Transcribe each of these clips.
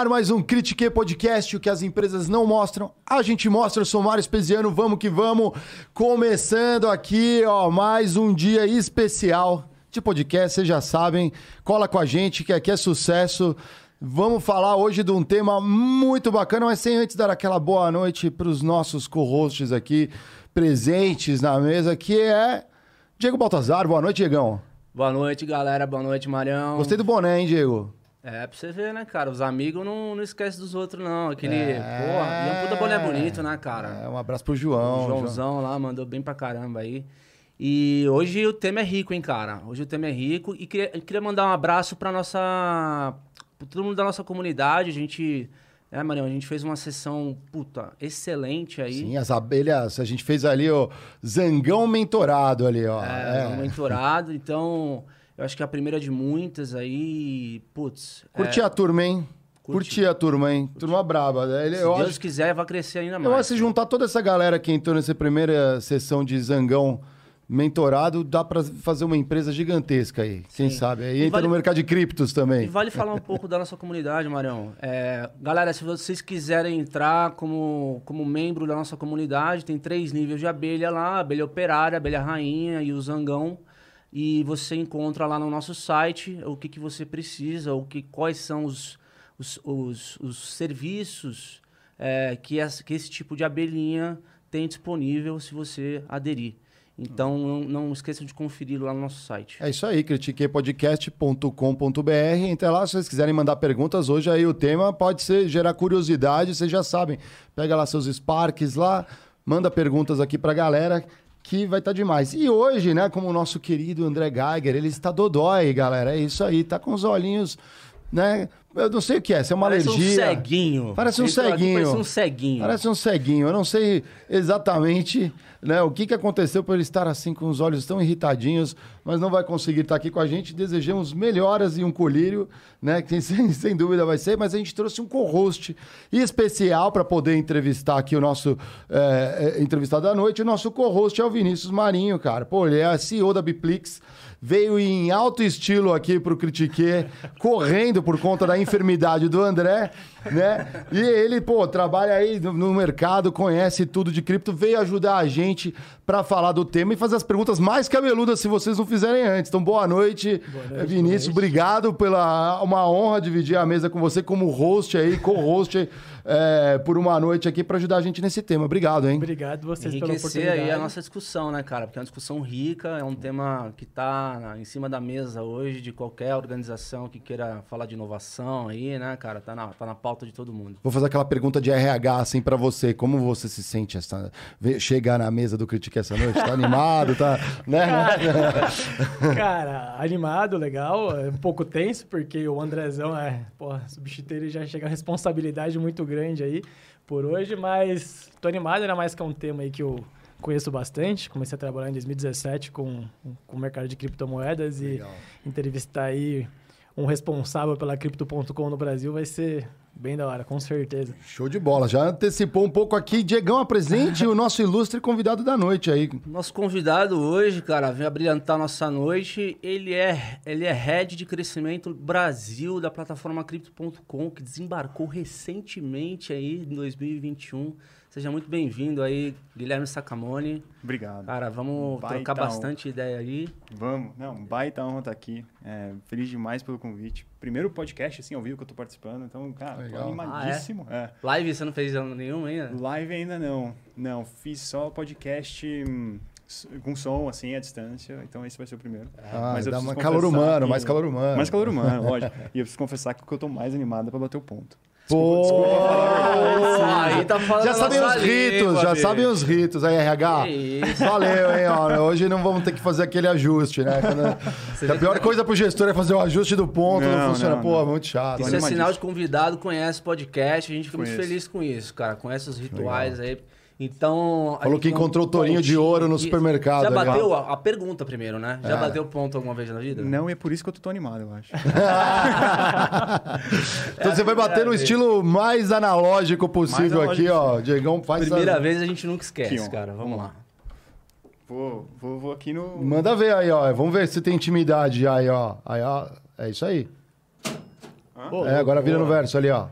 Ar mais um Critique Podcast, o que as empresas não mostram, a gente mostra. Eu sou Mário Espesiano, vamos que vamos. Começando aqui, ó, mais um dia especial de podcast, vocês já sabem. Cola com a gente, que aqui é sucesso. Vamos falar hoje de um tema muito bacana, mas sem antes dar aquela boa noite para os nossos co-hosts aqui presentes na mesa, que é Diego Baltazar. Boa noite, Diegão. Boa noite, galera. Boa noite, Marião. Gostei do boné, hein, Diego? É, pra você ver, né, cara? Os amigos não, não esquecem dos outros, não. Aquele. É... Porra, e é um puta boné bonito, né, cara? É, um abraço pro João. O Joãozão João. lá mandou bem pra caramba aí. E hoje o tema é rico, hein, cara? Hoje o tema é rico. E queria, queria mandar um abraço pra nossa. pra todo mundo da nossa comunidade. A gente. É, Marião, a gente fez uma sessão, puta, excelente aí. Sim, as abelhas, a gente fez ali o Zangão Mentorado ali, ó. É, é. mentorado, então... Eu acho que é a primeira de muitas aí, putz. Curti é... a turma, hein? Curti. Curti a turma, hein? Curti. Turma braba. Ele, Se Deus acho... quiser, vai crescer ainda mais. Eu acho que se juntar toda essa galera que entrou nessa primeira sessão de Zangão mentorado, dá para fazer uma empresa gigantesca aí. Quem Sim. sabe? Aí e entra vale... no mercado de criptos também. E vale falar um pouco da nossa comunidade, Marião. É, galera, se vocês quiserem entrar como, como membro da nossa comunidade, tem três níveis de abelha lá: abelha operária, abelha rainha e o zangão e você encontra lá no nosso site o que, que você precisa, o que, quais são os, os, os, os serviços é, que, que esse tipo de abelhinha tem disponível se você aderir. Então, não, não esqueça de conferir lá no nosso site. É isso aí, critiquepodcast.com.br. Entra lá, se vocês quiserem mandar perguntas. Hoje aí o tema pode ser gerar curiosidade, vocês já sabem. Pega lá seus Sparks lá, manda perguntas aqui pra galera que vai estar tá demais. E hoje, né, como o nosso querido André Geiger, ele está dodói, galera. É isso aí, tá com os olhinhos, né? Eu não sei o que é, se é uma parece alergia. Parece um ceguinho. Parece um ceguinho. Parece um ceguinho. Parece um ceguinho. Eu não sei exatamente né, o que, que aconteceu para ele estar assim com os olhos tão irritadinhos, mas não vai conseguir estar aqui com a gente. Desejamos melhoras e um colírio, né? Que sem, sem dúvida vai ser, mas a gente trouxe um co-host especial para poder entrevistar aqui o nosso é, entrevistado da noite. O nosso co-host é o Vinícius Marinho, cara. Pô, ele é a CEO da Biplix veio em alto estilo aqui pro Critique, correndo por conta da enfermidade do André, né? E ele, pô, trabalha aí no mercado, conhece tudo de cripto, veio ajudar a gente para falar do tema e fazer as perguntas mais cabeludas se vocês não fizerem antes. Então, boa noite, boa noite Vinícius. Boa noite. Obrigado pela uma honra dividir a mesa com você como host aí, co-host é, por uma noite aqui para ajudar a gente nesse tema. Obrigado, hein? Obrigado vocês pela oportunidade. aí a nossa discussão, né, cara? Porque é uma discussão rica, é um tema que está em cima da mesa hoje de qualquer organização que queira falar de inovação aí, né, cara? Tá na, tá na pauta de todo mundo. Vou fazer aquela pergunta de RH, assim, para você. Como você se sente essa... chegar na mesa do Critique essa noite? Tá animado? Tá... Né? Cara, cara, animado, legal. É um pouco tenso, porque o Andrezão é... Pô, substituir ele já chega a responsabilidade muito grande aí por hoje, mas tô animado, ainda mais que é um tema aí que eu conheço bastante. Comecei a trabalhar em 2017 com, com o mercado de criptomoedas Legal. e entrevistar aí um responsável pela Crypto.com no Brasil vai ser bem da hora, com certeza. Show de bola. Já antecipou um pouco aqui. Diegão, apresente o nosso ilustre convidado da noite aí. Nosso convidado hoje, cara, vem abrilhantar nossa noite. Ele é, ele é head de crescimento Brasil da plataforma Crypto.com, que desembarcou recentemente aí em 2021. Seja muito bem-vindo aí, Guilherme Sacamone. Obrigado. Cara, vamos baita trocar bastante honra. ideia aí. Vamos. Não, baita honra estar aqui. É, feliz demais pelo convite. Primeiro podcast, assim, ao vivo que eu tô participando. Então, cara, Legal. tô animadíssimo. Ah, é? É. Live você não fez nenhum ainda? Live ainda não. Não, fiz só podcast hum, com som, assim, à distância. Então, esse vai ser o primeiro. Ah, Mas dá uma calor humano, que... mais calor humano. Mais calor humano, lógico. E eu preciso confessar que eu tô mais animado é para bater o ponto. Pô, aí tá falando Já sabem os ritos, língua, já sabem os ritos aí, RH. Valeu, hein, ó. Hoje não vamos ter que fazer aquele ajuste, né? Quando... A pior coisa pro gestor é fazer o ajuste do ponto, não, não funciona. Não, Pô, muito chato. Isso é sinal de convidado, conhece podcast, a gente fica muito feliz com isso, cara. Conhece os rituais Legal. aí. Então. Falou que encontrou o tourinho de ouro no supermercado. Já bateu a, a, pergunta primeiro, né? Já é. bateu ponto alguma vez na vida? Não, e é por isso que eu tô tão animado, eu acho. então é você vai bater no estilo mais analógico possível mais aqui, ó. Diegão faz Primeira a... vez a gente nunca esquece, aqui, cara. Vamos lá. Vou, vou, vou aqui no. Manda ver aí, ó. Vamos ver se tem intimidade aí, ó. Aí, ó. É isso aí. É, agora vira no verso ali, ó.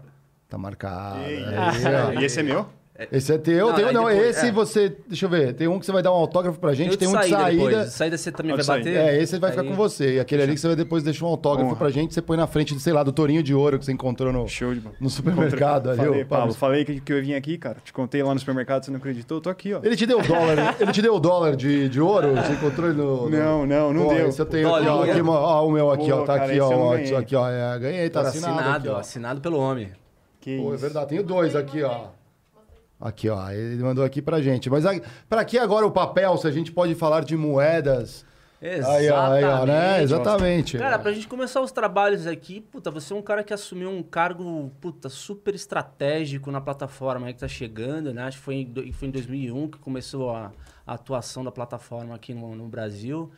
Tá marcado. Aí, ó. E esse é meu? Esse é teu, Não, tem, não, depois- esse é. você. Deixa eu ver. Tem um que você vai dar um autógrafo pra gente, Tem um de saída. depois. De saída você também Ah, vai saída. bater? É, esse vai ficar Aí- com você. E aquele ali que você vai depois deixar um autógrafo Honra. pra gente, você põe na frente, sei lá, do Tourinho de Ouro que você encontrou no, Show de no supermercado ali. Falei, Paulo, falei que, que eu vim aqui, cara. Te contei lá no supermercado, você não acreditou? Eu tô aqui, ó. Ele te deu dólar, ele te deu dólar de, de ouro? Você encontrou ele no. Não, não, não Pô, deu. Esse eu tenho aqui, ó, aqui, ó, o meu aqui, Pô, ó. Tá aqui, ó. aqui, ó. É, ganhei, tá assinado. assinado, pelo homem. Que Pô, é verdade, tenho dois aqui, ó. Aqui, ó. Ele mandou aqui pra gente. Mas a- pra que agora o papel, se a gente pode falar de moedas? Aí, ó, aí, ó, né? Exatamente. Cara, pra gente começar os trabalhos aqui, puta, você é um cara que assumiu um cargo, puta, super estratégico na plataforma aí que tá chegando, né? Acho que foi em, foi em 2001 que começou a, a atuação da plataforma aqui no, no Brasil.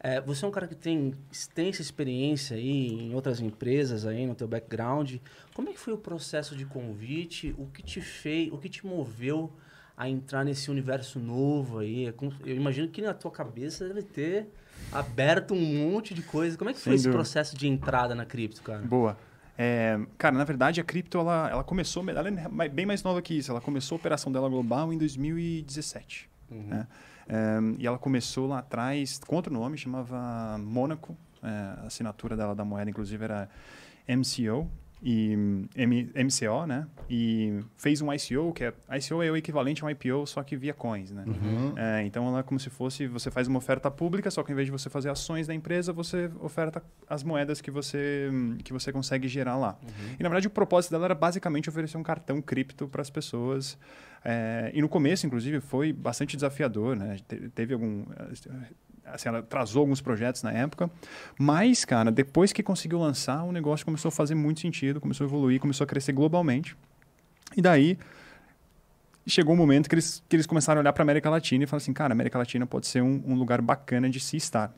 É, você é um cara que tem extensa experiência aí em outras empresas aí no teu background. Como é que foi o processo de convite? O que te fez, o que te moveu a entrar nesse universo novo aí? É Eu imagino que na tua cabeça deve ter aberto um monte de coisa. Como é que foi Sem esse dúvida. processo de entrada na cripto, cara? Boa. É, cara, na verdade, a cripto, ela, ela começou... Ela é bem mais nova que isso. Ela começou a operação dela global em 2017. né? É, e ela começou lá atrás com outro nome, chamava Monaco. É, a assinatura dela da moeda, inclusive, era MCO. E M- MCO, né? E fez um ICO, que é ICO é o equivalente a um IPO, só que via coins, né? É, então ela é como se fosse você faz uma oferta pública, só que em vez de você fazer ações da empresa, você oferta as moedas que você que você consegue gerar lá. E na verdade o propósito dela era basicamente oferecer um cartão cripto para as pessoas. É, e no começo, inclusive, foi bastante desafiador, né? Te- Teve algum assim, ela atrasou alguns projetos na época, mas, cara, depois que conseguiu lançar, o negócio começou a fazer muito sentido, começou a evoluir, começou a crescer globalmente. E daí chegou um momento que eles, que eles começaram a olhar para a América Latina e falaram assim, cara, a América Latina pode ser um, um lugar bacana de se estar.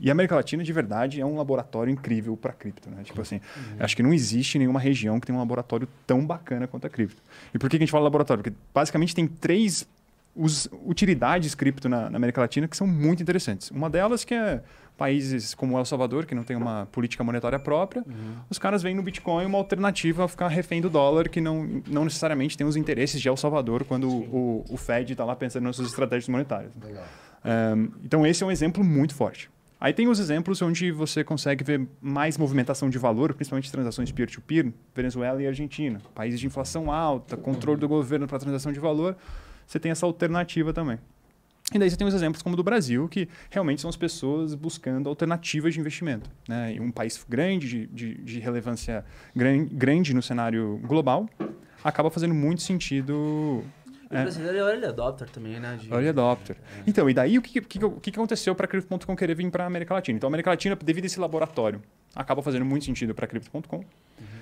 E a América Latina, de verdade, é um laboratório incrível para cripto. Né? Tipo assim, acho que não existe nenhuma região que tenha um laboratório tão bacana quanto a cripto. E por que que a gente fala laboratório? Porque basicamente tem três utilidades cripto na, na América Latina que são muito interessantes. Uma delas que é países como El Salvador, que não tem uma política monetária própria, os caras veem no Bitcoin uma alternativa a ficar refém do dólar, que não, não necessariamente tem os interesses de El Salvador quando o, o Fed está lá pensando nas suas estratégias monetárias. Um, então, esse é um exemplo muito forte. Aí tem os exemplos onde você consegue ver mais movimentação de valor, principalmente transações peer-to-peer, Venezuela e Argentina. Países de inflação alta, controle do governo para transação de valor, você tem essa alternativa também. E daí você tem os exemplos como do Brasil, que realmente são as pessoas buscando alternativas de investimento. Né? E um país grande, de, de, de relevância gran, grande no cenário global, acaba fazendo muito sentido O brasileiro é early adopter também, né? De... Early adopter. Então, e daí o que, que, que aconteceu para a Crypto.com querer vir para a América Latina? Então, a América Latina, devido a esse laboratório, acaba fazendo muito sentido para a Crypto.com.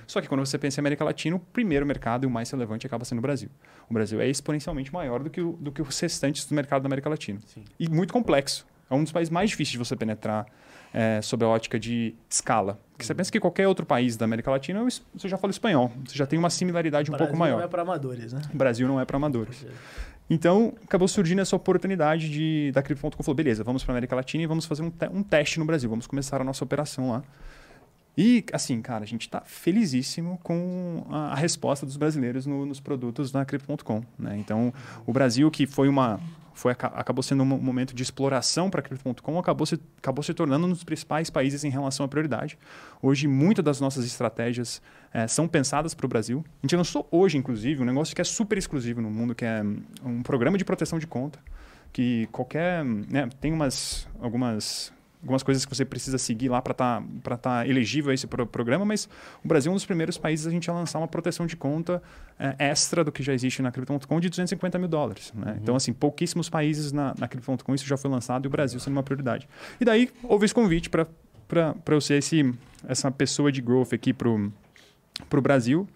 Só que quando você pensa em América Latina, o primeiro mercado e o mais relevante acaba sendo o Brasil. O Brasil é exponencialmente maior do que, o, do que os restantes do mercado da América Latina. Sim. E muito complexo. É um dos países mais difíceis de você penetrar é, sob a ótica de escala. Porque você pensa que qualquer outro país da América Latina, você já fala espanhol. Você já tem uma similaridade um pouco Brasil maior. não é para amadores, né? O Brasil não é para amadores. Então, acabou surgindo essa oportunidade de, da Crypto.com. Falou, beleza, vamos para a América Latina e vamos fazer um, te um teste no Brasil. Vamos começar a nossa operação lá. E, assim, cara, a gente está felizíssimo com a, a resposta dos brasileiros no, nos produtos da Crypto.com. Né? Então, o Brasil, que foi uma... Foi, aca- acabou sendo um momento de exploração para a Crypto.com, acabou se, acabou se tornando um dos principais países em relação à prioridade. Hoje, muitas das nossas estratégias eh, são pensadas para o Brasil. A gente lançou hoje, inclusive, um negócio que é super exclusivo no mundo, que é um programa de proteção de conta, que qualquer... né, tem umas, algumas algumas coisas que você precisa seguir lá para estar tá, tá elegível a esse pro programa, mas o Brasil é um dos primeiros países a gente a lançar uma proteção de conta é, extra do que já existe na Crypto.com de 250 mil dólares. Né? Então, assim, pouquíssimos países na, na Crypto.com isso já foi lançado e o Brasil sendo uma prioridade. E daí houve esse convite para eu ser esse, essa pessoa de growth aqui para o Brasil.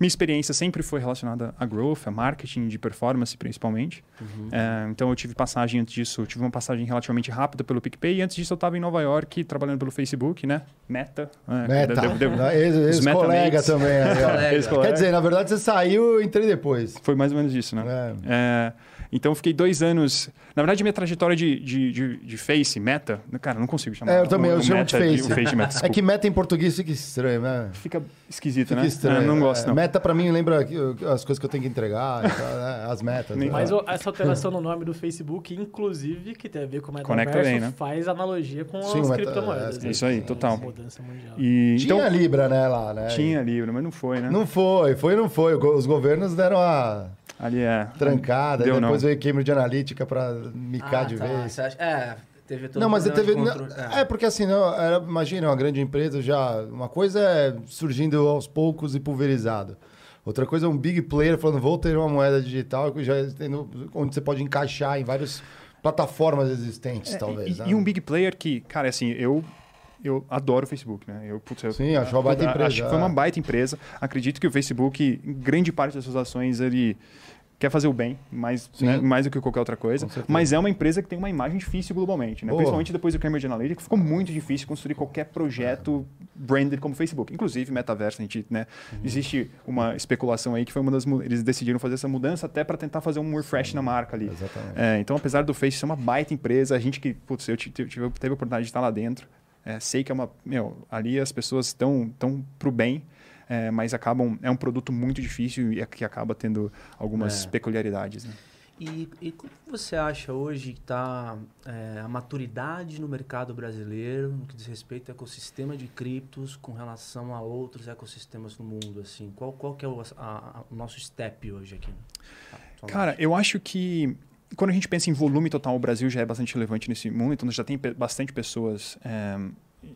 Minha experiência sempre foi relacionada a growth, a marketing de performance, principalmente. Uhum. É, então, eu tive passagem antes disso, eu tive uma passagem relativamente rápida pelo PicPay. E antes disso, eu estava em Nova York, trabalhando pelo Facebook, né? Meta. é, Meta. devo- devo- Ex- os Ex-colega também. ó. Colega. Ex-colega. Quer dizer, na verdade você saiu e entrei depois. Foi mais ou menos isso, né? É. Então eu fiquei dois anos. Na verdade, minha trajetória de, de, de, de Face, Meta, cara, não consigo chamar. É, eu também, o, eu o chamo de Face. o Face de Meta, É que meta em português fica estranho, né? Fica esquisito, Fica né? estranho. É, não gosto, É, não. Meta pra mim lembra as coisas que eu tenho que entregar, e tal, né? as metas. Né? Mas essa alteração no nome do Facebook, inclusive, que tem a ver com o metaverso, Conecta bem, né? faz analogia com Sim, as meta- criptomoedas. é, né? isso aí, É, total. Mudança mundial. E, Tinha então, Libra, né, lá, né? tinha livro, mas não foi, né? Não foi, foi ou não foi. Os governos deram a Ali é. trancada, Deu e depois não. veio Cambridge Analytica pra micar Ah, de tá, vez. acha- É, teve todo Não, mas teve. controle. É, porque assim, não, era, imagina, uma grande empresa já. Uma coisa é surgindo aos poucos e pulverizado. Outra coisa é um big player falando, vou ter uma moeda digital que já tendo- onde você pode encaixar em várias plataformas existentes, É, talvez. e, né? e um big player que, cara, assim, eu eu adoro o Facebook, né? Eu, putz, eu, Sim, acho uma baita empresa, Acho que foi é. uma baita empresa. Acredito que o Facebook, em grande parte das suas ações, ele quer fazer o bem, mais, Sim. né, mais do que qualquer outra coisa. Mas é uma empresa que tem uma imagem difícil globalmente, né? Principalmente depois do Cambridge Analytica, ficou muito difícil construir qualquer projeto branded como Facebook. Inclusive, metaverso, a gente, né? Uhum. Existe uma especulação aí que foi uma das... Eles decidiram fazer essa mudança até para tentar fazer um refresh na marca ali. É, então, apesar do Face ser uma baita empresa, a gente que, putz, eu tive, tive, teve a oportunidade de estar lá dentro, é, sei que é uma, meu, ali as pessoas estão tão pro bem, é, mas acabam, é um produto muito difícil e é que acaba tendo algumas É. peculiaridades, né? E, e como você acha hoje que está a maturidade no mercado brasileiro no que diz respeito ao ecossistema de criptos com relação a outros ecossistemas no mundo? Assim, qual, qual que é o, a- a- o nosso step hoje aqui? Cara, eu acho que quando a gente pensa em volume total, o Brasil já é bastante relevante nesse mundo, então já tem bastante pessoas é,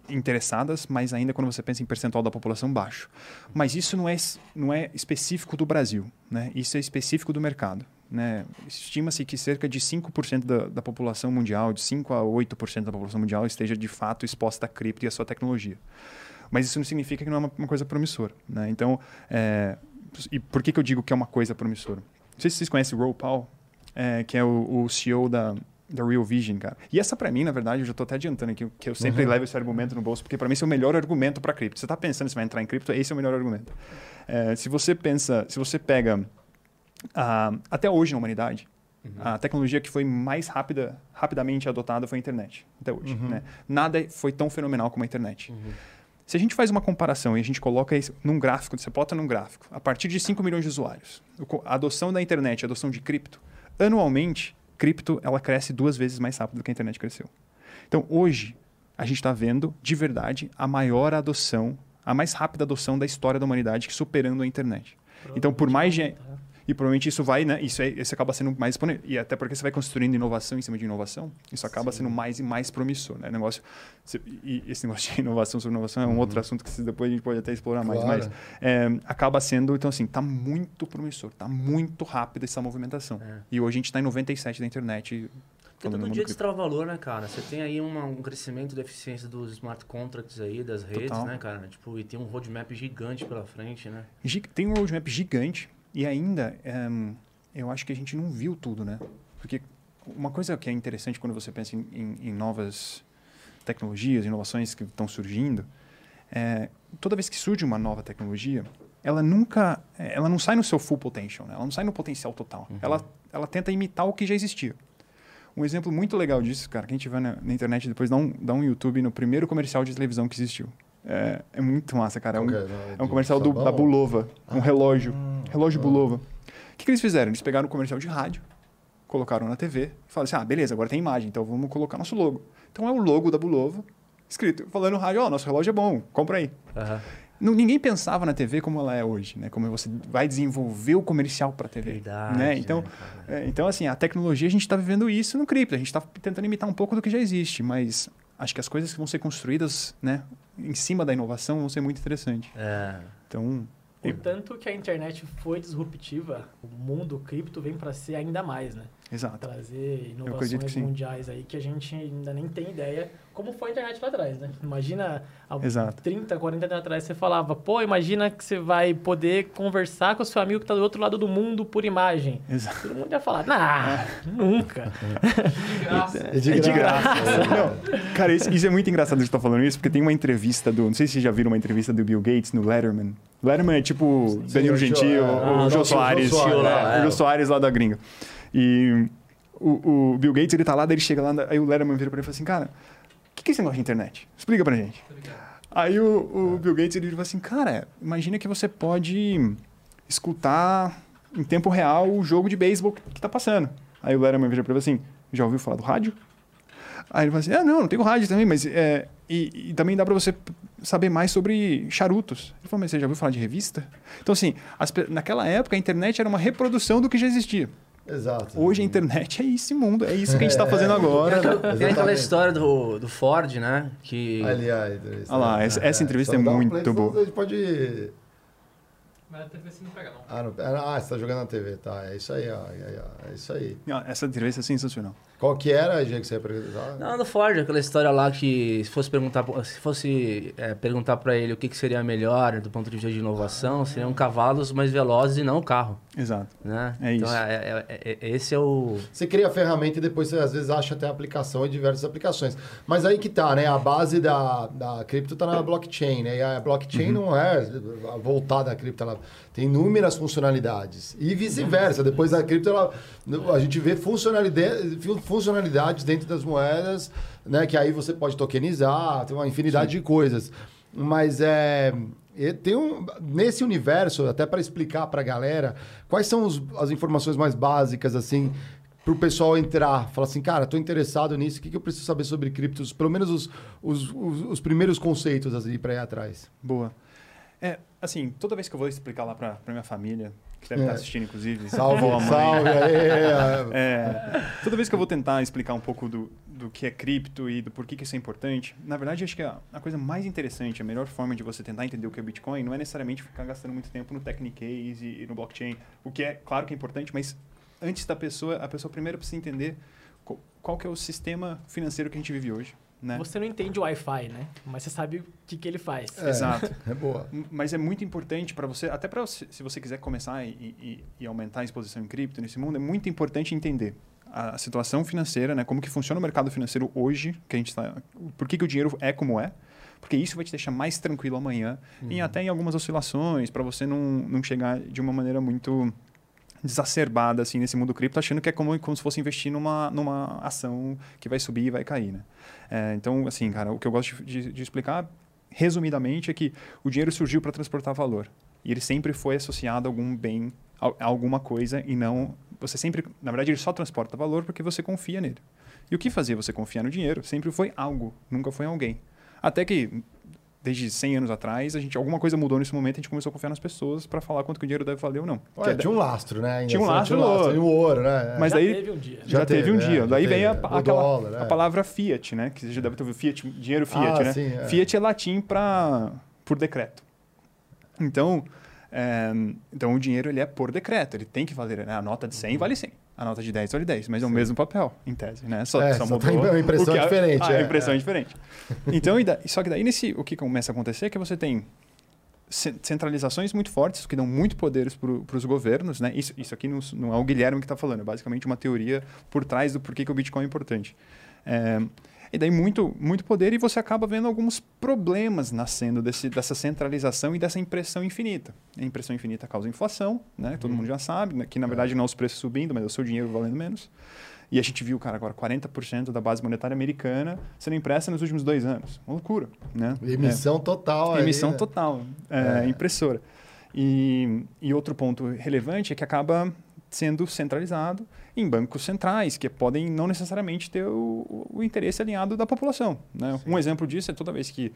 interessadas, mas ainda quando você pensa em percentual da população, baixo. Mas isso não é, não é específico do Brasil, né? isso é específico do mercado. Né? Estima-se que cerca de 5% da, da população mundial, de 5 a 8% da população mundial, esteja de fato exposta à cripto e à sua tecnologia. Mas isso não significa que não é uma, uma coisa promissora. Né? Então, é, e por que, que eu digo que é uma coisa promissora? Não sei se vocês conhecem o Ro Paul, é, que é o, o CEO da, da Real Vision, cara. E essa para mim, na verdade, eu já tô até adiantando aqui, que eu sempre Uhum. levo esse argumento no bolso, porque para mim esse é o melhor argumento para cripto. Você tá pensando se vai entrar em cripto, esse é o melhor argumento. É, se você pensa, se você pega ah, até hoje na humanidade, a tecnologia que foi mais rápida, rapidamente adotada foi a internet, até hoje. Uhum. Né? Nada foi tão fenomenal como a internet. Se a gente faz uma comparação e a gente coloca isso num gráfico, você plota num gráfico, a partir de 5 milhões de usuários, a adoção da internet, a adoção de cripto, anualmente, cripto ela cresce duas vezes mais rápido do que a internet cresceu. Então, hoje, a gente está vendo, de verdade, a maior adoção, a mais rápida adoção da história da humanidade, que superando a internet. Então, por mais gente... E provavelmente isso vai, né? Isso, é, isso acaba sendo mais exponencial. E até porque você vai construindo inovação em cima de inovação, isso acaba sendo mais e mais promissor, né? Negócio, você- e esse negócio de inovação sobre inovação é um outro assunto que depois a gente pode até explorar mais. Claro. Mas é, acaba sendo, então assim, tá muito promissor, tá muito rápida essa movimentação. É. E hoje a gente está em 97 da internet. Porque todo dia destrar valor, né, cara? Você tem aí uma- um crescimento da eficiência dos smart contracts aí, das redes, Total. né, cara? Tipo, e tem um roadmap gigante pela frente, né? Tem um roadmap gigante e ainda ehm, eu acho que a gente não viu tudo, né? Porque uma coisa que é interessante quando você pensa em, em- em novas tecnologias, inovações que estão surgindo, é, toda vez que surge uma nova tecnologia, ela nunca, ela não sai no seu full potential, né? ela não sai no potencial total. Ela, ela tenta imitar o que já existia. Um exemplo muito legal disso, cara, quem tiver na, na internet depois dá um, dá um YouTube no primeiro comercial de televisão que existiu. É, é muito massa, cara. É um, é? um comercial do, da Bulova, um relógio. relógio ah. Bulova. O que, que eles fizeram? Eles pegaram um comercial de rádio, colocaram na TV, e falaram assim: ah, beleza, agora tem imagem, então vamos colocar nosso logo. Então é o logo da Bulova, escrito, falando no rádio: ó, nosso relógio é bom, compra aí. Não- ninguém pensava na TV como ela é hoje, né? Como você vai desenvolver o comercial para a TV. Verdade. né? Então, cara? é, então, assim, a tecnologia, a gente está vivendo isso no cripto. A gente está tentando imitar um pouco do que já existe, mas acho que as coisas que vão ser construídas né, em cima da inovação vão ser muito interessantes. É. Então, O tanto que a internet foi disruptiva, o mundo cripto vem para ser ainda mais, né? Exato. Trazer inovações sim. mundiais aí que a gente ainda nem tem ideia como foi a internet lá atrás, né? Imagina há Exato. 30, 40 anos atrás você falava, pô, imagina que você vai poder conversar com o seu amigo que tá do outro lado do mundo por imagem. Exato. Todo mundo ia falar, nah, nunca. É de É de graça. graça. Não, cara, isso, isso é muito engraçado de estar falando isso, porque tem uma entrevista do. Não sei se vocês já viram uma entrevista do Bill Gates no Letterman. Letterman é tipo Danilo o Jô- Gentil, é. o, Ah, o Jô Soares. É, é. o Jô Soares lá da gringa. E o, o Bill Gates, ele tá lá, daí ele chega lá, aí o Letterman vira pra ele e fala assim, cara, o que, que é esse negócio de internet? Explica pra gente. Aí o, o Bill Gates, ele fala assim, cara, imagina que você pode escutar em tempo real o jogo de beisebol que tá passando. Aí o Letterman vira pra ele assim, já ouviu falar do rádio? Aí ele fala assim, ah, não, não tenho rádio também, mas... É, e, e também dá para você saber mais sobre charutos. Ele falou, mas você já ouviu falar de revista? Então, assim, as, naquela época a internet era uma reprodução do que já existia. Exato. Hoje a internet é esse mundo, é isso que a gente está fazendo agora. Tem, aquela, história do, do Ford, né? Que... Aliás, Olha lá, essa, essa entrevista é, é muito boa. A gente pode mas a TV você não pega, não. Ah, não, ah, você tá jogando na TV, tá. É isso aí, ó. É, é isso aí. Essa entrevista é sensacional. Qual que era a gente que você ia perguntar? Não, do Ford, aquela história lá que se fosse perguntar, se fosse é, perguntar para ele o que, que seria melhor do ponto de vista de inovação, seriam cavalos mais velozes e não o carro. Exato. Né? É então, isso. É, é, é, esse é o... Você cria a ferramenta e depois você às vezes acha até aplicação em diversas aplicações. Mas aí que tá, né? A base da, da cripto tá na blockchain, né? E a blockchain uhum. não é voltada à cripto, ela tem inúmeras funcionalidades. E vice-versa. Depois a cripto, ela, a gente vê funcionalidade, funcionalidades dentro das moedas, né? Que aí você pode tokenizar, tem uma infinidade Sim. de coisas. Mas é. Tem um, nesse universo, até para explicar para a galera, quais são os, as informações mais básicas, assim, para o pessoal entrar, falar assim, cara, estou interessado nisso, o que, que eu preciso saber sobre criptos? Pelo menos os, os, os, os primeiros conceitos assim, para ir atrás. Boa. É, assim, toda vez que eu vou explicar lá para minha família, que deve é. estar assistindo, inclusive. Salve, salve. é, toda vez que eu vou tentar explicar um pouco do, do que é cripto e do porquê que isso é importante, na verdade, acho que a, a, coisa mais interessante, a melhor forma de você tentar entender o que é Bitcoin, não é necessariamente ficar gastando muito tempo no Technicase e, e no blockchain, o que é, claro que é importante, mas antes da pessoa, a pessoa primeiro precisa entender qual, qual que é o sistema financeiro que a gente vive hoje. Né? Você não entende o Wi-Fi, né? Mas você sabe o que, que ele faz. É, Exato. É boa. Mas é muito importante para você, até para se você quiser começar e, e, e, aumentar a exposição em cripto nesse mundo, é muito importante entender a situação financeira, né? Como que funciona o mercado financeiro hoje, que a gente está, por que, que o dinheiro é como é, porque isso vai te deixar mais tranquilo amanhã uhum. e até em algumas oscilações para você não, não chegar de uma maneira muito exacerbada assim nesse mundo cripto, achando que é como, como se fosse investir numa, numa ação que vai subir e vai cair, né? É, então, assim, cara, o que eu gosto de, de explicar resumidamente é que o dinheiro surgiu para transportar valor e ele sempre foi associado a algum bem, a, a alguma coisa e não você sempre, na verdade, ele só transporta valor porque você confia nele. E o que fazia você confiar no dinheiro sempre foi algo, nunca foi alguém. Até que desde 100 anos atrás, a gente alguma coisa mudou nesse momento, a gente começou a confiar nas pessoas para falar quanto que o dinheiro deve valer ou não. Ué, tinha um lastro, né? Ainda tinha um lastro, tinha um lastro no ouro, né? Mas já daí teve um dia. Já, já teve, um dia. É, daí vem a, a, aquela, dólar, a palavra fiat, né? Que você já deve ter ouvido fiat, dinheiro fiat, ah, né? Sim, é. Fiat é latim para por decreto. Então, é, então o dinheiro ele é por decreto, ele tem que valer, né? A nota de 100 vale 100. A nota de 10 vale 10, mas é o mesmo papel, em tese, né? Só, é, só, só mudou. A impressão é diferente. A, é, a impressão é, diferente. Então, só que daí nesse, o que começa a acontecer é que você tem centralizações muito fortes, que dão muito poderes para os governos, né? Isso, isso aqui não, não, é o Guilherme que está falando, é basicamente uma teoria por trás do porquê que o Bitcoin é importante. É, e daí muito, muito poder e você acaba vendo alguns problemas nascendo desse, dessa centralização e dessa impressão infinita. A impressão infinita causa inflação, né? Todo uhum. mundo já sabe, né? que na verdade não é os preços subindo, mas é o seu dinheiro valendo menos. E a gente viu, cara, agora 40% da base monetária americana sendo impressa nos últimos dois anos. Uma loucura, né? Emissão é. total. Emissão aí, né? total, é, é. impressora. E, e outro ponto relevante é que acaba sendo centralizado em bancos centrais, que podem não necessariamente ter o, o interesse alinhado da população. Né? Um exemplo disso é toda vez que,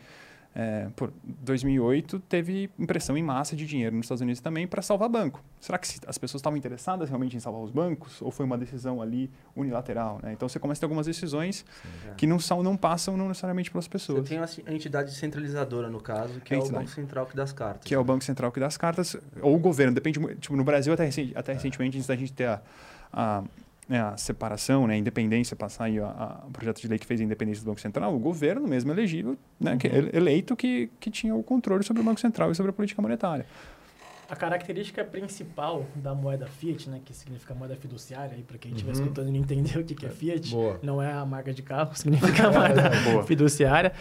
é, por 2008, teve impressão em massa de dinheiro nos Estados Unidos também para salvar banco. Será que as pessoas estavam interessadas realmente em salvar os bancos ou foi uma decisão ali unilateral? Né? Então você começa a ter algumas decisões Sim, é. que não, são, não passam não necessariamente pelas pessoas. Você tem a entidade centralizadora, no caso, que é, é o Banco Central que dá as cartas. Que é o Banco Central que dá as cartas, ou o governo, depende. Tipo, no Brasil, até, até recentemente, antes da gente ter a a, né, a separação, né, a independência, passar aí o projeto de lei que fez a independência do Banco Central, o governo mesmo elegível, né, uhum. que, eleito que, que tinha o controle sobre o Banco Central e sobre a política monetária. A característica principal da moeda fiat, né, que significa moeda fiduciária, para quem estiver uhum. escutando e não entendeu o que, que é fiat, Boa. não é a marca de carro, significa moeda fiduciária,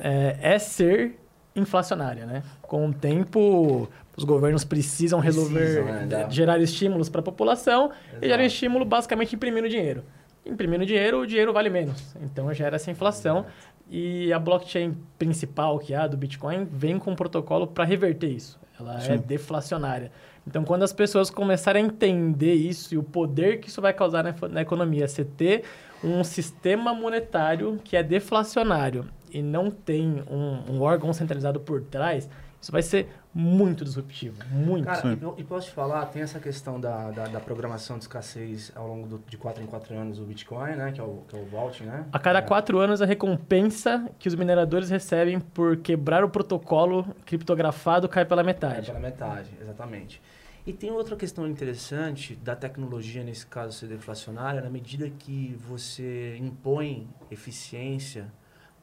é, é ser inflacionária, né? Com o tempo, os governos precisam resolver, Precisam, né, dá. gerar estímulos para a população e geram Exato. estímulo basicamente imprimindo dinheiro. Imprimindo dinheiro, o dinheiro vale menos. Então gera essa inflação e a blockchain principal, que é a do Bitcoin, vem com um protocolo para reverter isso. Ela é Sim. deflacionária. Então, quando as pessoas começarem a entender isso e o poder que isso vai causar na, na economia, você ter um sistema monetário que é deflacionário e não tem um, um órgão centralizado por trás, isso vai ser muito disruptivo. Muito. Cara, e, e posso te falar, tem essa questão da, da, da programação de escassez ao longo do- de 4 em 4 anos do Bitcoin, né? Que é o, que é o vaulting, né? A cada É. quatro anos, a recompensa que os mineradores recebem por quebrar o protocolo criptografado cai pela É, metade. pela metade, exatamente. E tem outra questão interessante da tecnologia, nesse caso ser deflacionária, na medida que você impõe eficiência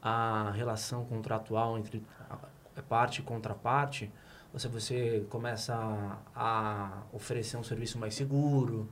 à relação contratual entre a parte e contraparte, você, você começa a, a oferecer um serviço mais seguro,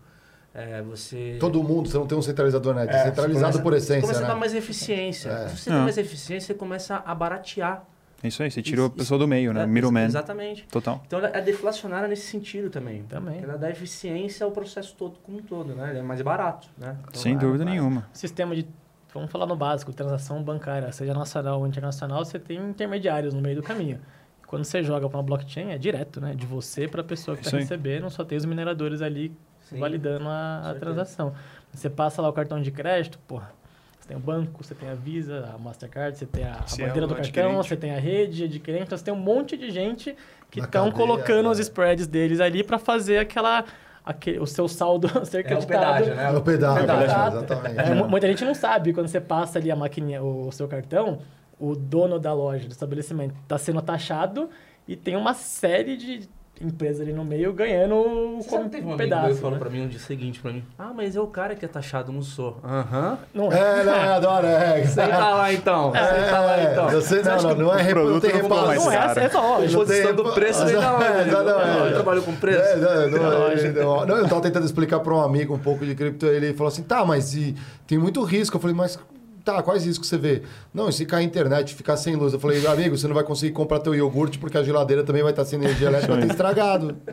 é, você... Todo mundo, você não tem um centralizador, né? É, Descentralizado começa- por você essência, começa a dar né? mais eficiência. É. Se você tem mais eficiência, você começa a baratear. É isso aí, você tirou a Isso- pessoa do meio, né? É, Middleman. Exatamente. Total. Então ela é deflacionária nesse sentido também. Também. Ela dá eficiência ao processo todo como um todo, né? Ele é mais barato, né? Então, Sem é, dúvida é- nenhuma. Sistema de. Vamos falar no básico, transação bancária, seja nacional ou internacional, você tem intermediários no meio do caminho. Quando você joga para uma blockchain, é direto, né? De você para a pessoa que está recebendo, só tem os mineradores ali Sim. validando a, a transação. Você passa lá o cartão de crédito, porra. Você tem o banco, você tem a Visa, a Mastercard, você tem a, a Você é bandeira o do cartão, adquirente. você tem a rede adquirente, então você tem um monte de gente que estão colocando né? os spreads deles ali para fazer aquela, aquele, o seu saldo ser É o creditado. pedágio, né? É o pedágio, Pedágio. exatamente. É, mu- muita gente não sabe, quando você passa ali a maquininha, o, o seu cartão, o dono da loja, do estabelecimento, está sendo taxado e tem uma série de empresas ali no meio ganhando Você como teve um amigo meu pedaço. falou né? pra mim um dia seguinte pra mim. Ah, mas é o cara que é taxado, não sou. Aham. Não, É, não, eu adoro, é. Senta lá então. Senta lá É, então. Você, não, não, não é não produto tem não ficou mais não é, repasse. caro. é só A lógico. posição do preço vem da onde? É. Eu trabalho com preço. É, não, não, não, eu tava tentando explicar para um amigo um pouco de cripto, ele falou assim, tá, mas e, tem muito risco. Eu falei, mas tá, quais riscos você vê? Não, e se cair a internet, ficar sem luz. Eu falei, amigo, você não vai conseguir comprar teu iogurte porque a geladeira também vai estar sem energia elétrica, vai ter estragado.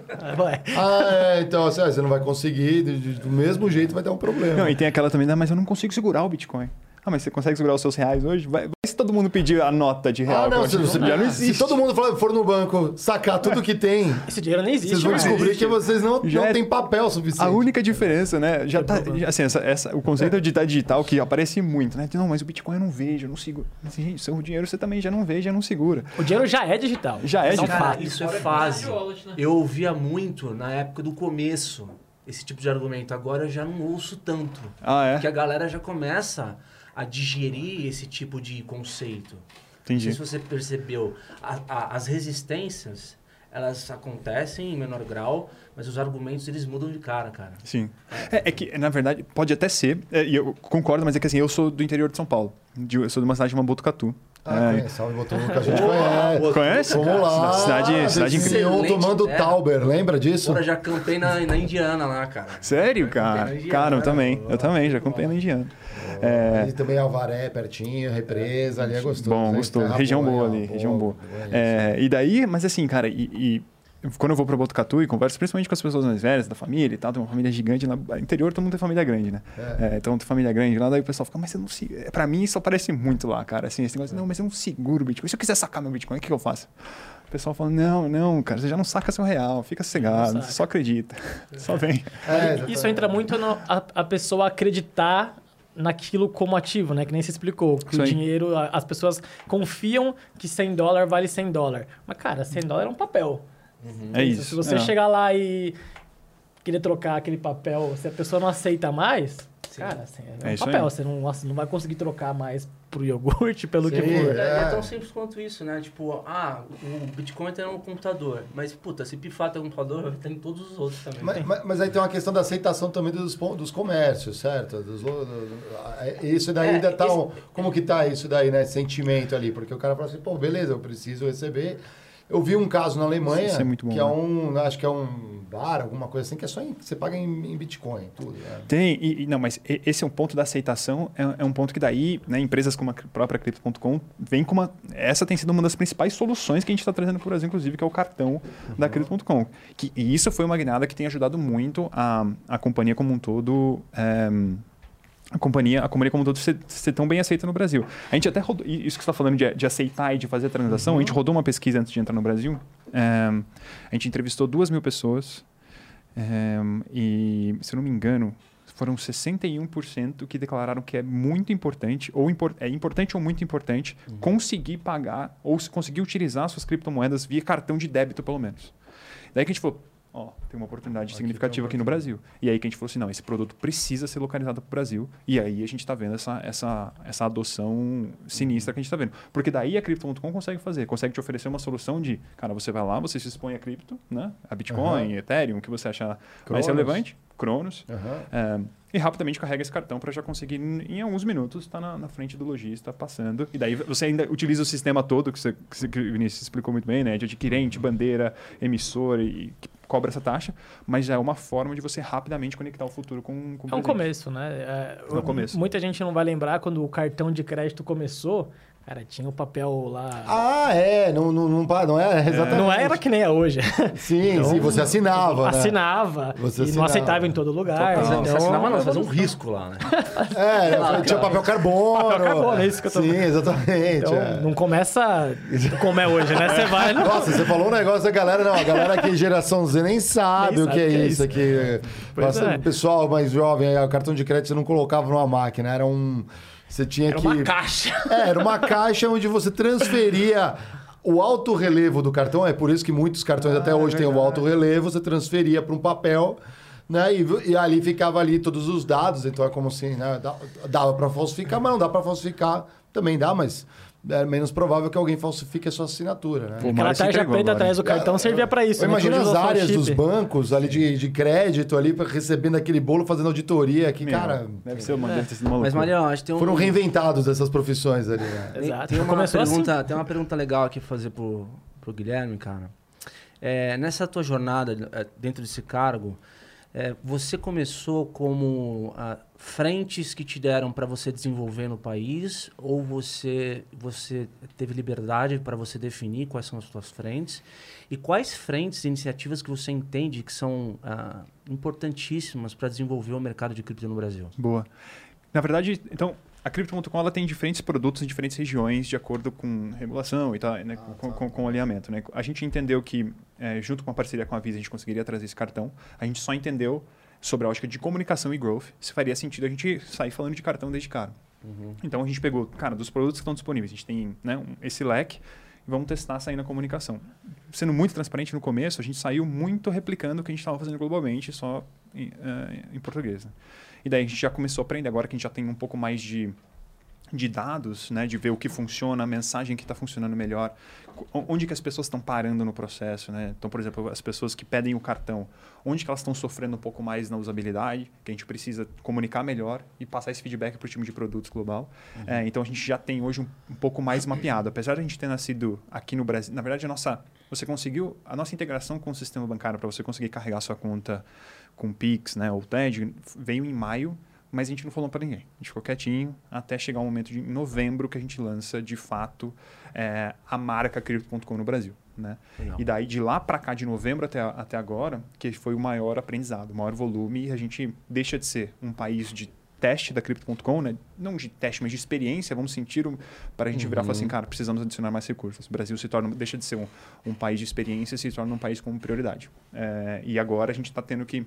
Ah, é, então assim, você não vai conseguir, do mesmo jeito vai dar um problema. Não, e tem aquela também, ah, mas eu não consigo segurar o Bitcoin. Ah, mas você consegue segurar os seus reais hoje? Vai, vai se todo mundo pedir a nota de real. Ah, não, se, se- já não se existe. todo mundo for, for no banco sacar tudo que tem, Esse dinheiro nem existe vocês vão descobrir existe. que vocês não, Já não é- têm papel suficiente. A única diferença, né? Já Tem tá. já, Assim, essa, essa- o conceito de estar digital que aparece muito, né? Não, mas o Bitcoin eu não vejo, eu não seguro. Mas, gente, seu dinheiro você também já não vê, já não segura. O dinheiro já é digital. Já é digital. Cara, isso é Fora que fase. Eu ouvia muito na época do começo esse tipo de argumento. Agora eu já não ouço tanto. Ah, é? Porque a galera já começa a digerir esse tipo de conceito. Não Entendi. sei se você percebeu. A- a- as resistências, elas acontecem em menor grau, mas os argumentos eles mudam de cara, cara. Sim. É, é que, na verdade, pode até ser, é, e eu concordo, mas é que assim, eu sou do interior de São Paulo. De- eu sou de uma cidade chamada Botucatu. Ah, É, conhece, salve Botucatu, que a gente conhece. Conhece? Fomos lá, Cidade- cidade incrível. incrível. tomando É. Tauber, lembra disso? Fora, já campei na, na Indiana lá, cara. Sério, cara? Comprei na Cara, eu Indiana, também. Eu também, já comprei na Indiana. É, Ali também Alvaré, pertinho, represa, ali é gostoso. Bom, gostoso. Terra Região boa boa, ali, boa, região boa. boa, É, e daí, mas assim, cara, e, e quando eu vou pra Botucatu e converso principalmente com as pessoas mais velhas, da família e tal, tem uma família gigante lá. Interior todo mundo tem família grande, né? É, então tem família grande lá, daí o pessoal fica, mas você não se. é, Pra mim isso aparece muito lá, cara. Assim, esse negócio, não, mas eu não seguro o Bitcoin. Se eu quiser sacar meu Bitcoin, o que, que eu faço? O pessoal fala, não, não, cara, você já não saca seu real, fica sossegado, só acredita. Só vem. É, Isso entra muito no, a, a pessoa acreditar naquilo como ativo, né? Que nem se explicou. Que Isso o dinheiro, as pessoas confiam que 100 dólares vale 100 dólares. Mas, cara, 100 dólares é um papel. É Se isso. você é. chegar lá e querer trocar aquele papel, se a pessoa não aceita mais, cara, assim, é, É um papel. aí. Você não, você não vai conseguir trocar mais pro iogurte, pelo que Sim, for. É, É. tão simples quanto isso, né? Tipo, ah, o Bitcoin tá no computador. Mas, puta, se pifar teu computador, vai ter em todos os outros também. Mas, mas- mas aí tem uma questão da aceitação também dos, dos comércios, certo? Dos lo- do- do- isso daí É, ainda tá. esse- um- como que tá isso daí, né? Sentimento ali? Porque o cara fala assim, pô, beleza, eu preciso receber. Eu vi um caso na Alemanha, é bom, que é né? um, acho que é um bar, alguma coisa assim, que é só em, você paga em, em Bitcoin, tudo. né? Tem, e, não, mas esse é um ponto da aceitação, é, é um ponto que daí, né, empresas como a própria Crypto.com vem com uma. Essa tem sido uma das principais soluções que a gente está trazendo para o Brasil, inclusive, que é o cartão da Crypto.com. Que, e isso foi uma guinada que tem ajudado muito a, a companhia como um todo. eh, a companhia, a companhia como um todo ser, ser tão bem aceita no Brasil. A gente até rodou, isso que você está falando de, de aceitar e de fazer a transação, a gente rodou uma pesquisa antes de entrar no Brasil. eh, a gente entrevistou duas mil pessoas é, e, se eu não me engano, foram 61% que declararam que é muito importante, ou é importante ou muito importante, conseguir pagar ou se conseguir utilizar suas criptomoedas via cartão de débito, pelo menos. Daí que a gente falou, ó, tem uma oportunidade Aqui significativa aqui no Brasil. E aí que a gente falou assim, não, esse produto precisa ser localizado para o Brasil. E aí a gente está vendo essa, essa, essa adoção sinistra que a gente está vendo. Porque daí a Crypto.com consegue fazer, consegue te oferecer uma solução de, cara, você vai lá, você se expõe a cripto, né? A Bitcoin, Ethereum, o que você achar mais relevante, Cronos. É, e rapidamente carrega esse cartão para já conseguir, em alguns minutos, estar na, na frente do lojista passando. E daí você ainda utiliza o sistema todo, que, você, que você- que o Vinícius explicou muito bem, né? De adquirente, bandeira, emissor, e que cobra essa taxa. Mas já é uma forma de você rapidamente conectar o futuro com, com o É um presente. começo, né? É, É um começo. Muita gente não vai lembrar quando o cartão de crédito começou. Cara, tinha o papel lá. Ah, é, não, não, não, não é exatamente. não era que nem é hoje. Sim, Então, sim, você assinava. né? Assinava. Você e assinava. não aceitava em todo lugar. Você, então, você assinava não, fazia um risco lá, né? É, falei, tinha papel carbono. Papel carbono, é isso que eu tô Sim, exatamente. Então, é. não começa como é hoje, né? Você vai. Não... Nossa, você falou um negócio da galera, não, a galera aqui, geração Z, nem sabe Nem o que sabe é o que é isso aqui. Pois Bastante- é. O pessoal mais jovem, aí, o cartão de crédito você não colocava numa máquina, era um... Você tinha Era que... uma caixa. É, era uma caixa onde você transferia o alto relevo do cartão, é por isso que muitos cartões Ah, até hoje têm o alto relevo, você transferia para um papel, né? E, e ali ficava ali todos os dados, então é como assim, né? Dava para falsificar, mas não dá para falsificar, também dá, mas é menos provável que alguém falsifique a sua assinatura, né? Pô, o Aquela tarja preta atrás do hein? cartão servia pra isso. Eu né? imagino Que as áreas dos bancos ali de, de crédito ali, recebendo aquele bolo, fazendo auditoria, que, Meu, cara, Deve ser uma, deve ter sido uma Mas. Marião, acho que tem um... foram reinventados essas profissões ali, né? Tem, Exato. tem uma assim. pergunta, tem uma pergunta legal aqui fazer pro, pro Guilherme, cara. É, nessa tua jornada é, dentro desse cargo, é, você começou como ah, frentes que te deram para você desenvolver no país ou você você teve liberdade para você definir quais são as suas frentes e quais frentes e iniciativas que você entende que são ah, importantíssimas para desenvolver o mercado de cripto no Brasil? Boa. Na verdade, então, a Crypto.com ela tem diferentes produtos em diferentes regiões de acordo com regulação e tal, né, com, com, com alinhamento. Né? A gente entendeu que, eh, junto com a parceria com a Visa, a gente conseguiria trazer esse cartão. A gente só entendeu sobre a ótica de comunicação e growth se faria sentido a gente sair falando de cartão desde cara. Então a gente pegou, cara, dos produtos que estão disponíveis, a gente tem né, um- esse leque e vamos testar sair na comunicação. Sendo muito transparente no começo, a gente saiu muito replicando o que a gente estava fazendo globalmente, só em, eh, em português. né? E daí a gente já começou a aprender, agora que a gente já tem um pouco mais de, de dados, né, de ver o que funciona, a mensagem que está funcionando melhor, onde que as pessoas estão parando no processo. Né? Então, por exemplo, as pessoas que pedem o cartão, onde que elas estão sofrendo um pouco mais na usabilidade, que a gente precisa comunicar melhor e passar esse feedback para o time de produtos global. É, então, a gente já tem hoje um, um pouco mais mapeado. Apesar de a gente ter nascido aqui no Brasil, na verdade, a nossa, você conseguiu, a nossa integração com o sistema bancário para você conseguir carregar sua conta com Pix, né, ou TED, veio em maio, mas a gente não falou para ninguém. A gente ficou quietinho até chegar o momento de em novembro que a gente lança, de fato, é, a marca Crypto.com no Brasil. Né? E daí, de lá para cá, de novembro até, até agora, que foi o maior aprendizado, o maior volume, e a gente deixa de ser um país de teste da Crypto.com, né? não de teste, mas de experiência, vamos sentir, um, para a gente virar e falar assim, cara, precisamos adicionar mais recursos. O Brasil se torna, deixa de ser um, um país de experiência e se torna um país com prioridade. É, e agora a gente está tendo que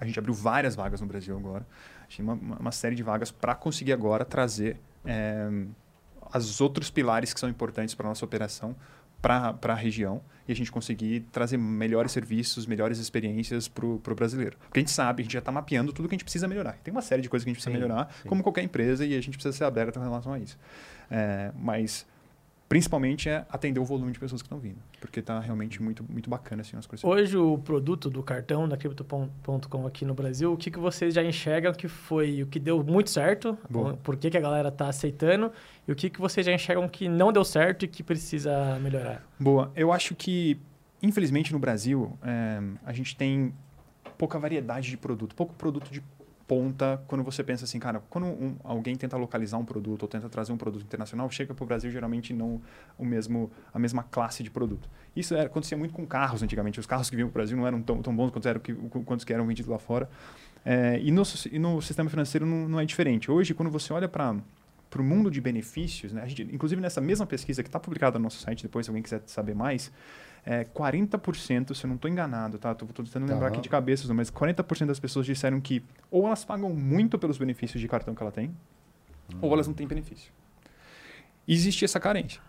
a gente abriu várias vagas no Brasil agora. A gente tem uma, uma- série de vagas para conseguir agora trazer é, os outros pilares que são importantes para a nossa operação para a região e a gente conseguir trazer melhores serviços, melhores experiências para o brasileiro. Porque a gente sabe, a gente já está mapeando tudo que a gente precisa melhorar. Tem uma série de coisas que a gente precisa Sim, melhorar, sim. como qualquer empresa, e a gente precisa ser aberto em relação a isso. É, mas principalmente é atender o volume de pessoas que estão vindo, porque está realmente muito, muito bacana assim, as coisas. Hoje, o produto do cartão da Crypto.com aqui no Brasil, o que, que vocês já enxergam que foi o que deu muito certo? Boa. Por que, que a galera está aceitando? E o que, que vocês já enxergam que não deu certo e que precisa melhorar? Boa. Eu acho que, infelizmente, no Brasil, é, a gente tem pouca variedade de produto, pouco produto de ponta quando você pensa assim, cara, quando um, alguém tenta localizar um produto ou tenta trazer um produto internacional, chega para o Brasil geralmente não o mesmo a mesma classe de produto. Isso era, acontecia muito com carros antigamente. Os carros que vinham para o Brasil não eram tão, tão bons quanto, eram, que, que eram vendidos lá fora. É, e, no, e no sistema financeiro não, não é diferente. Hoje, quando você olha para para o mundo de benefícios, né? Gente, inclusive nessa mesma pesquisa que está publicada no nosso site, depois se alguém quiser saber mais, é, 40%, se eu não estou enganado, tá? Estou tentando lembrar aqui de cabeça, mas 40% das pessoas disseram que ou elas pagam muito pelos benefícios de cartão que ela tem, hum. ou elas não têm benefício. Existe essa carência.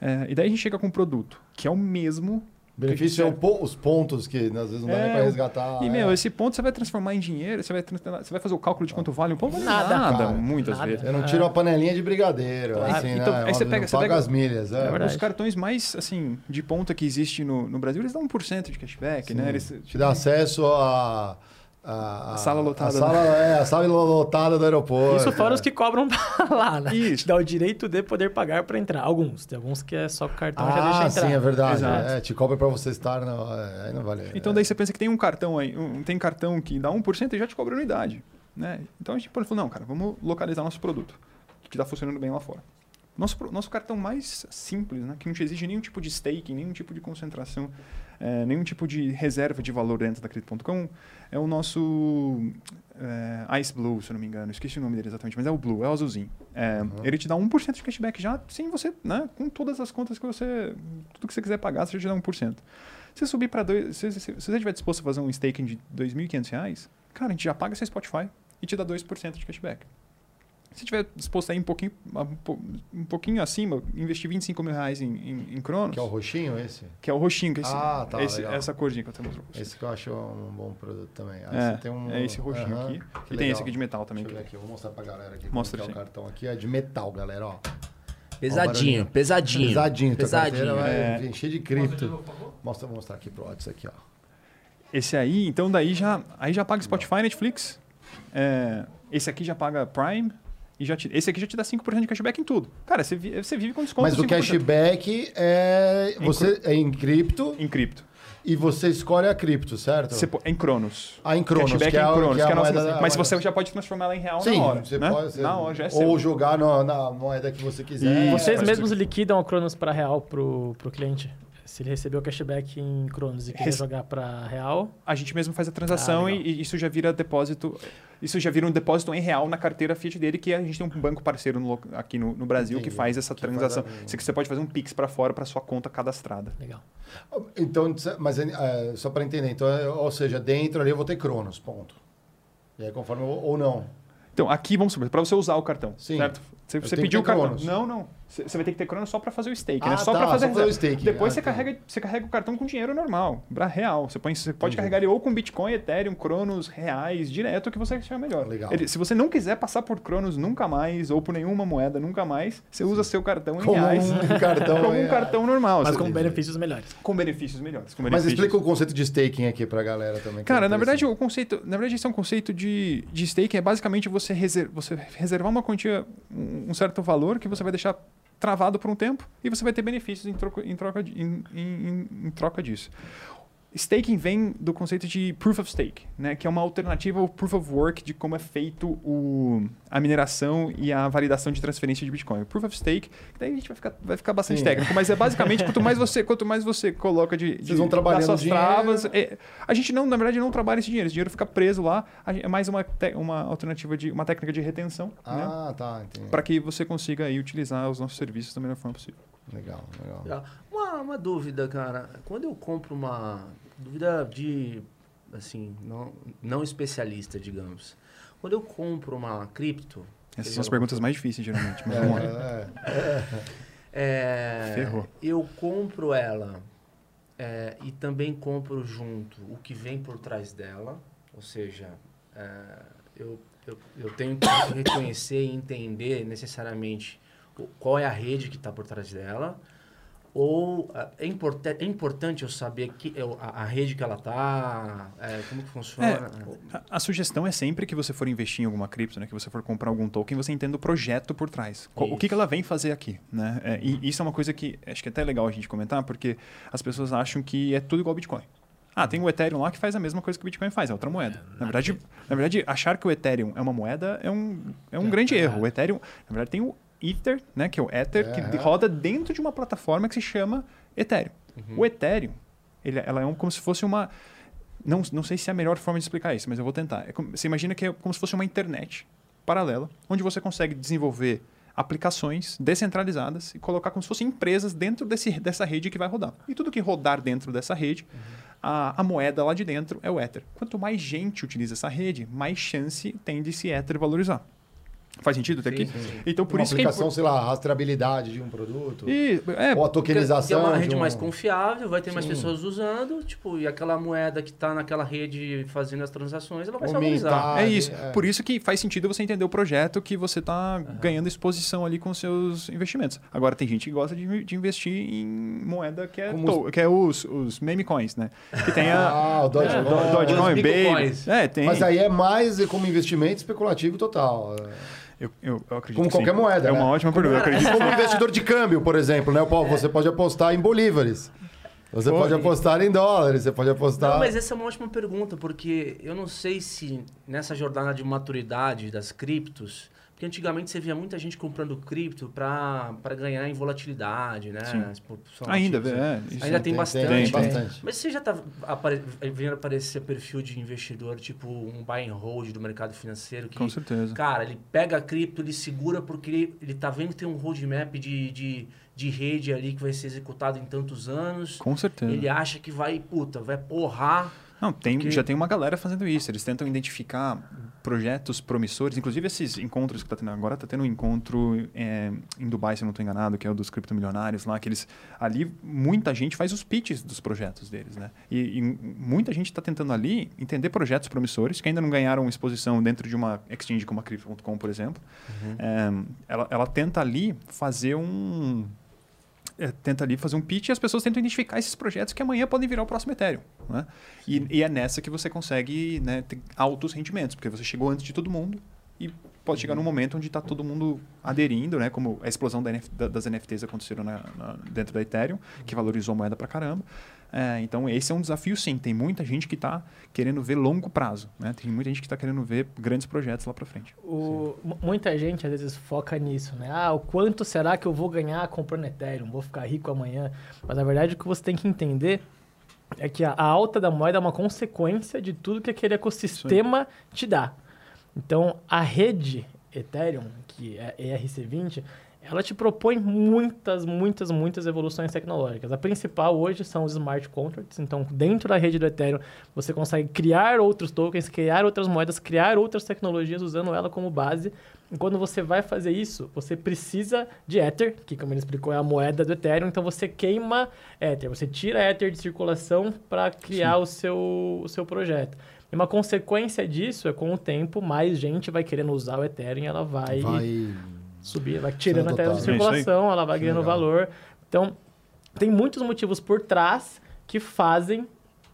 É, e daí a gente chega com um produto que é o mesmo Benefício é po os pontos que às vezes não dá é, nem para resgatar. E, é. meu, esse ponto você vai transformar em dinheiro, você vai, você vai fazer o cálculo de quanto vale um ponto? Nada, nada cara, muitas nada. vezes. Eu não tiro é. a panelinha de brigadeiro, claro. assim, então, né? Aí você pega, você paga pega as milhas. É. os cartões mais, assim, de ponta que existe no, no Brasil, eles dão 1% de cashback, né? Sim. né? Eles, Te dá acesso a a, a, sala lotada. A sala, é, a sala lotada do aeroporto. Isso fora os que cobram lá, né? Isso. Dá o direito de poder pagar para entrar. Alguns. Tem alguns que é só cartão ah, já deixa entrar. sim, é verdade. É, te cobra para você estar. Não, é, aí não vale. Então daí você pensa que tem um cartão aí, um, tem cartão que dá 1% e já te cobra anuidade. Né? Então a gente falou, não, cara, vamos localizar nosso produto, que está funcionando bem lá fora. Nosso, nosso cartão mais simples, né? que não te exige nenhum tipo de staking, nenhum tipo de concentração, é, nenhum tipo de reserva de valor dentro da Crypto.com, é o nosso é, Ice Blue, se eu não me engano. Esqueci o nome dele exatamente, mas é o Blue, é o azulzinho. É, uhum. Ele te dá 1% de cashback já, sem você, né? com todas as contas que você, tudo que você quiser pagar, você já te dá 1%. Se subir para dois, se, se, se, você estiver disposto a fazer um staking de R$ 2.500, cara, a gente já paga seu Spotify e te dá 2% de cashback. Se tiver disposto a ir um pouquinho, um pouquinho acima, investir 25 mil reais em, em, em Cronos. Que é o roxinho esse? Que é o roxinho. Que é esse, ah, tá. Esse, essa corzinha que eu tenho Esse que eu acho um bom produto também. Ah, é, um, é esse roxinho aqui. E legal. tem esse aqui de metal também. Deixa eu ver aqui, vou mostrar pra galera aqui. Mostra é o cartão aqui. É de metal, galera, ó. Pesadinho, pesadinho. Pesadinho, pesadinho. Vai é. cheio de cripto. Mostra, vou mostrar aqui pro Otis aqui, ó. Esse aí, então daí já, aí já paga Spotify, Netflix. É, esse aqui já paga Prime, e já te, esse aqui já te dá 5% de cashback em tudo. Cara, você, você vive com desconto Mas o cashback é, você, é em cripto. Em cripto. E você escolhe a cripto, certo? Você, em Cronos. Ah, em Cronos. Cashback que é, em Cronos. Que é que é moeda, nossa, mas você já pode transformar ela em real Sim, na hora. Você né? pode, na hora, já é Ou seu. jogar no, na moeda que você quiser. E vocês mesmos liquidam o Cronos para real pro, pro cliente? Se ele recebeu cashback em Cronos e quer jogar para real. A gente mesmo faz a transação ah, e, e, isso já vira depósito. Isso já vira um depósito em real na carteira Fiat dele, que a gente tem um banco parceiro no, aqui no, no Brasil Entendi. que faz essa que transação. Faz. Você pode fazer um Pix para fora para sua conta cadastrada. Legal. Então, mas é, só para entender, então, é, ou seja, dentro ali eu vou ter Cronos, ponto. E aí conforme ou não. Então, aqui vamos supor, para você usar o cartão, Sim. certo? Você, você pediu o cartão. Cronos. Não, não. Você vai ter que ter Cronos só para fazer o stake, ah, né? Só tá, para fazer, fazer o stake. Depois ah, você, tá. carrega, você carrega o cartão com dinheiro normal, real. Você, põe, você pode carregar ele ou com Bitcoin, Ethereum, Cronos, reais, direto, o que você achar melhor. Legal. Ele, se você não quiser passar por Cronos nunca mais, ou por nenhuma moeda nunca mais, você usa seu cartão em como reais. Um cartão como um cartão normal. Mas com benefícios melhores. Com benefícios melhores. Com benefícios. Mas explica o conceito de staking aqui para a galera também. Cara, na verdade, o conceito. Na verdade, esse é um conceito de, de staking, é basicamente você, você reservar uma quantia, um certo valor que você vai deixar travado por um tempo e você vai ter benefícios em troca, em troca, em, em, em troca disso. Staking vem do conceito de Proof of Stake, né? que é uma alternativa ao Proof of Work de como é feito o, a mineração e a validação de transferência de Bitcoin. Proof of Stake, daí a gente vai ficar, vai ficar bastante Sim. técnico, mas é basicamente quanto mais você, quanto mais você coloca de, Vocês vão trabalhando suas dinheiro. travas. É, a gente não, na verdade, não trabalha esse dinheiro. Esse dinheiro fica preso lá. é mais uma, te, uma alternativa de uma técnica de retenção. Ah, né? tá. Para que você consiga aí utilizar os nossos serviços da melhor forma possível. Legal, legal. Uma, uma dúvida, cara. Quando eu compro uma dúvida de, assim, não, não especialista, digamos. Quando eu compro uma cripto... Essas são as perguntas mais difíceis, geralmente, mas vamos lá. É, Ferrou. Eu compro ela é, e também compro junto o que vem por trás dela, ou seja, é, eu, eu, eu tenho que reconhecer e entender necessariamente qual é a rede que está por trás dela, ou ah, é, import é importante eu saber que eu, a, a, rede que ela está, é, como que funciona? É, a, a, sugestão é sempre que você for investir em alguma cripto, né, que você for comprar algum token, você entenda o projeto por trás. O que, que ela vem fazer aqui. Né? É, e isso é uma coisa que acho que é até legal a gente comentar, porque as pessoas acham que é tudo igual Bitcoin. Ah, tem o Ethereum lá que faz a mesma coisa que o Bitcoin faz, é outra moeda. É, na, verdade, na verdade, achar que o Ethereum é uma moeda é um, é um grande erro. O Ethereum, na verdade, tem o Ether, né, que é o Ether, é. que roda dentro de uma plataforma que se chama Ethereum. Uhum. O Ethereum, ele, ela é um, como se fosse uma... Não, não sei se é a melhor forma de explicar isso, mas eu vou tentar. É como, você imagina que é como se fosse uma internet paralela, onde você consegue desenvolver aplicações descentralizadas e colocar como se fossem empresas dentro desse, dessa rede que vai rodar. E tudo que rodar dentro dessa rede, uhum. a, a, moeda lá de dentro é o Ether. Quanto mais gente utiliza essa rede, mais chance tem de esse Ether valorizar. Faz sentido até aqui? Sim, sim. Então, por uma isso aplicação, que é sei lá, rastreabilidade de um produto. E, é, ou a tokenização. é uma rede um... mais confiável, vai ter sim. mais pessoas usando, tipo, e aquela moeda que está naquela rede fazendo as transações, ela vai se valorizar. É isso. É. Por isso que faz sentido você entender o projeto que você está uhum. ganhando exposição ali com seus investimentos. Agora, tem gente que gosta de, de investir em moeda que é, to, que é os, os meme coins, né? Que tem a. ah, o Dogecoin. É, Dogecoin, Baby. É, tem. Mas aí é mais como investimento especulativo total. Eu, eu, eu acredito Como qualquer sim. moeda. É né? uma ótima pergunta. Como, acredito como investidor de câmbio, por exemplo, né? Paulo, você pode apostar em bolívares. Você pode apostar em dólares, você pode apostar. Não, mas essa é uma ótima pergunta, porque eu não sei se nessa jornada de maturidade das criptos porque antigamente você via muita gente comprando cripto para ganhar em volatilidade, né? Tipo, ainda, tipo, é, ainda tem, tem bastante. Tem, bastante. Mas você já tá apare... vendo aparecer perfil de investidor, tipo um buy and hold do mercado financeiro? Que, Com certeza. Cara, ele pega a cripto, ele segura porque ele, ele tá vendo que tem um roadmap de, de, de rede ali que vai ser executado em tantos anos. Com certeza. Ele acha que vai, puta, vai porrar não, tem, Porque... já tem uma galera fazendo isso. Eles tentam identificar projetos promissores. Inclusive, esses encontros que está tendo agora, está tendo um encontro é, em Dubai, se eu não estou enganado, que é o dos criptomilionários lá, que eles... Ali, muita gente faz os pitches dos projetos deles, né? E, e muita gente está tentando ali entender projetos promissores que ainda não ganharam exposição dentro de uma exchange como a Crypto.com, por exemplo. Uhum. É, ela, ela tenta ali fazer um é, tenta ali fazer um pitch e as pessoas tentam identificar esses projetos que amanhã podem virar o próximo Ethereum. Né? E, e, é nessa que você consegue né, ter altos rendimentos, porque você chegou antes de todo mundo e pode chegar num momento onde está todo mundo aderindo, né? como a explosão da NF, da, das NFTs aconteceram na, na, dentro da Ethereum, que valorizou a moeda para caramba. É, então, esse é um desafio, sim. Tem muita gente que está querendo ver longo prazo. Né? Tem muita gente que está querendo ver grandes projetos lá para frente. O, muita gente, às vezes, foca nisso. Né? Ah, o quanto será que eu vou ganhar comprando Ethereum? Vou ficar rico amanhã? Mas, na verdade, o que você tem que entender é que a, a alta da moeda é uma consequência de tudo que aquele ecossistema te dá. Então, a rede Ethereum, que é ERC20, ela te propõe muitas, muitas, muitas evoluções tecnológicas. A principal hoje são os smart contracts. Então, dentro da rede do Ethereum, você consegue criar outros tokens, criar outras moedas, criar outras tecnologias usando ela como base. E quando você vai fazer isso, você precisa de Ether, que, como ele explicou, é a moeda do Ethereum. Então, você queima Ether, você tira Ether de circulação para criar o seu, o seu projeto. E uma consequência disso é, com o tempo, mais gente vai querendo usar o Ethereum e ela vai... vai subir, vai tirando a tela de circulação, ela vai ganhando valor. Então, tem muitos motivos por trás que fazem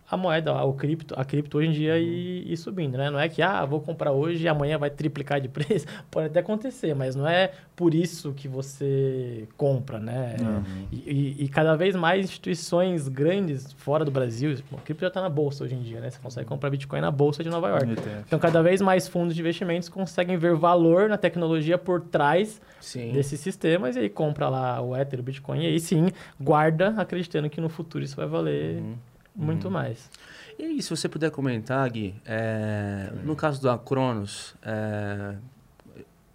a moeda, o cripto, a cripto hoje em dia ir, ir, subindo, né? Não é que, ah, vou comprar hoje e amanhã vai triplicar de preço. Pode até acontecer, mas não é por isso que você compra, né? Uhum. E, e, e, cada vez mais instituições grandes fora do Brasil, o cripto já está na bolsa hoje em dia, né? Você consegue comprar Bitcoin na bolsa de Nova York. Então, cada vez mais fundos de investimentos conseguem ver valor na tecnologia por trás sim. desses sistemas e aí compra lá o Ether, o Bitcoin e aí sim guarda acreditando que no futuro isso vai valer... Uhum muito uhum. mais. E aí, se você puder comentar, Gui, é, no caso da Cronos, é,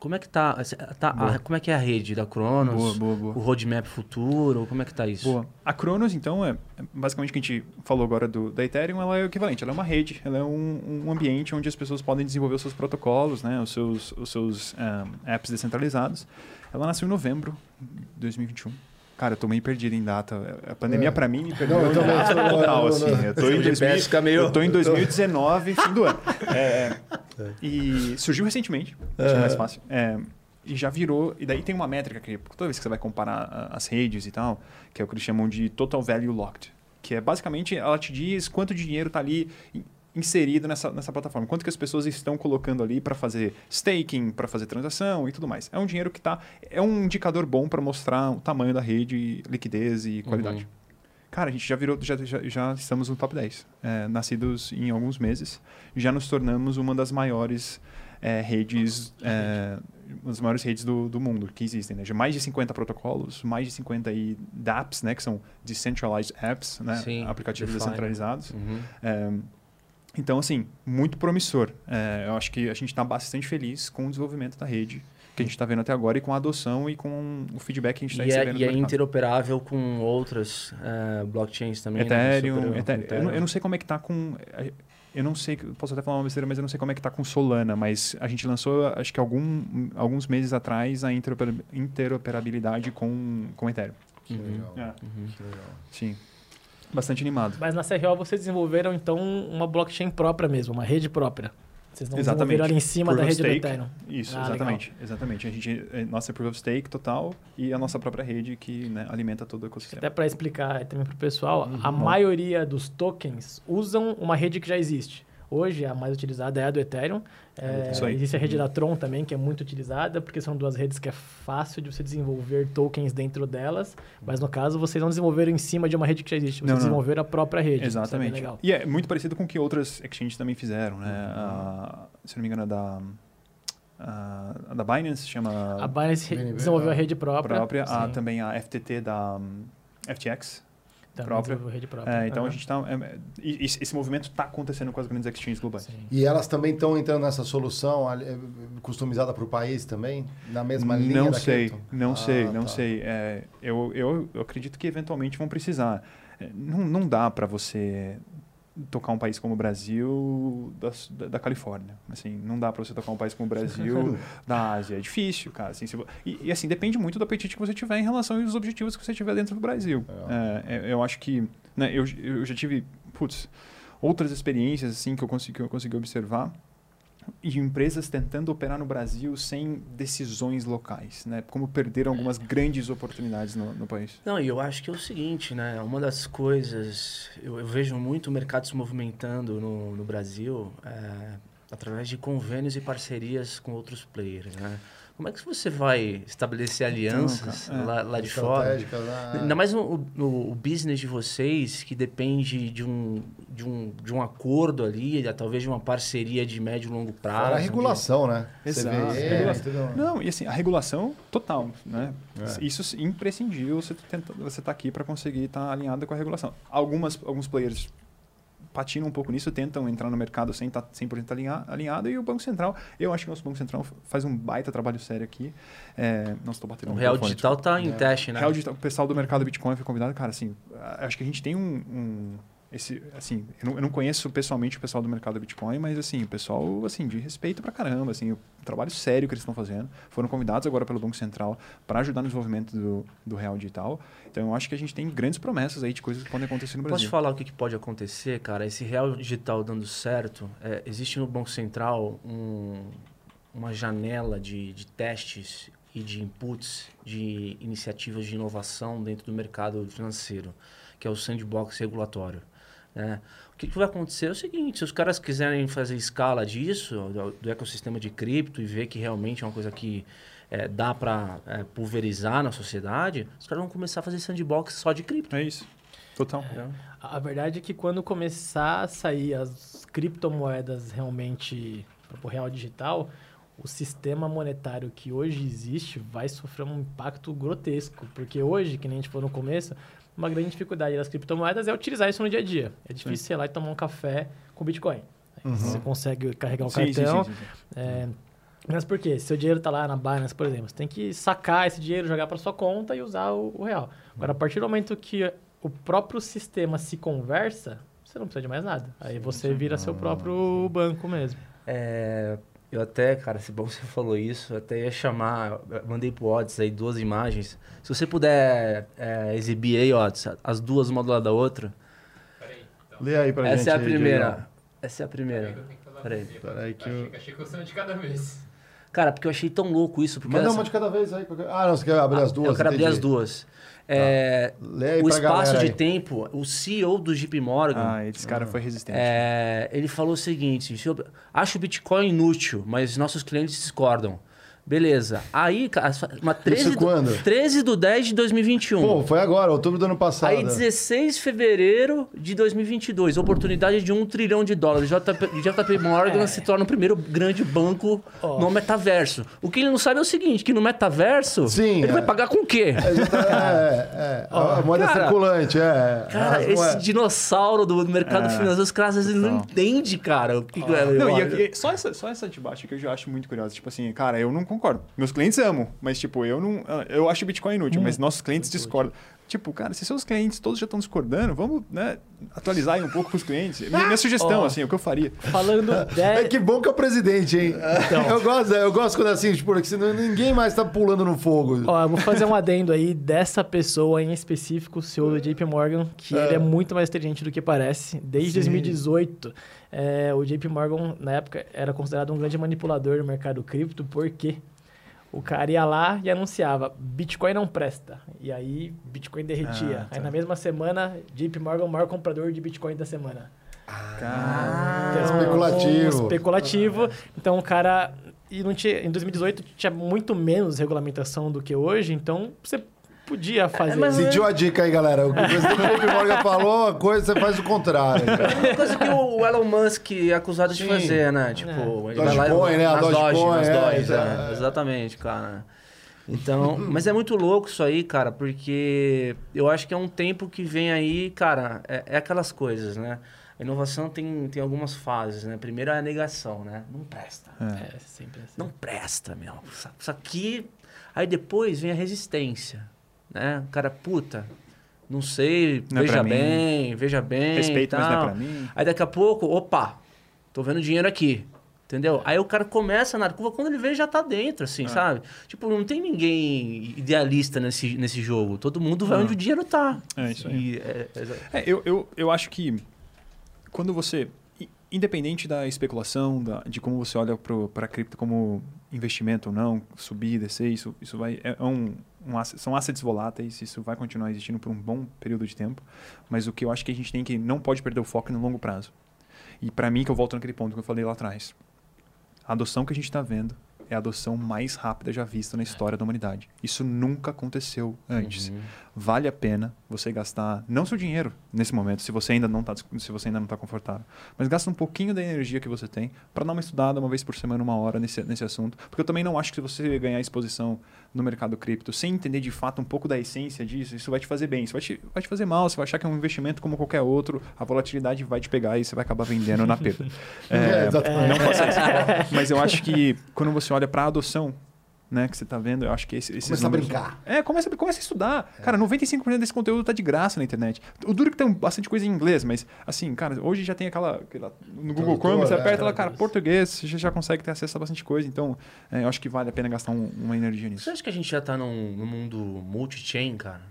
como é que tá, tá a, como é que é a rede da Cronos? Boa, boa, boa. O roadmap futuro, como é que tá isso? Boa. A Cronos, então, é basicamente o que a gente falou agora do, da Ethereum, ela é o equivalente, ela é uma rede, ela é um, um ambiente onde as pessoas podem desenvolver os seus protocolos, né, os seus, os seus um, apps descentralizados. Ela nasceu em novembro de 2021. Cara, eu tô meio perdido em data. A pandemia, é. para mim, me perdeu não, data total, assim. Eu tô, em 2000, meio... eu tô em 2019, fim do ano. É, é, e surgiu recentemente, é mais fácil. É, e já virou. E daí tem uma métrica que toda vez que você vai comparar as redes e tal, que é o que eles chamam de Total Value Locked. Que é basicamente ela te diz quanto dinheiro está ali inserido nessa, nessa plataforma. Quanto que as pessoas estão colocando ali para fazer staking, para fazer transação e tudo mais. É um dinheiro que está. É um indicador bom para mostrar o tamanho da rede, liquidez e qualidade. Cara, a gente já virou, já, já, já estamos no top 10. É, nascidos em alguns meses, já nos tornamos uma das maiores é, redes, é, uma das maiores redes do, do mundo que existem. Né? Já mais de 50 protocolos, mais de 50 aí DApps, né? que são Decentralized Apps, né? Sim, aplicativos descentralizados. Uhum. É, então, assim, muito promissor. É, eu acho que a gente está bastante feliz com o desenvolvimento da rede que a gente está vendo até agora e com a adoção e com o feedback que a gente está E é, recebendo e é mercado. interoperável com outras eh, blockchains também. né? Ethereum, Super- Ethereum. Eu, não, eu não sei como é que tá com. Eu não sei, posso até falar uma besteira, mas eu não sei como é que tá com Solana, mas a gente lançou, acho que algum, alguns meses atrás, a interopera- interoperabilidade com, com Ethereum. Que Uhum. legal. É, Uhum. Que legal. sim. Bastante animado. Mas na CRO vocês desenvolveram, então, uma blockchain própria mesmo, uma rede própria. Vocês não Exatamente. desenvolveram em cima Proof da rede do stake. Ethereum. Isso, Ah, exatamente. Exatamente. A gente, é, nossa Proof of Stake total e a nossa própria rede que né, alimenta todo o ecossistema. Até para explicar também para o pessoal, a Uhum. maioria dos tokens usam uma rede que já existe. Hoje, a mais utilizada é a do Ethereum. É, aí. existe a rede da Tron também, que é muito utilizada, porque são duas redes que é fácil de você desenvolver tokens dentro delas. Mas, no caso, vocês não desenvolveram em cima de uma rede que já existe. Vocês Não, não. desenvolveram a própria rede. É Exatamente. legal. E é muito parecido com o que outras exchanges também fizeram, né? A- se não me engano, a da, a, a da Binance chama A Binance desenvolveu a ah. rede própria. própria, a, também a FTT da hum, FTX. Também própria. a rede própria. É, então a Aham. gente tá. é, e- esse, movimento está acontecendo com as grandes exchanges globais. Sim. E elas também estão entrando nessa solução eh, customizada para o país também? Na mesma linha não da sei, não Ah, sei, não tá. sei. É, eu, eu, eu acredito que eventualmente vão precisar. É, Não, não dá para você tocar um país como o Brasil da, da, Califórnia. Assim, não dá para você tocar um país como o Brasil da Ásia. É difícil, cara. Assim, se e, e, assim, depende muito do apetite que você tiver em relação aos objetivos que você tiver dentro do Brasil. É, é, eu acho que... Né, eu, eu já tive, putz, outras experiências assim que eu consegui, que eu consegui observar e empresas tentando operar no Brasil sem decisões locais, né? Como perderam algumas grandes oportunidades no, no país. Não, e eu acho que é o seguinte, né? Uma das coisas, eu, eu vejo muito o mercado se movimentando no, no Brasil é, através de convênios e parcerias com outros players, né? Como é que você vai estabelecer alianças cara, é. lá, lá de fora? Estratégicas, né? Ainda mais no, no- o business de vocês, que depende de um, de um, de um acordo ali, talvez de uma parceria de médio e longo prazo. Fora a regulação, né? Exato. CVM, Regulação. Não, e assim, a regulação total, né? É. Isso é imprescindível, você tenta, você tá aqui para conseguir estar alinhado com a regulação. Algumas alguns players patinam um pouco nisso, tentam entrar no mercado sem estar 100% alinha- alinhado e o Banco Central, eu acho que o nosso Banco Central faz um baita trabalho sério aqui. É, não estou batendo O Real Digital está em É. teste, né? Real Digital, o pessoal do mercado Bitcoin foi convidado, cara, assim, acho que a gente tem um, um- esse, assim, eu não, eu não conheço pessoalmente o pessoal do mercado Bitcoin, mas assim, o pessoal, assim, de respeito pra caramba, assim, o trabalho sério que eles estão fazendo, foram convidados agora pelo Banco Central para ajudar no desenvolvimento do, do Real Digital. Então, eu acho que a gente tem grandes promessas aí de coisas que podem acontecer no Posso Brasil. falar o que, que pode acontecer, cara? Esse real digital dando certo, é, existe no Banco Central um- uma janela de, de testes e de inputs de iniciativas de inovação dentro do mercado financeiro, que é o sandbox regulatório. Né? O que, que vai acontecer é o seguinte: se os caras quiserem fazer escala disso, do, do ecossistema de cripto, e ver que realmente é uma coisa que é, dá para pulverizar na sociedade, os caras vão começar a fazer sandbox só de cripto. É isso. Total. A a verdade é que quando começar a sair as criptomoedas realmente para o real digital, o sistema monetário que hoje existe vai sofrer um impacto grotesco. Porque hoje, que nem a gente falou no começo, uma grande dificuldade das criptomoedas é utilizar isso no dia a dia. É difícil Sim. lá e tomar um café com Bitcoin. Uhum. Você consegue carregar um Sim, sim, cartão. sim, sim, sim. É, mas por quê? Seu dinheiro está lá na Binance, por exemplo, você tem que sacar esse dinheiro, jogar para sua conta e usar o, o real. Agora, a partir do momento que o próprio sistema se conversa, você não precisa de mais nada. Aí você vira seu próprio banco mesmo. É, eu até, cara, se bom que você falou isso, eu até ia chamar, eu mandei pro Otis aí duas imagens. Se você puder é, exibir aí, Otis, as duas uma do lado da outra. Peraí, então. Lê aí pra gente. Essa é a primeira. Diego. Essa é a Peraí que primeira. eu tenho que Peraí. Peraí que eu- achei que fosse uma de cada vez. Cara, porque eu achei tão louco isso. Porque Manda essa- uma de cada vez aí. qualquer- Ah, não, você quer abrir as duas? Eu quero abrir entendi. as duas. É, Lê aí o espaço de aí. tempo, o CEO do JP Morgan, Ah, esse cara foi resistente. é, ele falou o seguinte: "Se eu- acho o Bitcoin inútil, mas nossos clientes discordam. Beleza. Aí, cara, uma 13, quando? Do, 13 do 10 de 2021. Pô, foi agora, outubro do ano passado. Aí, 16 de fevereiro de 2022, oportunidade de um trilhão de dólares. JP, JP Morgan se torna o primeiro grande banco Ó. no metaverso. O que ele não sabe é o seguinte, que no metaverso, Sim, ele é. vai pagar com o quê? É, é. a a moeda cara, circulante, é. Cara, esse dinossauro do mercado É. financeiro, os caras às vezes não Total. entendem, cara. O que que é, Não, e, e só, essa, só essa debate que eu já acho muito curiosa. Tipo assim, cara, eu não concordo. Meus clientes amam, mas tipo, eu não. Eu acho Bitcoin inútil, mas nossos clientes discordam. Tipo, cara, se seus clientes todos já estão discordando, vamos né, atualizar aí um pouco com os clientes. Minha, minha sugestão, Ó. assim, o que eu faria. Falando É de... que bom que é o presidente, hein? Então. Eu, gosto, eu gosto quando é assim, tipo, porque senão ninguém mais tá pulando no fogo. Ó, eu vou fazer um adendo aí dessa pessoa em específico, o CEO do JP Morgan, que É. ele é muito mais inteligente do que parece. Desde Sim. 2018, é, o JP Morgan, na época, era considerado um grande manipulador do mercado cripto, porque o cara ia lá e anunciava, Bitcoin não presta. E aí, Bitcoin derretia. Ah, tá. Aí na mesma semana, JP Morgan, o maior comprador de Bitcoin da semana. Cara, Então, especulativo. um especulativo. Então o cara. E não tinha, em 2018 tinha muito menos regulamentação do que hoje, então você podia fazer. mas- Sentiu a dica aí, galera. O que o presidente JP Morgan falou, a coisa você faz o contrário. cara. Uma coisa que o Elon Musk é acusado de Sim. fazer, né? Tipo, ele vai lá Dogecoin, né? A Dogecoin, é, Doge, já- né? Exatamente, cara. Então, mas é muito louco isso aí, cara, porque eu acho que é um tempo que vem aí, cara, é, é aquelas coisas, né? A inovação tem, tem algumas fases, né? Primeiro é a negação, né? Não presta. É, sempre assim. Não presta, meu. Isso aqui. Aí depois vem a resistência, né? O cara, puta, não sei, Não é veja mim. bem, veja bem. respeito, mas não é pra mim. Aí daqui a pouco, opa, tô vendo dinheiro aqui. Entendeu? Aí o cara começa na curva, quando ele vê, já tá dentro, assim, sabe? Tipo, não tem ninguém idealista nesse, nesse jogo. Todo mundo vai onde o dinheiro tá. É isso aí. É, é- É, eu, eu, eu acho que quando você. Independente da especulação, da, de como você olha para a cripto como investimento ou não, subir, descer, isso, isso vai. É um, um são assets voláteis, isso vai continuar existindo por um bom período de tempo. Mas o que eu acho que a gente tem que. não pode perder o foco é no longo prazo. E para mim, que eu volto naquele ponto que eu falei lá atrás. A adoção que a gente está vendo é a adoção mais rápida já vista na história da humanidade. Isso nunca aconteceu antes Uhum. vale a pena você gastar não seu dinheiro nesse momento, se você ainda não está se você ainda não tá confortável, mas gasta um pouquinho da energia que você tem para dar uma estudada uma vez por semana, uma hora nesse, nesse assunto, porque eu também não acho que se você ganhar exposição no mercado cripto sem entender de fato um pouco da essência disso, isso vai te fazer bem, isso vai te, vai te fazer mal, você vai achar que é um investimento como qualquer outro, a volatilidade vai te pegar e você vai acabar vendendo na perda. É, exatamente. Não faça isso. Mas eu acho que quando você olha para a adoção, né, que você está vendo, eu acho que esse, Começa a números- brincar. é, começa, começa a estudar. Cara, 95% desse conteúdo tá de graça na internet. O duro é que tem bastante coisa em inglês, mas assim, cara, hoje já tem aquela. aquela- no Google Chrome, você é, aperta lá, cara, português, você já, consegue ter acesso a bastante coisa. Então, é, eu acho que vale a pena gastar um- uma energia nisso. Você acha que a gente já tá num, num mundo multi-chain, cara?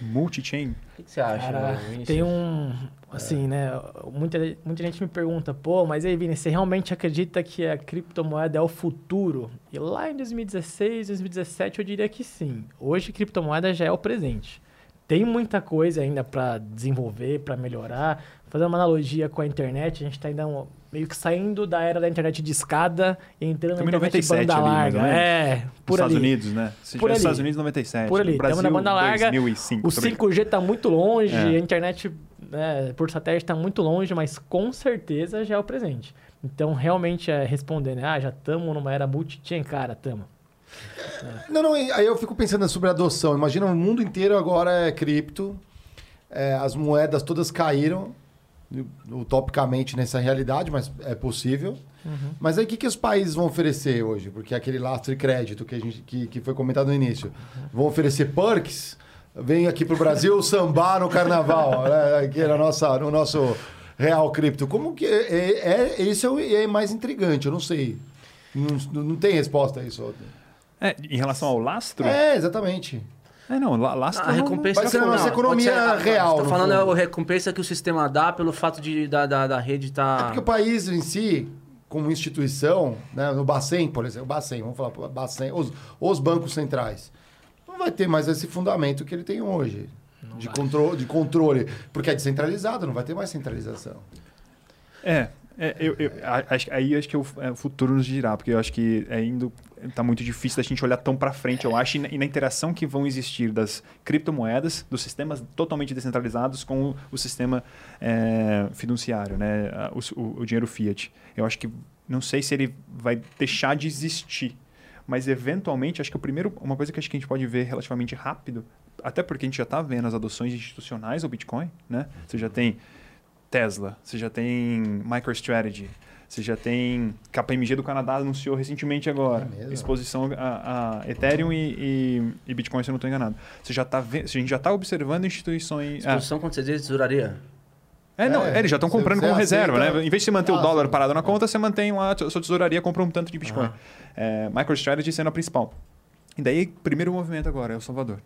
Multi-chain. O que, você acha, Cara, Vinícius? tem um. Assim, né? Muita, muita gente me pergunta, pô, mas aí, Vini, você realmente acredita que a criptomoeda é o futuro? E lá em 2016, 2017, eu diria que sim. Hoje, criptomoeda já é o presente. Tem muita coisa ainda para desenvolver, para melhorar. Fazendo uma analogia com a internet, a gente está ainda um- meio que saindo da era da internet de escada e entrando Estamos em na internet 97 banda ali, larga. É, Nos por Estados ali. Unidos, né? Se Por ali. Estados Unidos, 97. Por ali. Brasil, Tamo na banda larga, 2005. O tô brincando. 5G está muito longe, É. a internet né, por satélite está muito longe, mas com certeza já é o presente. Então, realmente, é responder, né? Ah, já estamos numa era multi-chain, cara, estamos. Não, não, e aí eu fico pensando sobre a adoção. Imagina o mundo inteiro agora é cripto, é, as moedas todas caíram, utopicamente nessa realidade, mas é possível. Mas aí o que, que os países vão oferecer hoje? Porque aquele lastro de crédito que, a gente, que, que foi comentado no início. Vão oferecer perks? Vem aqui pro Brasil sambar no carnaval, né? aqui na nossa, no nosso real cripto. Como que é, é, é isso é, o- é mais intrigante, eu não sei. Não, não tem resposta a isso. É, em relação ao lastro? É, exatamente. É, não, lastro. A não- recompensa Vai ser a não, nossa economia a- real, Você no tá falando é fundo. a recompensa que o sistema dá pelo fato de, da, da, da rede É estar. porque o país em si, como instituição, né, no Bacen, por exemplo, o Bacen, vamos falar, Bacen, os, os bancos centrais, não vai ter mais esse fundamento que ele tem hoje. De, contro de controle, porque é descentralizado, não vai ter mais centralização. É, é, eu, eu, acho, aí acho que o, é, o futuro nos dirá, porque eu acho que é indo tá muito difícil da gente olhar tão para frente, eu acho, e na, e na, interação que vão existir das criptomoedas, dos sistemas totalmente descentralizados com o, o sistema é, né? O, o, o, dinheiro fiat. Eu acho que não sei se ele vai deixar de existir, mas eventualmente acho que o primeiro, uma coisa que acho que a gente pode ver relativamente rápido, até porque a gente já está vendo as adoções institucionais do Bitcoin, né? Você já tem Tesla, você já tem MicroStrategy, você já tem. KPMG do Canadá anunciou recentemente agora. É exposição a, a Ethereum e, e, e, Bitcoin, se eu não estou enganado. Você já tá a gente já está observando instituições. Exposição, ah, quando você diz tesouraria? É, não, é, eles já estão comprando como reserva, aceita... né? Em vez de você manter ah, o dólar sim. parado na conta, você mantém lá, a sua tesouraria compra um tanto de Bitcoin. Uhum. É, MicroStrategy sendo a principal. E daí, primeiro movimento agora, é o Salvador.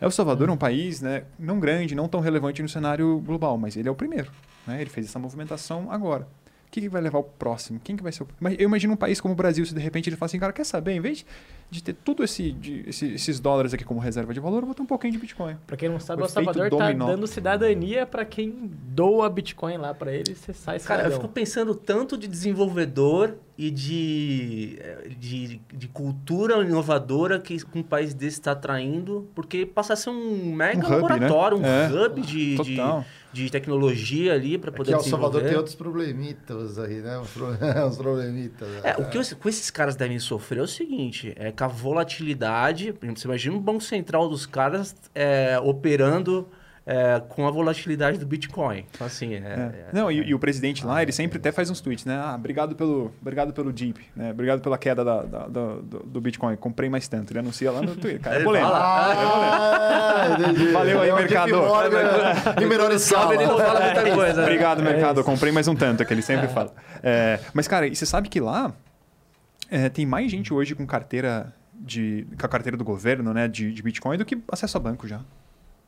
El Salvador é um país né, não grande, não tão relevante no cenário global, mas ele é o primeiro. Né? Ele fez essa movimentação agora que, que vai levar o próximo? Quem que vai ser o... Eu imagino um país como o Brasil, se de repente ele fala assim, cara, quer saber? Em vez de ter tudo esse, de, esse, esses dólares aqui como reserva de valor, eu vou ter um pouquinho de Bitcoin. Para quem não sabe, o, o Salvador está dando cidadania para quem doa Bitcoin lá para ele, você sai Cara, eu fico pensando tanto de desenvolvedor e de, de, de cultura inovadora que um país desse está atraindo, porque passa a ser um mega um laboratório, hub, né? um é. hub de, de de tecnologia ali para poder Aqui, desenvolver. El Salvador tem outros problemitas aí, né? Uns problemitas. É, o que os, com esses caras devem sofrer é o seguinte, é com a volatilidade, você imagina um banco central dos caras é, operando é, com a volatilidade do Bitcoin. Então, assim, é, é. é Não, e, e, o presidente lá, ele sempre até faz uns tweets, né? Ah, obrigado pelo, obrigado pelo Deep, né? Obrigado pela queda da, da, da, do, do, Bitcoin. Comprei mais tanto. Ele anuncia lá no Twitter. Cara, é polêmico. Ah, é Valeu aí, mercado. Menor escala. Ele não fala muita coisa. Né? Obrigado, mercado. Eu comprei mais um tanto, que ele sempre fala. mas, cara, e você sabe que lá tem mais gente hoje com carteira de, com a carteira do governo, né, de, de Bitcoin, do que acesso a banco já.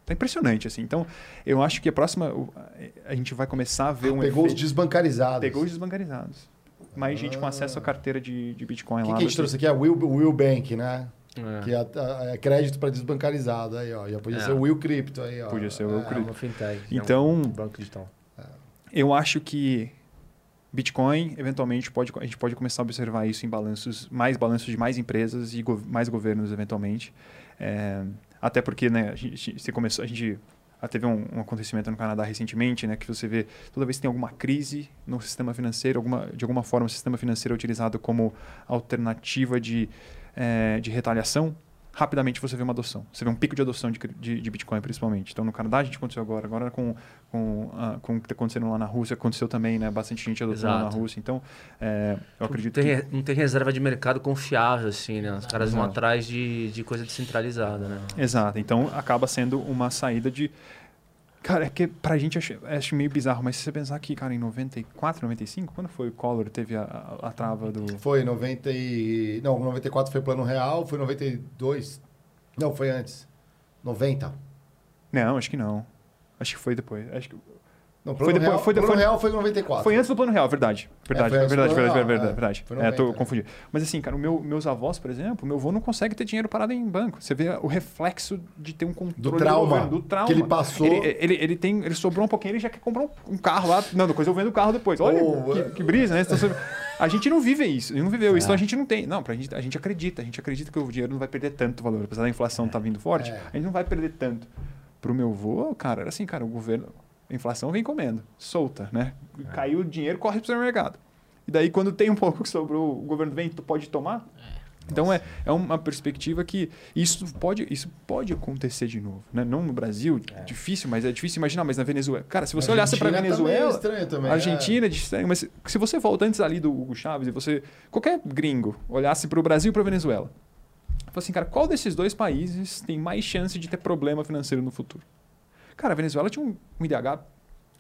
Tá impressionante, assim. Então, eu acho que a próxima. A gente vai começar a ver ah, um. Pegou efeito... os desbancarizados. Pegou os desbancarizados. Mais ah. gente com acesso à carteira de, de Bitcoin que lá. O que a gente trouxe aqui é o Will, Will Bank, né? É. Que é, é crédito para desbancarizado aí, ó. Já podia é. ser o Will Crypto aí, ó. Podia ser o Will é. Crypto. Uma fintech. Então, um banco digital. É. Eu acho que Bitcoin, eventualmente, pode, a gente pode começar a observar isso em balanços, mais balanços de mais empresas e go mais governos, eventualmente. É, até porque, né, a gente, se começou, a gente teve um, um, acontecimento no Canadá recentemente, né, que você vê toda vez que tem alguma crise no sistema financeiro, alguma, de alguma forma o sistema financeiro é utilizado como alternativa de, é, de retaliação, rapidamente você vê uma adoção. Você vê um pico de adoção de, de, de Bitcoin, principalmente. Então, no Canadá, a gente aconteceu agora. Agora, com, com, uh, com o que está acontecendo lá na Rússia, aconteceu também, né? Bastante gente adotou lá na Rússia. Então, é, eu acredito não tem, que... Não tem reserva de mercado confiável, assim, né? Os caras Exato. vão atrás de, de coisa descentralizada, né? Exato. Então, acaba sendo uma saída de... Cara, é que pra gente acho, acho meio bizarro, mas se você pensar que, cara, em 94, 95, quando foi o Collor teve a, a, a trava do... Foi 90 e... Não, 94 foi plano real, foi 92 não, foi antes. 90. Não, acho que não. Acho que foi depois. Acho que... Não, foi depois, real, foi, plano foi, real foi em 94. Foi antes do plano real, verdade. Verdade, é, verdade, verdade, verdade, verdade, verdade. É, 90, tô é. confundindo. Mas assim, cara, meu, meus avós, por exemplo, meu avô não consegue ter dinheiro parado em banco. Você vê o reflexo de ter um controle do trauma, do, do trauma. que ele passou. Ele, ele, ele, tem, ele sobrou um pouquinho, ele já quer comprar um, carro lá. Não, depois eu vendo o carro depois. Olha oh, que, que, brisa, né? Então, a gente não vive isso, não viveu isso, então a é. gente não tem. Não, pra gente, a gente acredita, a gente acredita que o dinheiro não vai perder tanto valor. Apesar da inflação estar tá vindo forte, é. a gente não vai perder tanto. Pro meu avô, cara, era assim, cara, o governo a inflação vem comendo, solta, né? É. Caiu o dinheiro, corre para o supermercado. E daí, quando tem um pouco que sobrou, o governo vem, tu pode tomar. É. Então é, é uma perspectiva que isso pode, isso pode acontecer de novo. Né? Não no Brasil, é. difícil, mas é difícil imaginar, mas na Venezuela. Cara, se você olhasse para a Venezuela. Também é estranho também, Argentina é estranho, mas se você volta antes ali do Hugo Chaves e você. Qualquer gringo olhasse para o Brasil e para a Venezuela. Fala assim, cara, qual desses dois países tem mais chance de ter problema financeiro no futuro? Cara, a Venezuela tinha um, um IDH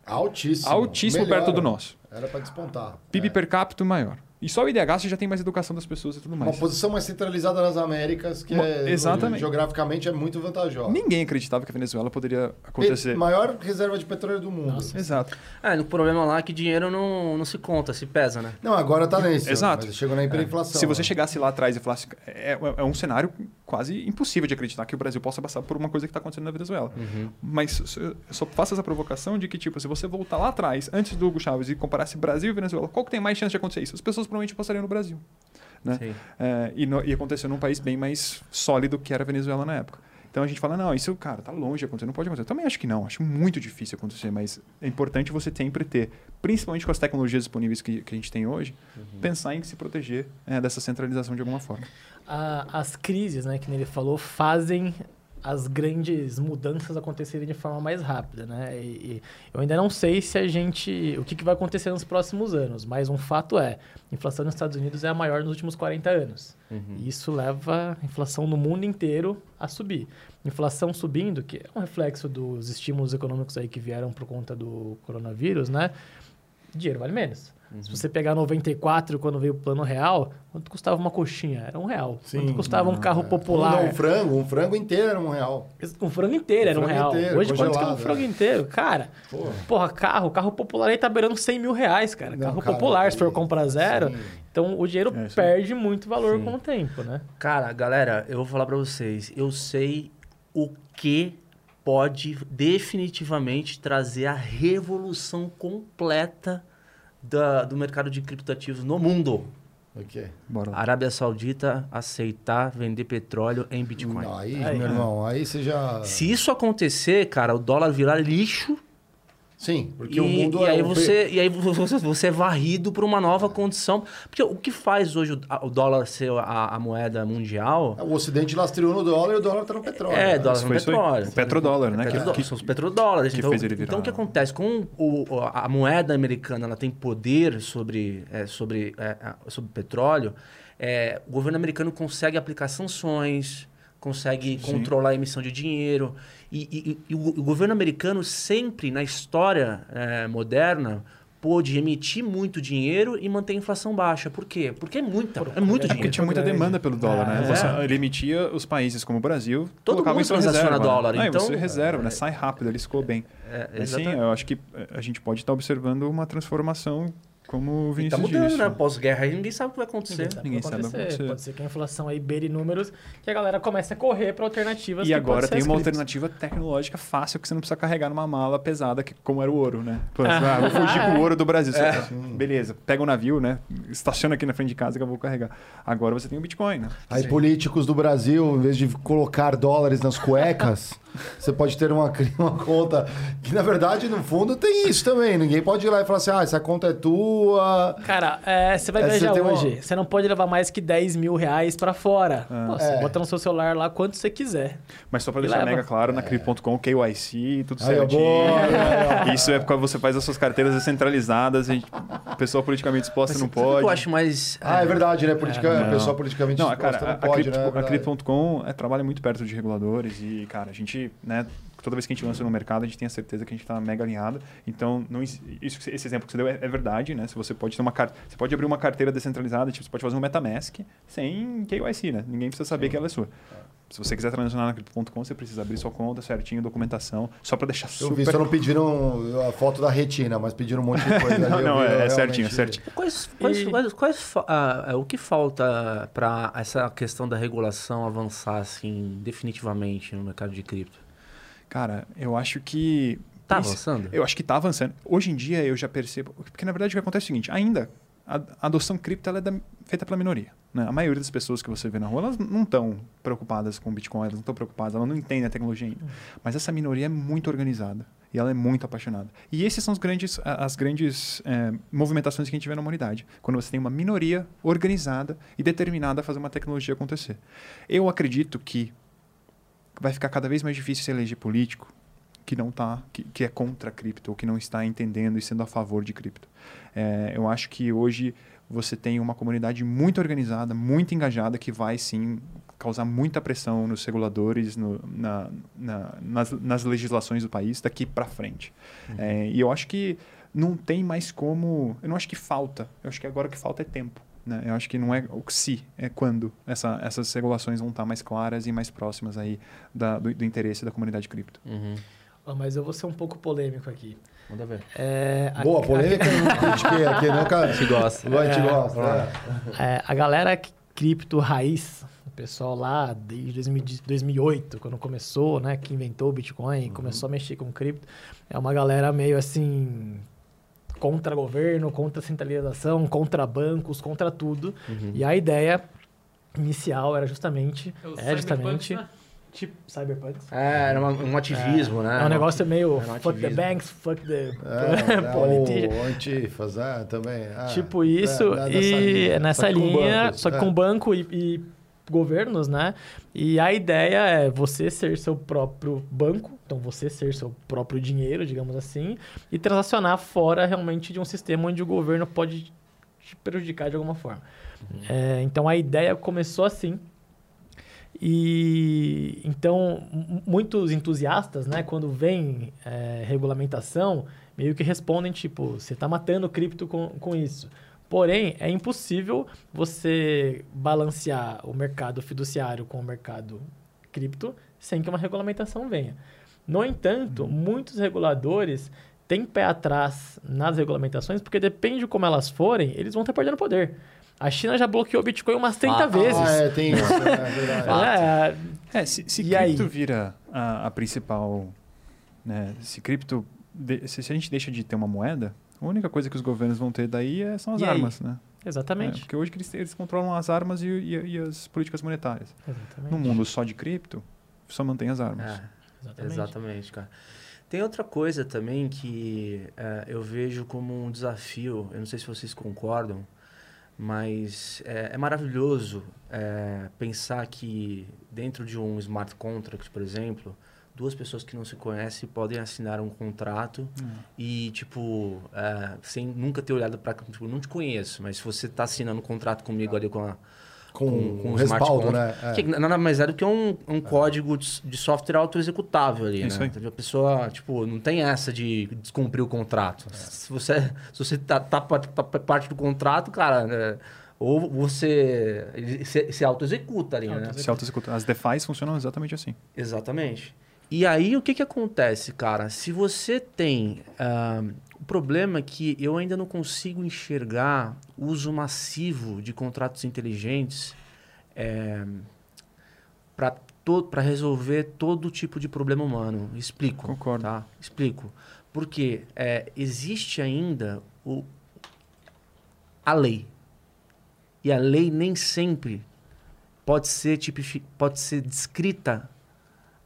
altíssimo, altíssimo perto do nosso. Era para despontar. PIB é. per capita maior. E só o IDH você já tem mais educação das pessoas e tudo Uma mais. posição mais centralizada nas Américas, que Uma- é, exatamente. geograficamente é muito vantajosa. Ninguém acreditava que a Venezuela poderia acontecer. Pe- Maior reserva de petróleo do mundo. Nossa. Exato. É, o problema lá é que dinheiro não, não se conta, se pesa, né? Não, agora tá nesse. Exato. Mas chegou na hiperinflação. Se você né? chegasse lá atrás e falasse. É, é um cenário quase impossível de acreditar que o Brasil possa passar por uma coisa que está acontecendo na Venezuela. Mas eu só faço essa provocação de que, tipo, se você voltar lá atrás, antes do Hugo Chávez, e comparasse Brasil e Venezuela, qual que tem mais chance de acontecer isso? As pessoas provavelmente passariam no Brasil. Né? É, e, no, e aconteceu num país bem mais sólido que era a Venezuela na época. Então a gente fala, não, isso, cara, tá longe de acontecer, não pode acontecer. Eu também acho que não, acho muito difícil acontecer, mas é importante você sempre ter, principalmente com as tecnologias disponíveis que, que a gente tem hoje, pensar em se proteger é, dessa centralização de alguma forma. A- as crises, né, que ele falou, fazem as grandes mudanças acontecerem de forma mais rápida, né? E, e eu ainda não sei se a gente, o que, que vai acontecer nos próximos anos, mas um fato é, a inflação nos Estados Unidos é a maior nos últimos 40 anos. E isso leva a inflação no mundo inteiro a subir. Inflação subindo, que é um reflexo dos estímulos econômicos aí que vieram por conta do coronavírus, né? Dinheiro vale menos. Se você pegar 94, quando veio o plano real, quanto custava uma coxinha? Era um real. Sim. quanto custava um carro Não, popular? um frango, um frango inteiro era um real. Um frango inteiro era um frango real. inteiro, Hoje, quanto que é um frango é. inteiro? Cara, Porra. porra, carro, carro popular aí tá beirando 100 mil reais, cara. Não, carro cara, popular, se for comprar zero. Sim. Então, o dinheiro É, perde muito valor Sim. com o tempo, né? Cara, galera, eu vou falar pra vocês. Eu sei o que pode definitivamente trazer a revolução completa da- do mercado de criptoativos no mundo. O quê? Bora. Arábia Saudita aceitar vender petróleo em Bitcoin. Não, aí, Aí. meu irmão, aí você já. Se isso acontecer, cara, o dólar virar lixo Sim, porque e, o mundo e é aí o- você e aí você, você é varrido para uma nova condição. Porque o que faz hoje o, a- o dólar ser a, a moeda mundial O Ocidente lastreou no dólar e o dólar tá no petróleo. É, né? dólar no petróleo. O petrodólar, né? É, Que- petrodó- que- são os petrodólares. que então, fez ele virar. então, o que acontece? Com o, a moeda americana ela tem poder sobre, é, sobre, é, sobre petróleo, é, o governo americano consegue aplicar sanções, consegue Sim. controlar a emissão de dinheiro. E, e- e o, o governo americano sempre, na história é, moderna, pôde emitir muito dinheiro e manter a inflação baixa. Por quê? Porque é, muita, é muito É porque dinheiro. tinha muita demanda pelo dólar, né? É. Você- ele emitia os países como o Brasil, Todo colocava mundo em sua transaciona reserva. dólar, Aí então- você reserva, né? Sai rápido, ele escoou bem. É, Mas sim, exatamente. eu acho que eh, a gente pode estar observando uma transformação, como o E Vinícius tá mudando, disse. né? Pós-guerra aí ninguém sabe o que vai acontecer. sabe o Ninguém sabe o que vai acontecer. Pode ser que a inflação aí beire números que a galera comece a correr para alternativas E que agora tem uma alternativa tecnológica fácil que você não precisa carregar numa mala pesada, que, como era o ouro, né? Pô, ah, vou fugir com o ouro do Brasil. É. Beleza, pega um navio, né? Estaciona aqui na frente de casa que eu vou carregar. Agora você tem o Bitcoin, né? Aí políticos do Brasil, em vez de colocar dólares nas cuecas, você pode ter uma, uma conta que, na verdade, no fundo tem isso também. Ninguém pode ir lá e falar assim, ah, essa conta é tua. Cara, é, você vai É, você viajar uma- hoje, você não pode levar mais que 10 mil reais pra fora. Pô, você É. bota no seu celular lá quanto você quiser. Mas só para deixar leva. mega claro, na Crypto.com, KYC, tudo Aí, ó, certinho. boa. Isso é quando você faz as suas carteiras descentralizadas, a a pessoa politicamente exposta não que pode. eu acho mais. Ah, é verdade, né? Politica, É, a pessoa politicamente Não, exposta cara, a, não pode, Crypto- né? É a verdade. Crypto.com é, trabalha muito perto de reguladores e, cara, a gente, né, toda vez que a gente lança no mercado, a gente tem a certeza que a gente está mega alinhado. Então, não, is- isso, esse exemplo que você deu é, é verdade, né? Se você pode ter uma você pode abrir uma carteira descentralizada, tipo, você pode fazer um MetaMask sem KYC, né? Ninguém precisa saber que ela é sua. Se você quiser transacionar na Crypto.com, você precisa abrir sua conta certinho, documentação, só para deixar Eu super... vi, só não pediram a foto da retina, mas pediram um monte de coisa. não, ali, eu não, vi, é, é realmente- certinho, é certinho. Quais, quais, E- quais, quais ah, ah, o que falta para essa questão da regulação avançar assim definitivamente no mercado de cripto? Cara, eu acho que... Tá avançando? Eu acho que está avançando. Hoje em dia eu já percebo. Porque na verdade o que acontece é o seguinte: ainda a, adoção cripto ela é da- feita pela minoria. Né? A maioria das pessoas que você vê na rua elas não estão preocupadas com Bitcoin, elas não estão preocupadas, elas não entendem a tecnologia ainda. Mas essa minoria é muito organizada e ela é muito apaixonada. E esses são os grandes, as grandes eh, movimentações que a gente vê na humanidade. Quando você tem uma minoria organizada e determinada a fazer uma tecnologia acontecer. Eu acredito que vai ficar cada vez mais difícil se eleger político que não tá, que, que é contra a cripto, ou que não está entendendo e sendo a favor de cripto. É, eu acho que hoje você tem uma comunidade muito organizada, muito engajada, que vai sim causar muita pressão nos reguladores, no, na, na- nas, nas legislações do país daqui para frente. É, e eu acho que não tem mais como. Eu não acho que falta. Eu acho que agora o que falta é tempo. Né? Eu acho que não é o se, é quando essa, essas regulações vão estar mais claras e mais próximas aí da, do, do interesse da comunidade cripto. Uhum. Ó, mas eu vou ser um pouco polêmico aqui. Manda ver. É, a- Boa, polêmica, eu não critiquei aqui, não, cara. A gente gosta. A gente É. gosta. é. É, a galera cripto raiz, o pessoal lá desde 2000 2008, quando começou, né, que inventou o Bitcoin, começou a mexer com cripto, é uma galera meio assim contra governo, contra centralização, contra bancos, contra tudo. Uhum. E a ideia inicial era justamente É o é justamente Cyberpunk, né? tipo cyberpunks. É, era uma- um ativismo, né? É um negócio meio um fuck the banks, fuck the É, é, politicians. o Antifas, é, também. ah, Tipo isso, é, é e é nessa Só que com linha, só que é. com banco e, e governos, né? E a ideia é você ser seu próprio banco, então você ser seu próprio dinheiro, digamos assim, e transacionar fora realmente de um sistema onde o governo pode te prejudicar de alguma forma. É, então a ideia começou assim. E então muitos entusiastas, né, quando vem é, regulamentação, meio que respondem tipo, você está matando o cripto com, com isso. Porém, é impossível você balancear o mercado fiduciário com o mercado cripto sem que uma regulamentação venha. No entanto, muitos reguladores têm pé atrás nas regulamentações, porque depende de como elas forem, eles vão estar perdendo poder. A China já bloqueou o Bitcoin umas 30 Ah, vezes. Ah, é, tem isso, é verdade. É, É, se, se E cripto aí? vira a, a principal. Né, se cripto. de- se, se a gente deixa de ter uma moeda, a única coisa que os governos vão ter daí é, são as E aí? armas, né? É, exatamente. porque hoje eles, eles controlam as armas e, e- e as políticas monetárias. Exatamente. No mundo só de cripto, só mantém as armas. É. Exatamente. Exatamente, cara. Tem outra coisa também que é, eu vejo como um desafio, eu não sei se vocês concordam, mas é, é maravilhoso é, pensar que dentro de um smart contract, por exemplo, duas pessoas que não se conhecem podem assinar um contrato e, tipo, é, sem nunca ter olhado para... Tipo, não te conheço, mas se você está assinando um contrato comigo ali com a, Com, com- respaldo, né? É. que nada mais é do que um, um código de, software auto-executável ali, É isso né? aí. A pessoa, tipo, não tem essa de descumprir o contrato. Se você, se você tá, tá, tá pa- parte do contrato, cara, né, ou você se, se auto-executa ali, né? Se auto-executa. As DeFis funcionam exatamente assim. Exatamente. E aí, o que que acontece, cara? Se você tem... ah, o problema é que eu ainda não consigo enxergar uso massivo de contratos inteligentes para resolver todo tipo de problema humano. Explico. Concordo. Tá? Explico. Porque é, existe ainda o, a lei. E a lei nem sempre pode ser, tipifi, pode ser descrita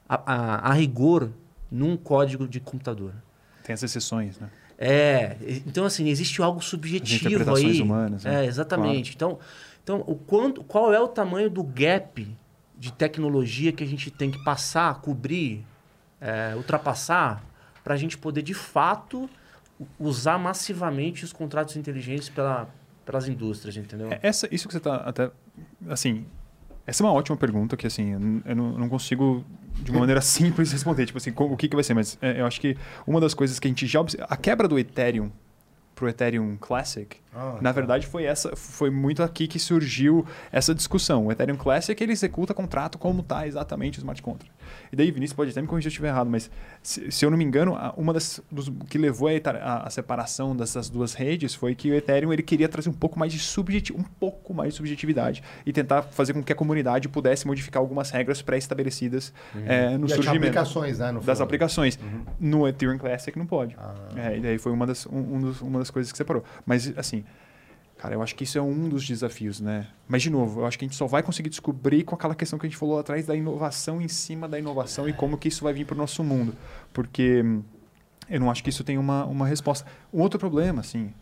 a, a, a rigor num código de computador. Tem as exceções, né? É, então assim, existe algo subjetivo interpretações aí. humanas, né? É, exatamente. Então, então o quanto, qual é o tamanho do gap de tecnologia que a gente tem que passar, cobrir, é, ultrapassar, para a gente poder de fato usar massivamente os contratos inteligentes pela, pelas indústrias, entendeu? É, Essa, isso que você está até. Assim, essa é uma ótima pergunta que, assim, eu não, eu não consigo de uma maneira simples responder. Tipo assim, o que, que vai ser? Mas é, eu acho que uma das coisas que a gente já. obs- A quebra do Ethereum pro Ethereum Classic, Ah, na tá. verdade foi essa foi muito aqui que surgiu essa discussão. O Ethereum Classic ele executa contrato como está exatamente o smart contract. E daí Vinícius pode até me corrigir se eu estiver errado, mas se, se eu não me engano, uma das dos, que levou a, a- a separação dessas duas redes foi que o Ethereum ele queria trazer um pouco mais de subjetivo, um pouco mais de subjetividade e tentar fazer com que a comunidade pudesse modificar algumas regras pré-estabelecidas eh, no E surgimento aplicações, né? No das aplicações. No Ethereum Classic não pode. Ah. É, e daí foi uma das, um, um dos- uma das coisas que separou. Mas, assim, cara, eu acho que isso é um dos desafios, né? Mas, de novo, eu acho que a gente só vai conseguir descobrir com aquela questão que a gente falou atrás da inovação em cima da inovação e como que isso vai vir para o nosso mundo. Porque hum, eu não acho que isso tem uma, uma resposta. Um outro problema, assim,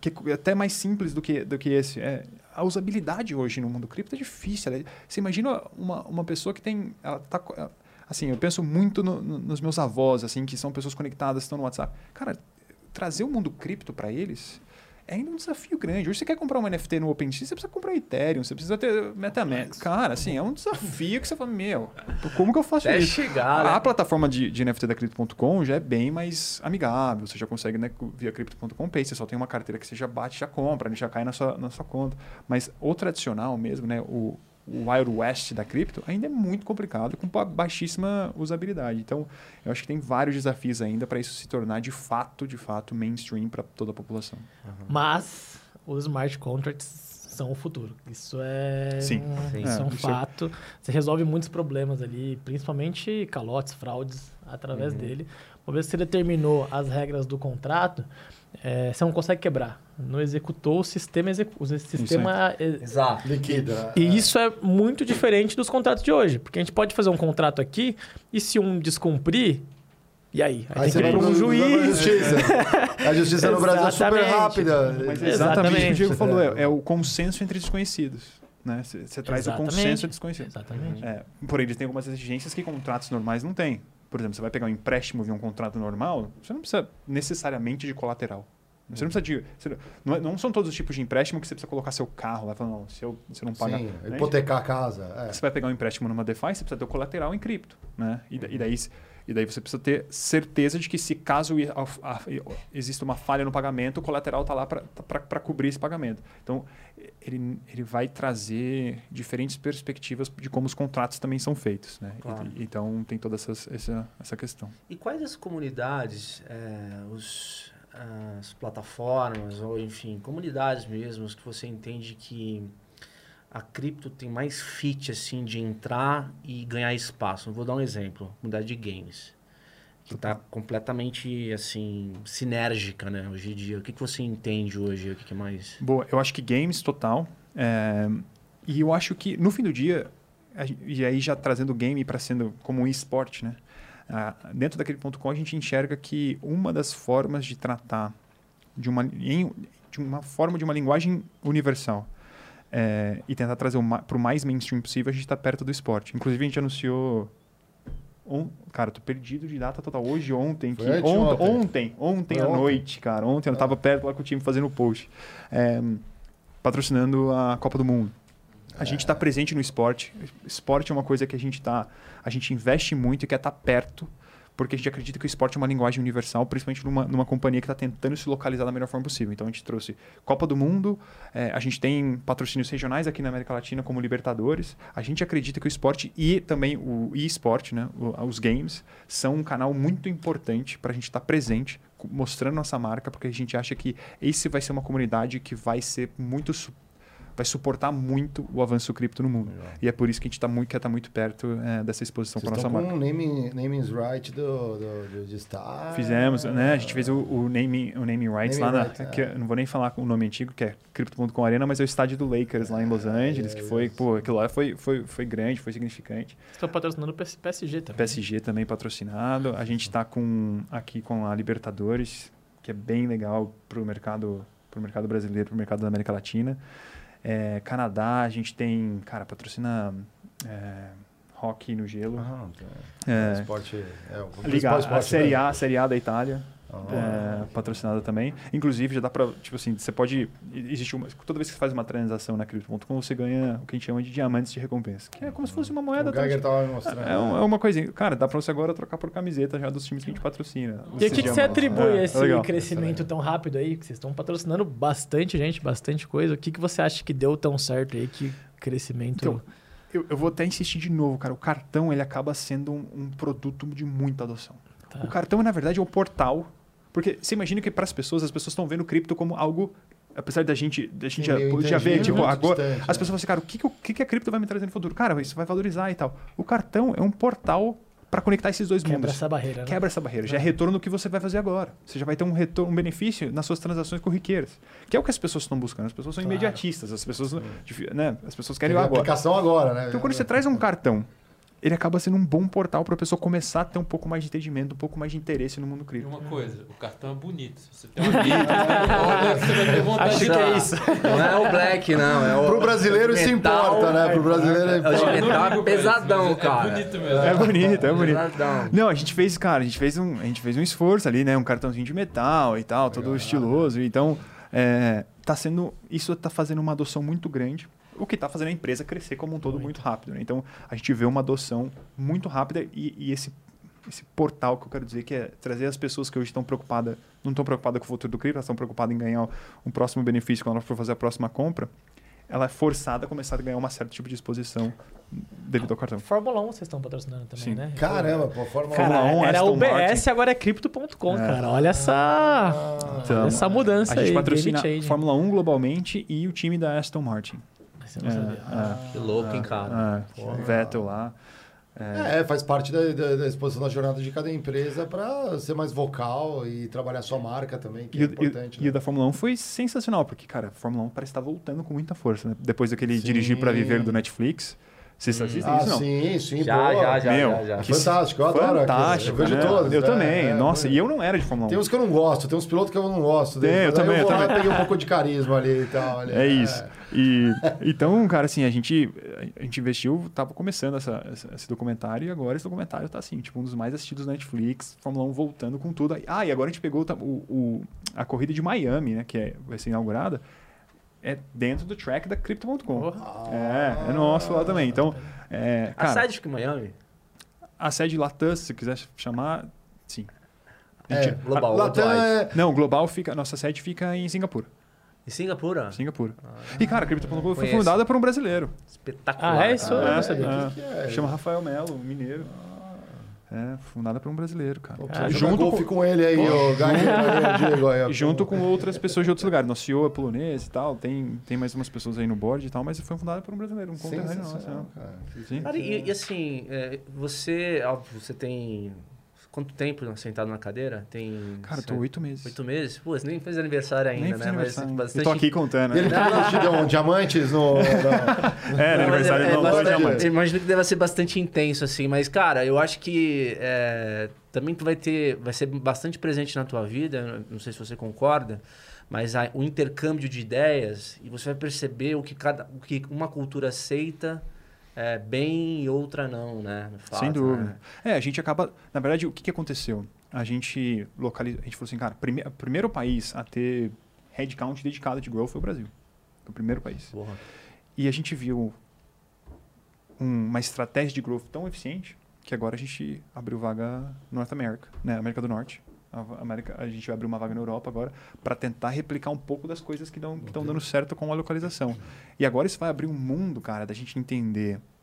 que é até mais simples do que, do que esse, é a usabilidade hoje no mundo cripto é difícil. é- Você imagina uma, uma pessoa que tem... Ela tá, assim, eu penso muito no- no- nos meus avós, assim, que são pessoas conectadas, estão no WhatsApp. Cara, trazer o mundo cripto para eles é ainda um desafio grande. Hoje você quer comprar um NFT no OpenSea, você precisa comprar Ethereum, você precisa ter MetaMask. Cara, assim, é um desafio que você fala, meu, como que eu faço Até isso? chegar, né? A plataforma de, de NFT da Crypto.com já é bem mais amigável. Você já consegue, né, via Crypto.com Pay. Você só tem uma carteira que você já bate, já compra, né, já cai na sua, na sua conta. Mas o tradicional mesmo, né, o, o Wild West da cripto ainda é muito complicado com ba- baixíssima usabilidade. Então, eu acho que tem vários desafios ainda para isso se tornar de fato, de fato, mainstream para toda a população. Mas os smart contracts são o futuro. Isso é, Sim. um, Sim. Isso é, É, um isso é- fato. Você resolve muitos problemas ali, principalmente calotes, fraudes, através Uhum. dele. Uma vez que você determinou as regras do contrato, é, você não consegue quebrar. Não executou o sistema, execu o sistema é- Exato. Liquida. e isso é muito diferente dos contratos de hoje. Porque a gente pode fazer um contrato aqui e se um descumprir, e aí? Aí, Aí você tem que ir vai para um juiz. justiça. A justiça no Brasil é super Exatamente. rápida. Mas é exatamente o que o Diego falou, É. é, é o consenso entre desconhecidos. Né? Você você traz Exatamente. o consenso entre desconhecidos. Exatamente. É, porém, eles têm algumas exigências que contratos normais não têm. Por exemplo, você vai pegar um empréstimo via um contrato normal, você não precisa necessariamente de colateral. Você não precisa de. você não, é- não são todos os tipos de empréstimo que você precisa colocar seu carro lá e falar, não, se eu, se eu não pagar. Sim, né? hipotecar a casa. é. Você vai pegar um empréstimo numa DeFi, você precisa ter o colateral em cripto. Né? E, da- e daí, e daí você precisa ter certeza de que se caso exista uma falha no pagamento, o colateral está lá para cobrir esse pagamento. Então, ele, ele vai trazer diferentes perspectivas de como os contratos também são feitos. Né? Claro. e- então, tem toda essas- essa, essa questão. E quais as comunidades, é, os, as plataformas, ou enfim, comunidades mesmo, que você entende que a cripto tem mais fit assim de entrar e ganhar espaço? Vou dar um exemplo, comunidade de games. Que está completamente assim, sinérgica, né, hoje em dia. O que, que você entende hoje? O que, que é mais. Boa, eu acho que games total. é, e eu acho que no fim do dia, e aí já trazendo o game para sendo como um esporte, né? Ah, dentro daquele ponto com a gente enxerga que uma das formas de tratar de uma, em, de uma forma de uma linguagem universal é, e tentar trazer para o mais mainstream possível, a gente está perto do esporte. Inclusive, a gente anunciou. On, cara, tô perdido de data total. Hoje, ontem. Que, ontem. ontem, ontem Foi à ontem. noite, cara. Ontem eu Ah. tava perto lá com o time fazendo o post. É, patrocinando a Copa do Mundo. A gente está presente no esporte. Esporte é uma coisa que a gente tá, a gente investe muito e quer estar perto, porque a gente acredita que o esporte é uma linguagem universal, principalmente numa, numa companhia que está tentando se localizar da melhor forma possível. Então a gente trouxe Copa do Mundo, eh, a gente tem patrocínios regionais aqui na América Latina, como Libertadores. A gente acredita que o esporte e também o e-sport, né, os games, são um canal muito importante para a gente estar presente, co- mostrando nossa marca, porque a gente acha que esse vai ser uma comunidade que vai ser muito su- vai suportar muito o avanço cripto no mundo. E é por isso que a gente tá muito, quer estar muito perto eh, dessa exposição com a nossa estão marca. com o naming, naming right do, do, do, de Star. Fizemos, né? A gente fez o, o naming, o naming rights Naming lá na. rights, que é. eu não vou nem falar com o nome antigo, que é Crypto.com Arena, mas é o estádio do Lakers lá em Los Angeles, que foi, pô, aquilo lá foi, foi, foi grande, foi significante. Estou patrocinando o PS- PSG também. PSG também patrocinado. A gente está com, aqui com a Libertadores, que é bem legal para o mercado, pro mercado brasileiro, para o mercado da América Latina. É, Canadá, a gente tem, cara, patrocina é, hockey no gelo. Ah, É, é. Esporte. É, o Liga, principal a esporte Série da- A, a Série A da Itália. É, patrocinada também. Inclusive, já dá pra, tipo assim, você pode. Existe uma, toda vez que você faz uma transação na Crypto.com, você ganha o que a gente chama de diamantes de recompensa. Que é como se fosse uma moeda. O Geiger tava me mostrando. É, um- é uma coisinha. Cara, dá pra você agora trocar por camiseta já dos times que a gente patrocina. E o que, que você atribui É, a esse legal. crescimento tão rápido aí? Que vocês estão patrocinando bastante gente, bastante coisa. O que, que você acha que deu tão certo aí? Que crescimento. Então, Eu, eu vou até insistir de novo, cara. O cartão ele acaba sendo um, um produto de muita adoção. Tá. O cartão, na verdade, é o portal. Porque você imagina que para as pessoas, as pessoas estão vendo cripto como algo. Apesar da gente, da gente já, já ver, tipo, agora. distante, As né? pessoas falam assim, cara, o que, que, o que que a cripto vai me trazer no futuro? Cara, isso vai valorizar e tal. O cartão é um portal para conectar esses dois Quebra mundos. essa barreira, né? Quebra essa barreira. Já é retorno do que você vai fazer agora. Você já vai ter um retorno, um benefício nas suas transações corriqueiras. Que é o que as pessoas estão buscando. As pessoas são Claro. imediatistas. As pessoas, né, as pessoas querem Tem agora. aplicação agora, né? Então, quando você traz um cartão, ele acaba sendo um bom portal para a pessoa começar a ter um pouco mais de entendimento, um pouco mais de interesse no mundo E cripto. uma coisa, o cartão é bonito. Se você tem guita, olha, você vai ter vontade Acho de que é isso. Não é o black, não. É o Pro brasileiro isso importa, né? Pro brasileiro é É importa. Metal é pesadão, cara. É bonito mesmo. É bonito, é bonito. Pesadão. Não, a gente fez, cara, a gente fez um, a gente fez um esforço ali, né? Um cartãozinho de metal e tal, todo estiloso. Então, é, tá sendo, isso está fazendo uma adoção muito grande, o que está fazendo a empresa crescer como um todo muito, rápido. Né? Então, a gente vê uma adoção muito rápida e, e esse, esse portal que eu quero dizer que é trazer as pessoas que hoje estão preocupadas, não estão preocupadas com o futuro do cripto, elas estão preocupadas em ganhar um próximo benefício quando elas for fazer a próxima compra, ela é forçada a começar a ganhar um certo tipo de exposição devido ao cartão. Fórmula 1 vocês estão patrocinando também, Sim. né? Caramba, pô, Fórmula Cara, 1, era Aston UBS, Martin. agora é Crypto.com, É. cara. Olha essa, Então, olha essa mudança a gente aí. patrocina. Fórmula 1 globalmente e o time da Aston Martin. Você não sabia. É, Que louco, hein, cara? é, é, Vettel lá. É, É, faz parte da, da, da exposição da jornada de cada empresa para ser mais vocal e trabalhar sua marca também, que E, é e importante. e né? o da Fórmula 1 foi sensacional, porque, cara, a Fórmula 1 parece estar voltando com muita força, né? Depois daquele Sim. Dirigir para Viver do Netflix. Vocês assistem Ah, isso, não? sim, sim, Já, pô. já, já, Meu, já, já. É fantástico, eu adoro. Fantástico, Eu vejo né? todos. Eu é, também, é, nossa. é. E eu não era de Fórmula 1. Tem uns que eu não gosto, tem uns pilotos que eu não gosto. Tem, deles, eu também, Eu vou eu também. peguei um pouco de carisma ali e tal. ali. É isso. E, então, cara, assim, a gente, a gente investiu, tava começando essa, essa- esse documentário e agora esse documentário tá assim, tipo, um dos mais assistidos da Netflix, Fórmula 1 voltando com tudo. Ah, e agora a gente pegou o, o- a corrida de Miami, né, que é, vai ser inaugurada, é dentro do track da Crypto.com. É, é nosso lá também. Então, é, A cara, sede fica em Miami? a sede Latam, se quiser chamar, sim. A É, gente- Global, Latam worldwide. é... Não, global fica, nossa sede fica em Singapura. Em Singapura? Singapura. E, cara, a Crypto.com foi fundada por um brasileiro. Espetacular. Ah, é isso? não É, é. é? Chama Rafael Melo, mineiro. É, fundada por um brasileiro, cara. Pô, Ah, precisa junto golfe com, com ele aí, o Gagueiro, Diego. Aí, ó. junto com outras pessoas de outros lugares. Nosso CEO é polonês e tal. Tem, tem mais umas pessoas aí no board e tal, mas foi fundada por um brasileiro, um conterrâneo nosso. Né? cara. Sim. Cara, e, e assim, é, você, óbvio, você tem. Quanto tempo sentado na cadeira? Tem. Cara, eu tô oito meses. Oito meses? Pô, você nem fez aniversário ainda, Nem né? aniversário. Mas Eu tô aqui contando. Ele Né? também te deu um diamantes no... É, no aniversário é- é não, dois bastante- diamantes. Imagino que deve ser bastante intenso, assim. Mas, cara, eu acho que é, também tu vai ter... Vai ser bastante presente na tua vida. Não sei se você concorda. Mas a- o intercâmbio de ideias... E você vai perceber o que, cada, o que uma cultura aceita é, bem e outra não, né? Fato, Sem dúvida. né? É, a gente acaba. Na verdade, o que, que aconteceu? A gente localiza, a gente falou assim, cara, prime, o primeiro país a ter headcount dedicado de growth foi o Brasil. Foi o primeiro país. Porra. E a gente viu um- uma estratégia de growth tão eficiente que agora a gente abriu vaga no North America, né? América do Norte. A, América, a gente vai abrir uma vaga na Europa agora para tentar replicar um pouco das coisas que estão dando certo com a localização. E agora isso vai abrir um mundo, cara, da gente entender o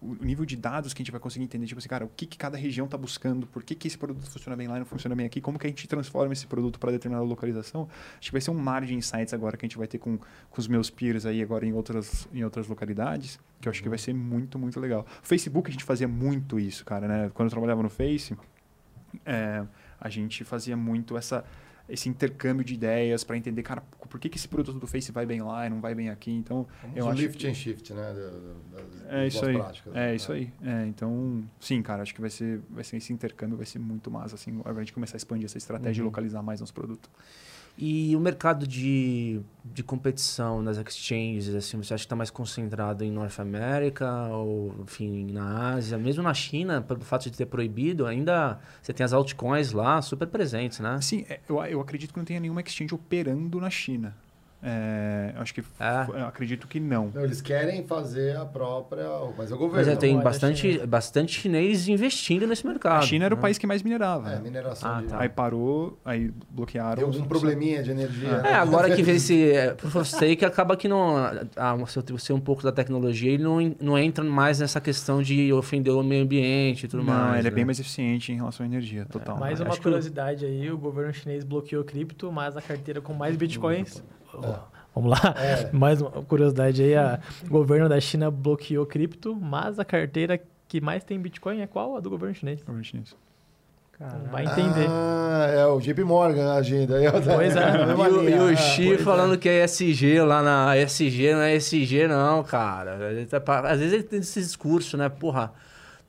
o nível de dados que a gente vai conseguir entender, tipo assim, cara, o que, que cada região está buscando, por que, que esse produto funciona bem lá e não funciona bem aqui, como que a gente transforma esse produto para determinada localização. Acho que vai ser um mar de insights agora que a gente vai ter com, com os meus peers aí agora em outras, em outras localidades, que eu acho que vai ser muito, muito legal. Facebook a gente fazia muito isso, cara, né? Quando eu trabalhava no Face, é, a gente fazia muito essa esse intercâmbio de ideias para entender, cara, por que, que esse produto do Face vai bem lá e não vai bem aqui. Então, eu um acho lift que- and shift, né? das é isso aí. práticas, é né? isso aí. É, então, sim, cara, acho que vai ser, vai ser esse intercâmbio, vai ser muito massa, assim, a gente começar a expandir essa estratégia e Uhum. localizar mais nos produtos. E o mercado de, de competição nas exchanges, assim, você acha que está mais concentrado em North America ou, enfim, na Ásia? Mesmo na China, pelo fato de ter proibido, ainda você tem as altcoins lá super presentes, né? Sim, é, eu, eu acredito que não tenha nenhuma exchange operando na China. É, acho que, É. eu acredito que não. Não, eles querem fazer a própria... Mas é o Mas governo. já tem bastante, China. bastante chinês investindo nesse mercado. A China era o né? país que mais minerava. É, né? mineração Ah, de... tá. Aí parou, aí bloquearam. Deu algum probleminha de energia. É, agora que vê esse é, Proof of Stake, acaba que não. Ah, você ser um pouco da tecnologia, ele não, não entra mais nessa questão de ofender o meio ambiente e tudo Não, mais. ele é né? bem mais eficiente em relação à energia, total. Mais uma Acho que- curiosidade aí, o governo chinês bloqueou cripto, mas a carteira com mais bitcoins... Vamos lá. É. Mais uma curiosidade aí, a- o governo da China bloqueou cripto, mas a carteira que mais tem bitcoin é qual? A do governo chinês. Governo chinês. Vai entender. Ah, é o JP Morgan agindo. Aí, ó, Pois é. E o, e o Ah, Xi pois é. falando que é SG lá na SG, não é SG não, cara. Tá às vezes ele tem esse discurso, né? Porra,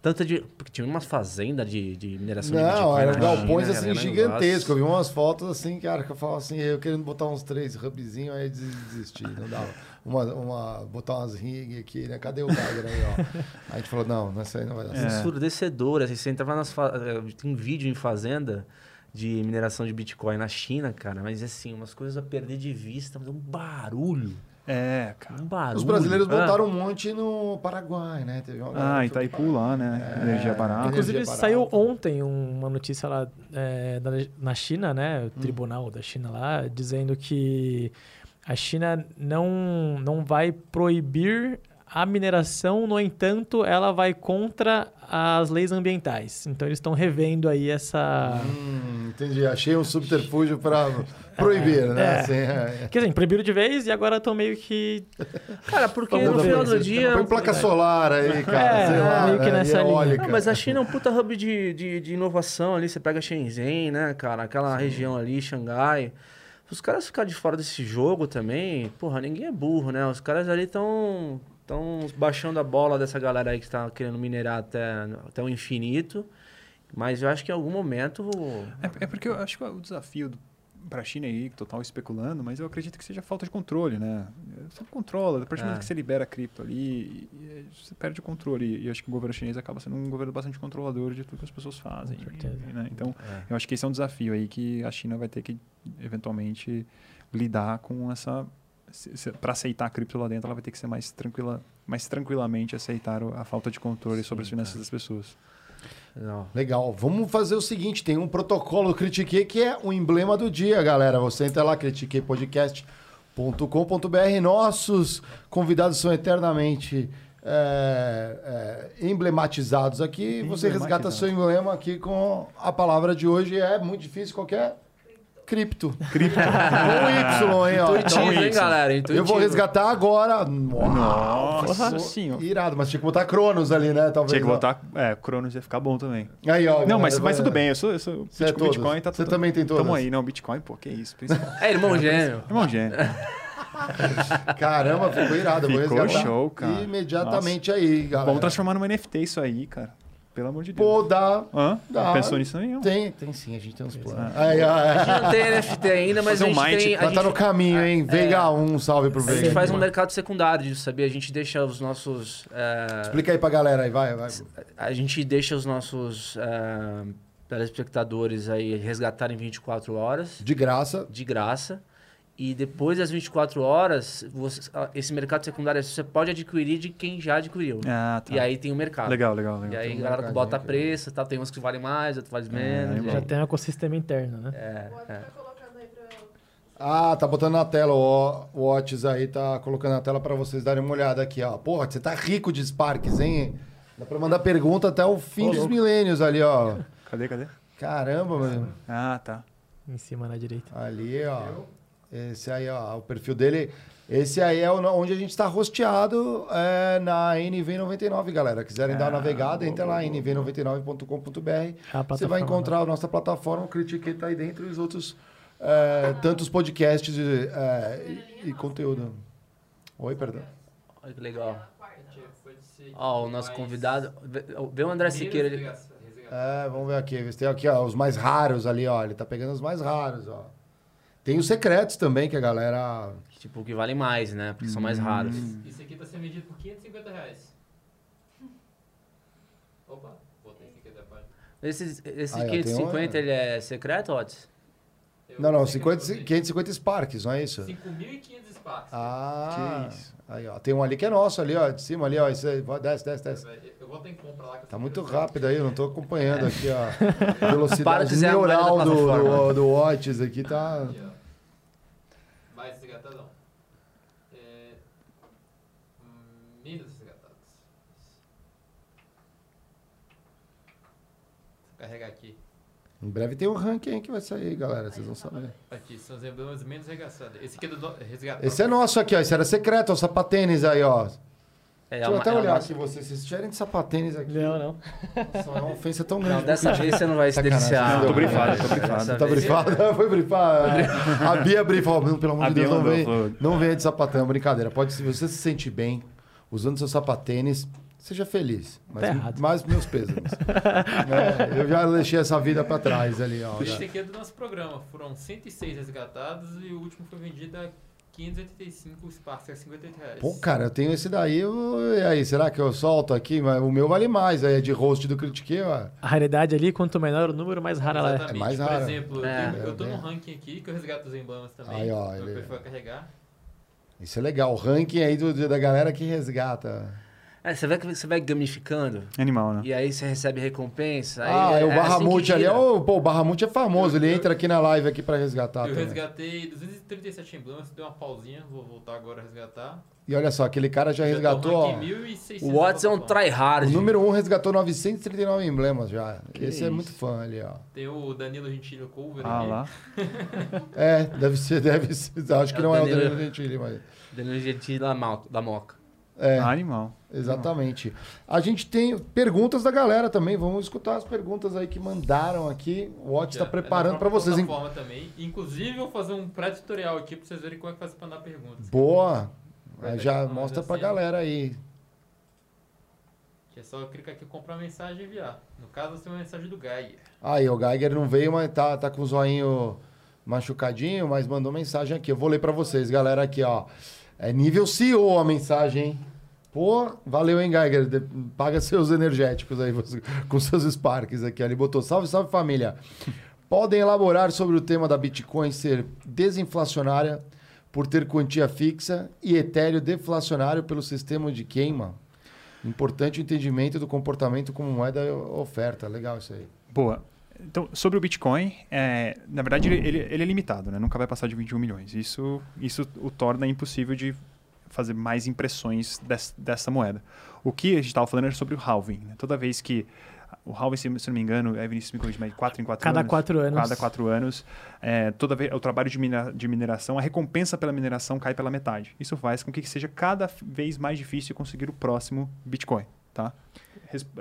tanta de... Porque tinha umas fazendas de, de mineração de Não, Bitcoin eram na galpões China, assim era um gigantescos. Eu vi umas fotos assim, cara, que eu falava assim, eu querendo botar uns três hubzinhos, aí desisti, não dava. Uma, uma, botar umas rig aqui, né? Cadê o Geiger aí, ó? Aí a gente falou, não, essa aí não vai dar É. certo. ensurdecedor, assim, você entrava nas fa... eh, tem um vídeo em fazenda de mineração de Bitcoin na China, cara. Mas assim, umas coisas a perder de vista, mas um barulho. É, cara. Um barulho. Os brasileiros Ah, botaram um monte no Paraguai, né? Teve uma Ah, Itaipu lá, né? É. Energia barata. Inclusive, Energia saiu barata. ontem um- uma notícia lá é, na China, né? O Hum. tribunal da China lá, dizendo que a China não, não vai proibir a mineração, no entanto, ela vai contra as leis ambientais. Então, eles estão revendo aí essa... Hum, entendi. Achei um subterfúgio para proibir, né? É. Assim, é. Quer dizer, proibiram de vez e agora estão meio que... Cara, porque no final do dia. Põe placa solar aí, cara. É, sei lá, meio que né? nessa linha. Eólica. Não, mas a China é um puta hub de, de, de inovação ali. Você pega Shenzhen, né, cara? Aquela região ali, Xangai. Os caras ficarem de fora desse jogo também, porra, ninguém é burro, né? Os caras ali estão estão baixando a bola dessa galera aí que está querendo minerar até, até o infinito. Mas eu acho que em algum momento. É, é porque eu acho que o desafio do, pra China aí, total especulando, mas eu acredito que seja falta de controle, né? Você não controla, a partir do É. momento que você libera a cripto ali, você perde o controle. E eu acho que o governo chinês acaba sendo um governo bastante controlador de tudo que as pessoas fazem. Com certeza. e, né? Então, É. eu acho que esse é um desafio aí que a China vai ter que, eventualmente, lidar com essa... Para aceitar a cripto lá dentro, ela vai ter que ser mais tranquila, mais tranquilamente aceitar a falta de controle sobre as finanças das pessoas. Não. Legal. Vamos fazer o seguinte: tem um protocolo Critiquei que é o emblema do dia, galera. Você entra lá, critiqueipodcast.com.br. Nossos convidados são eternamente é, é, emblematizados aqui. Você resgata seu emblema aqui com a palavra de hoje. É muito difícil qualquer cripto. Cripto. Com Y, hein? ó. Intuitivo, Então, hein, galera? Intuitivo. eu vou resgatar agora. Nossa Nossa, senhora. irado, mas tinha que botar Cronos ali, né? Talvez. Tinha que ó. botar. É, Cronos ia ficar bom também. Aí, ó, Não, mas, mas tudo bem, eu sou, eu sou Você é Bitcoin, todas? Bitcoin tá Você tudo- também tem todas? Tamo aí, não, Bitcoin, pô, que isso. principal. É irmão gêmeo. Irmão gênio. Caramba, ficou irado. eu Vou Ficou resgatar show, cara. Imediatamente aí, galera. Vamos transformar numa NFT isso aí, cara. Pelo amor de Deus. Pô, dá. Hã? dá. Pensou nisso não? Tem, tem sim, a gente tem uns planos. Aí, ó, A gente é. não tem NFT ainda, mas Fazer a um gente Might, tem. A Já gente, tá no caminho, hein? Veiga, um salve pro a gente Veiga. faz um mercado secundário disso, sabia? A gente deixa os nossos. é, Explica aí pra galera aí, vai, vai. a gente deixa os nossos é, telespectadores aí resgatarem 24 horas De graça. de graça. E depois das 24 horas, você- esse mercado secundário você pode adquirir de quem já adquiriu. Ah, tá. E aí tem o mercado. Legal, legal, E legal. aí Tem a galera mercadinho bota aqui. preço, tá? tem uns que valem mais, outros valem menos. legal. e Já aí- tem um ecossistema interno, né? É, é. Ah, tá botando na tela. O Otis aí tá colocando na tela pra vocês darem uma olhada aqui, ó. Porra, você tá rico de Sparks, hein? Dá pra mandar pergunta até o fim Ô, dos louco. milênios ali, ó. Cadê, cadê? Caramba, mano. Ah, tá. Em cima na direita. Ali, ó. Esse aí, ó. O perfil dele. Esse aí é onde a gente está rosteado é, na NV99, galera. Quiserem dar uma Ah, navegada, entra lá, boa. nv99.com.br. É Você vai encontrar a nossa plataforma, o Critique tá aí dentro e os outros, é, tantos podcasts e, é, e, e conteúdo. Oi, perdão. Olha que legal. Ó, o nosso convidado. vê- Vê o André Siqueira. Ele... É, vamos ver aqui. Tem aqui, ó, os mais raros ali, ó. Ele tá pegando os mais raros, ó. Tem os secretos também, que a galera. Tipo, que valem mais, né? Porque são mais raros. Isso aqui tá sendo vendido por 550 reais. Opa, botei aqui que página. Esse, esse Ah, é, 550, tem um, ele é secreto, Otis? Eu Não, não, sei que 50, eu botei. 550 Sparks, não é isso? 5.500 Sparks. Ah, Que isso. aí, ó. Tem um ali que é nosso, ali, ó, de cima ali, ó. Esse desce, desce, desce. Eu vou ter que comprar lá. que eu Tá muito rápido aí, eu não tô acompanhando aqui, ó. A velocidade é neural do, plataforma. do, do Otis aqui tá. Aqui, ó. Mais desgatadão. É... hum, Menos desgatados. Vou carregar aqui. Em breve tem um ranking aí que vai sair, galera. Vocês vão saber. Aqui, são os emblemas menos regaçados. Esse aqui é do do- resgatado. Esse é nosso aqui, ó. Esse era secreto, ó. Sapatênis aí, ó. É, Deixa eu uma- até é olhar aqui vocês. Se vocês tiverem de sapatênis aqui. Não, não. Nossa, é uma ofensa tão grande. Não, dessa vez você não vai se deliciar. Não, tô brifado, tô brifado. Tá brifado? Foi brifado. A Bia brifou. Pelo amor de Deus, não vem, falou. não venha de sapatão. Brincadeira. Pode, se você se sente bem usando seu sapatênis, seja feliz. Mas, Tá errado. mas meus pêsames. É, eu já deixei essa vida pra trás ali, ó. Aqui é do nosso programa. Foram 106 resgatados e o último foi vendido a 585 Sparks, é 58 reais. Pô, cara, eu tenho esse daí. eu- E aí, será que eu solto aqui? Mas o meu vale mais. Aí é de host do Critique, ó. A raridade ali, quanto menor o número, mais rara ela é. Exatamente. É mais Por rara. exemplo, É. eu, tenho- eu tô É, num é. ranking aqui que eu resgato os emblemas também. Aí, ó, meu ele- perfil vai carregar. Isso é legal. O ranking aí do, da galera que resgata. É, você vai, você vai gamificando Animal, né? e aí você recebe recompensa. aí ah, é, o assim Barramute que ali. Ó, pô, o Barramute é famoso. Ele entra aqui na live aqui pra resgatar eu também. resgatei 237 emblemas, deu uma pausinha, vou voltar agora a resgatar. E olha só, aquele cara já tô resgatou, ó. ranking 1600 O Watts é um tryhard. O número 1 um resgatou 939 emblemas já. Que Esse é isso. muito fã ali, ó. Tem o Danilo Gentili Cover Ah aqui. lá. É, deve ser, deve ser. Acho que É o não é o Danilo. Danilo Gentili, mas. Danilo Gentili da, da Moca. É, Animal. Exatamente. A gente tem perguntas da galera também. Vamos escutar as perguntas aí que mandaram aqui. O Watch está Já- preparando é para vocês. plataforma também. Inclusive, eu vou fazer um pré-tutorial aqui pra vocês verem como é que faz pra mandar perguntas. Boa! Aí já mostra pra assim, galera aí. Que é só clicar aqui, comprar mensagem e enviar. No caso, tem uma mensagem do Geiger. Aí, o Geiger não veio, mas tá, tá com o zoinho machucadinho, mas mandou mensagem aqui. Eu vou ler pra vocês, galera, aqui, ó. É nível CEO a mensagem, hein? Pô, valeu, hein, Geiger? Paga seus energéticos aí com seus Sparks aqui. Ele botou, salve, salve família. Podem elaborar sobre o tema da Bitcoin ser desinflacionária por ter quantia fixa e etéreo deflacionário pelo sistema de queima. Importante o entendimento do comportamento como moeda oferta. Legal isso aí. Boa. Então, sobre o Bitcoin, é, na verdade ele, ele, ele é limitado, né? Nunca vai passar de 21 milhões. Isso, isso o torna impossível de fazer mais impressões des, dessa moeda. O que a gente estava falando era sobre o halving. né? Toda vez que o halving, se, não me engano, é Vinícius me corrige, mas 4 em 4 Cada anos. quatro anos. Cada quatro anos, é, toda vez o trabalho de, minera- de mineração, a recompensa pela mineração cai pela metade. Isso faz com que seja cada vez mais difícil conseguir o próximo Bitcoin, tá?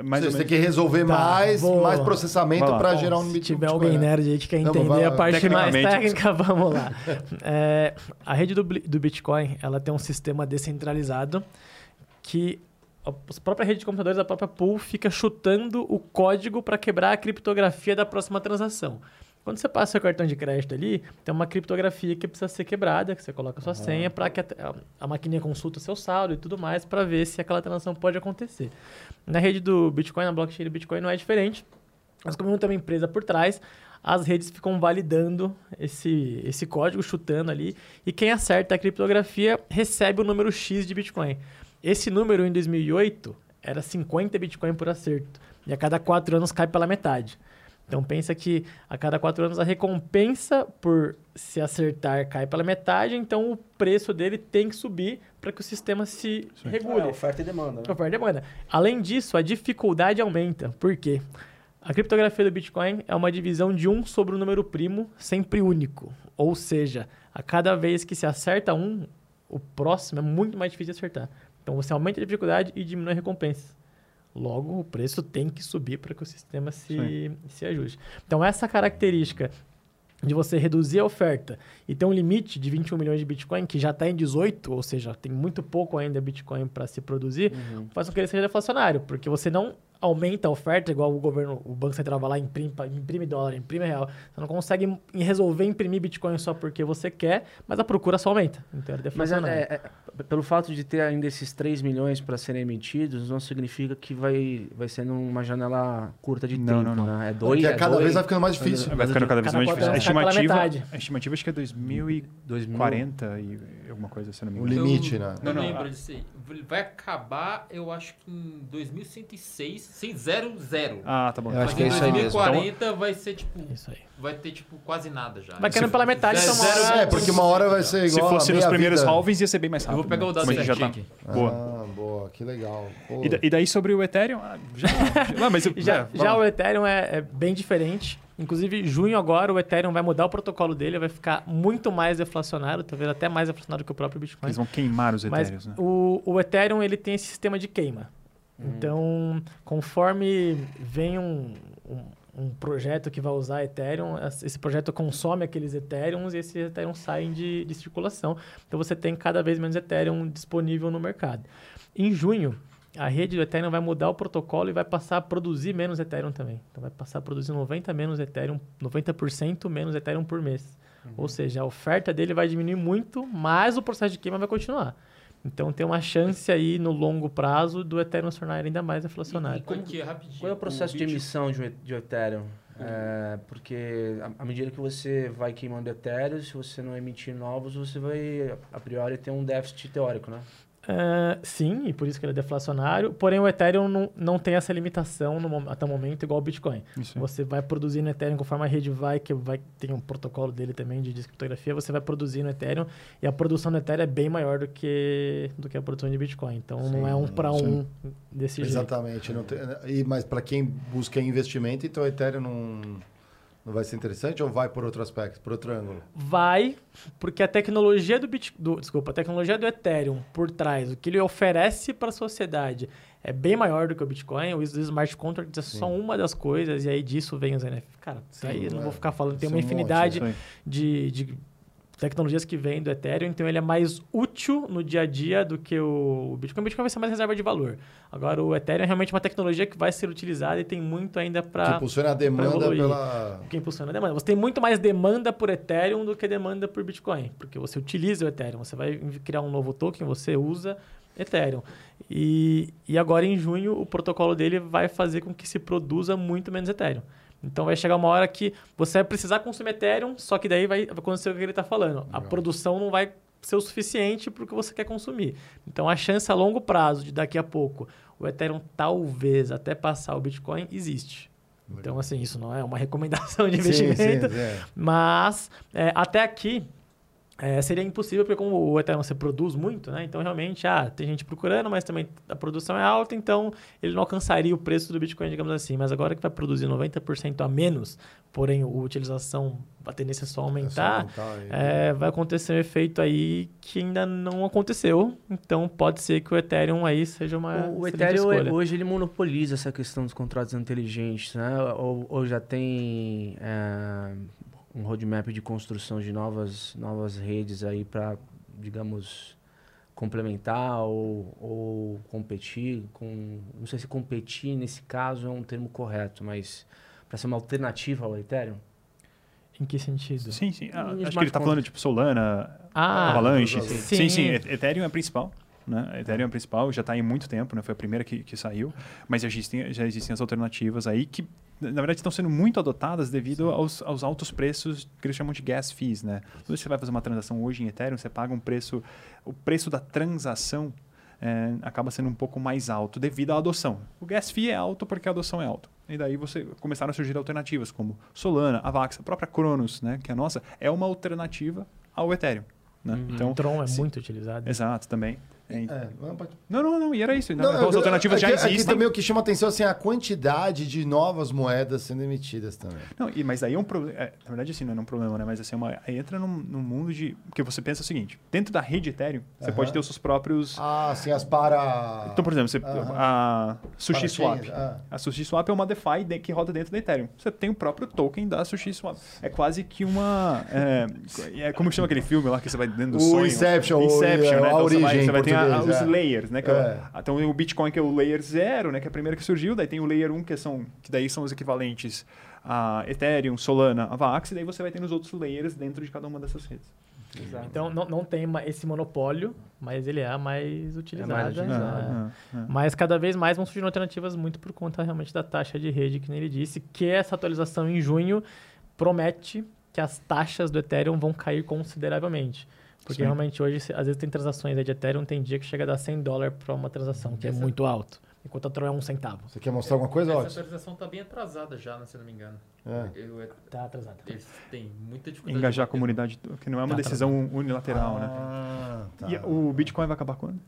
Mais têm menos- que resolver Tá, mais, vou- mais processamento para gerar um Se Bitcoin. tiver alguém nerd aí que quer entender a parte mais técnica, vamos lá. É, a rede do, do Bitcoin, ela tem um sistema descentralizado que a a própria rede de computadores, a própria pool, fica chutando o código para quebrar a criptografia da próxima transação. Quando você passa seu cartão de crédito ali, tem uma criptografia que precisa ser quebrada, que você coloca a sua senha para que a, a, a maquininha consulta o seu saldo e tudo mais para ver se aquela transação pode acontecer. Na rede do Bitcoin, na blockchain do Bitcoin, não é diferente. Mas como não tem uma empresa por trás, as redes ficam validando esse, esse código, chutando ali, e quem acerta a criptografia recebe o número X de Bitcoin. Esse número em 2008 era 50 Bitcoin por acerto, e a cada quatro anos cai pela metade. Então pensa que a cada quatro anos a recompensa por se acertar cai pela metade, então o preço dele tem que subir para que o sistema se regule. É, oferta e demanda. Né? Oferta e demanda. Além disso, a dificuldade aumenta. Por quê? A criptografia do Bitcoin é uma divisão de um sobre o número primo, sempre único. Ou seja, a cada vez que se acerta um, o próximo é muito mais difícil de acertar. Então você aumenta a dificuldade e diminui a recompensa. Logo, o preço tem que subir para que o sistema se, se ajuste. Então, essa característica de você reduzir a oferta e ter um limite de 21 milhões de Bitcoin, que já está em 18, ou seja, tem muito pouco ainda Bitcoin para se produzir, faz com que ele seja deflacionário, porque você não aumenta a oferta, igual o governo, o Banco Central vai lá e imprime, imprime dólar, imprime real. Você não consegue resolver imprimir Bitcoin só porque você quer, mas a procura só aumenta. Então é Mas é, deflacionário. é- é- pelo fato de ter ainda esses 3 milhões para serem emitidos, não significa que vai, vai ser numa janela curta de Não, tempo. não, não. Né? É dois, Porque é cada dois, vez vai ficando mais difícil. Vai ficando cada vez Cada mais difícil. A estimativa, a estimativa acho que é 2040 e alguma coisa, se eu não me O engano. limite, eu, né? Não, não, lembro disso aí. Vai acabar, eu acho que em 2106, sem zero, zero. Ah, tá bom. Eu acho Mas que é em isso aí mesmo. 2040 vai ser tipo. Isso aí. Vai ter tipo quase nada já. Vai caindo pela metade, então uma hora- zero- É, porque uma hora vai ser Se igual. fosse a nos primeiros vida. halvings, ia ser bem mais Eu rápido. vou pegar o né? dado gente já certinho tá. aqui. Boa. Ah, boa, que legal. E, da- e daí sobre o Ethereum? ah, Já. Não, mas, Já, é, vamos já o Ethereum é, é bem diferente. Inclusive, junho agora, o Ethereum vai mudar o protocolo dele, vai ficar muito mais deflacionário, talvez até mais deflacionário que o próprio Bitcoin. Eles vão queimar os Mas Ethereums, né? o, o Ethereum ele tem esse sistema de queima. Então, conforme vem um, um, um projeto que vai usar Ethereum, es- esse projeto consome aqueles Ethereums e esses Ethereums saem de, de circulação. Então, você tem cada vez menos Ethereum disponível no mercado. Em junho, a rede do Ethereum vai mudar o protocolo e vai passar a produzir menos Ethereum também. Então, vai passar a produzir 90 menos Ethereum, 90% menos Ethereum por mês. Ou seja, a oferta dele vai diminuir muito, mas o processo de queima vai continuar. Então tem uma chance aí no longo prazo do Ethereum se tornar ainda mais deflacionário. Como que é rapidinho? Qual é o processo de Bitcoin- emissão de, e- de Ethereum? É, porque à- à medida que você vai queimando Ethereum, se você não emitir novos, você vai, a priori, ter um déficit teórico, né? É, sim, e por isso que ele é deflacionário. Porém, o Ethereum não, não tem essa limitação no até o momento, igual o Bitcoin. Isso. Você vai produzindo Ethereum conforme a rede vai, que vai tem um protocolo dele também de descriptografia, você vai produzindo Ethereum e a produção do Ethereum é bem maior do que, do que a produção de Bitcoin. Então não é um para um desse jeito. Exatamente. Não tem, e, mas para quem busca investimento, então o Ethereum não, não vai ser interessante ou vai por outro aspecto, por outro ângulo? Vai, porque a tecnologia do Bitcoin, desculpa, a tecnologia do Ethereum por trás, o que ele oferece para a sociedade é bem maior do que o Bitcoin. Os smart contracts é só uma das coisas e aí disso vem os NFTs. Cara, Sim, aí eu não é. vou ficar falando, tem São uma um monte, infinidade Isso aí. de, de tecnologias que vêm do Ethereum, então ele é mais útil no dia a dia do que o Bitcoin. O Bitcoin vai ser mais reserva de valor. Agora, o Ethereum é realmente uma tecnologia que vai ser utilizada e tem muito ainda Que para impulsiona a demanda pela. que impulsiona a demanda. Você tem muito mais demanda por Ethereum do que demanda por Bitcoin, porque você utiliza o Ethereum. Você vai criar um novo token, você usa Ethereum. E, e agora, em junho, o protocolo dele vai fazer com que se produza muito menos Ethereum. Então vai chegar uma hora que você vai precisar consumir Ethereum, só que daí vai acontecer o que ele está falando. A produção não vai ser o suficiente para o que você quer consumir. Então a chance a longo prazo de daqui a pouco o Ethereum talvez até passar o Bitcoin existe. Então, assim, isso não é uma recomendação de Sim, investimento, sim, é. mas é, até aqui é, seria impossível, porque como o Ethereum você produz muito, né? Então, realmente, ah, tem gente procurando, mas também a produção é alta, então ele não alcançaria o preço do Bitcoin, digamos assim. Mas agora que vai produzir 90% a menos, porém a utilização, a tendência é só aumentar, É só aumentar é, vai acontecer um efeito aí que ainda não aconteceu. Então, pode ser que o Ethereum aí seja uma O, o Ethereum escolha. hoje ele monopoliza essa questão dos contratos inteligentes, né? Ou, ou já tem é, um roadmap de construção de novas, novas redes aí para, digamos, complementar ou, ou competir com, não sei se competir nesse caso é um termo correto, mas para ser uma alternativa ao Ethereum. Em que sentido? Sim, sim. Ah, acho que ele está falando tipo Solana, Ah, Avalanche. sim. Sim, sim. Ethereum é a principal. Né? Ethereum é a principal, já está aí há muito tempo, né? foi a primeira que, que saiu, mas já existem, já existem as alternativas aí que, na verdade, estão sendo muito adotadas devido aos, aos altos preços que eles chamam de gas fees. Né? Quando você vai fazer uma transação hoje em Ethereum, você paga um preço, o preço da transação é, acaba sendo um pouco mais alto devido à adoção. O gas fee é alto porque a adoção é alta. E daí você começaram a surgir alternativas como Solana, Avax, a própria Cronos, né, que é a nossa, é uma alternativa ao Ethereum. Né? Uhum. Então, Tron é sim. muito utilizado. Exato, também. É, É, não, pode- Não, não, não, e era isso. Não, então, as eu- alternativas já aqui, Aqui existem. também o que chama atenção assim, a quantidade de novas moedas sendo emitidas também. Não, e, mas aí é um problema. na verdade, assim, não é um problema, né? Mas assim, é uma, aí entra num, num mundo de. Porque você pensa o seguinte: dentro da rede Ethereum, você Aham. pode ter os seus próprios. Ah, sim, as para. Então, por exemplo, você, Aham. a Sushi Swap. Parachains, ah. A Sushi Swap é uma DeFi de- que roda dentro da Ethereum. Você tem o próprio token da Sushi Swap. É quase que uma. É, é como chama aquele filme lá que você vai dentro do O sonho? Inception, o- Inception, a né? Então você vai, origem você vai em ter a- os é. layers, né? Que é É. então o Bitcoin que é o layer 0, né? Que é a primeira que surgiu. Daí tem o layer 1, que, são, que daí são os equivalentes a Ethereum, Solana, Avax. E daí você vai ter os outros layers dentro de cada uma dessas redes. Então não, não tem esse monopólio, mas ele é a mais utilizada. mais utilizada. né? Ah, ah. Mas cada vez mais vão surgindo alternativas muito por conta realmente da taxa de rede, que nem ele disse, que essa atualização em junho promete que as taxas do Ethereum vão cair consideravelmente. Porque Sim. realmente hoje, às vezes tem transações aí de Ethereum, tem dia que chega a dar 100 dólares para uma transação, que é Essa- muito alto. Enquanto a Tron é um centavo. Você quer mostrar alguma coisa, Essa Otis? atualização tá bem atrasada já, né, se eu não me engano. É. Eu- eu- Tá atrasado. eles têm muita dificuldade. Engajar a de- comunidade, que não é uma Tá, decisão unilateral, né? Ah, tá. E o Bitcoin vai acabar quando?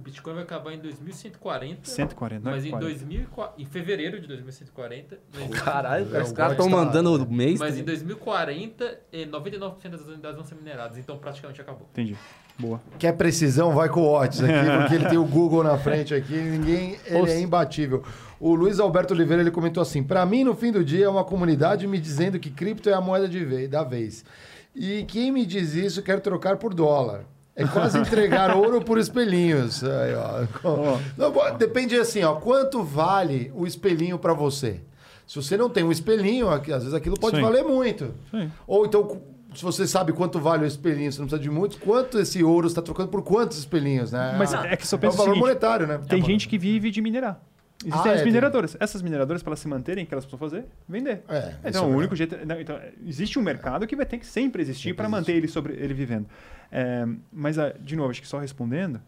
O Bitcoin vai acabar em 2140. 140, né? Mas em, 40. 2004, em fevereiro de 2140. mas- Caralho, É, os caras estão mandando o mês. Mas em 2040, eh, 99% das unidades vão ser mineradas. Então praticamente acabou. Entendi. Boa. Quer precisão, vai com o Otis aqui, porque ele tem o Google na frente aqui, ninguém, ele é imbatível. O Luiz Alberto Oliveira, ele comentou assim, para mim, no fim do dia, é uma comunidade me dizendo que cripto é a moeda de ve- da vez. E quem me diz isso quer trocar por dólar. É quase entregar ouro por espelhinhos. Aí, ó. Não, depende assim, ó, quanto vale o espelhinho para você? Se você não tem um espelhinho, aqui- às vezes aquilo pode Sim. valer muito. Sim. Ou então, se você sabe quanto vale o espelhinho, você não precisa de muito, quanto esse ouro está trocando por quantos espelhinhos, né? Mas Ah, é que só é o pensa o valor seguinte, monetário, né? Tem gente que vive de minerar. Existem Ah, as é, mineradoras. Essas mineradoras, para elas se manterem, o que elas precisam fazer? Vender. É, Então, é o único jeito. não, então, existe um mercado que vai ter que sempre existir para manter ele, sobre, ele vivendo. É, mas, ah, de novo, acho que só respondendo,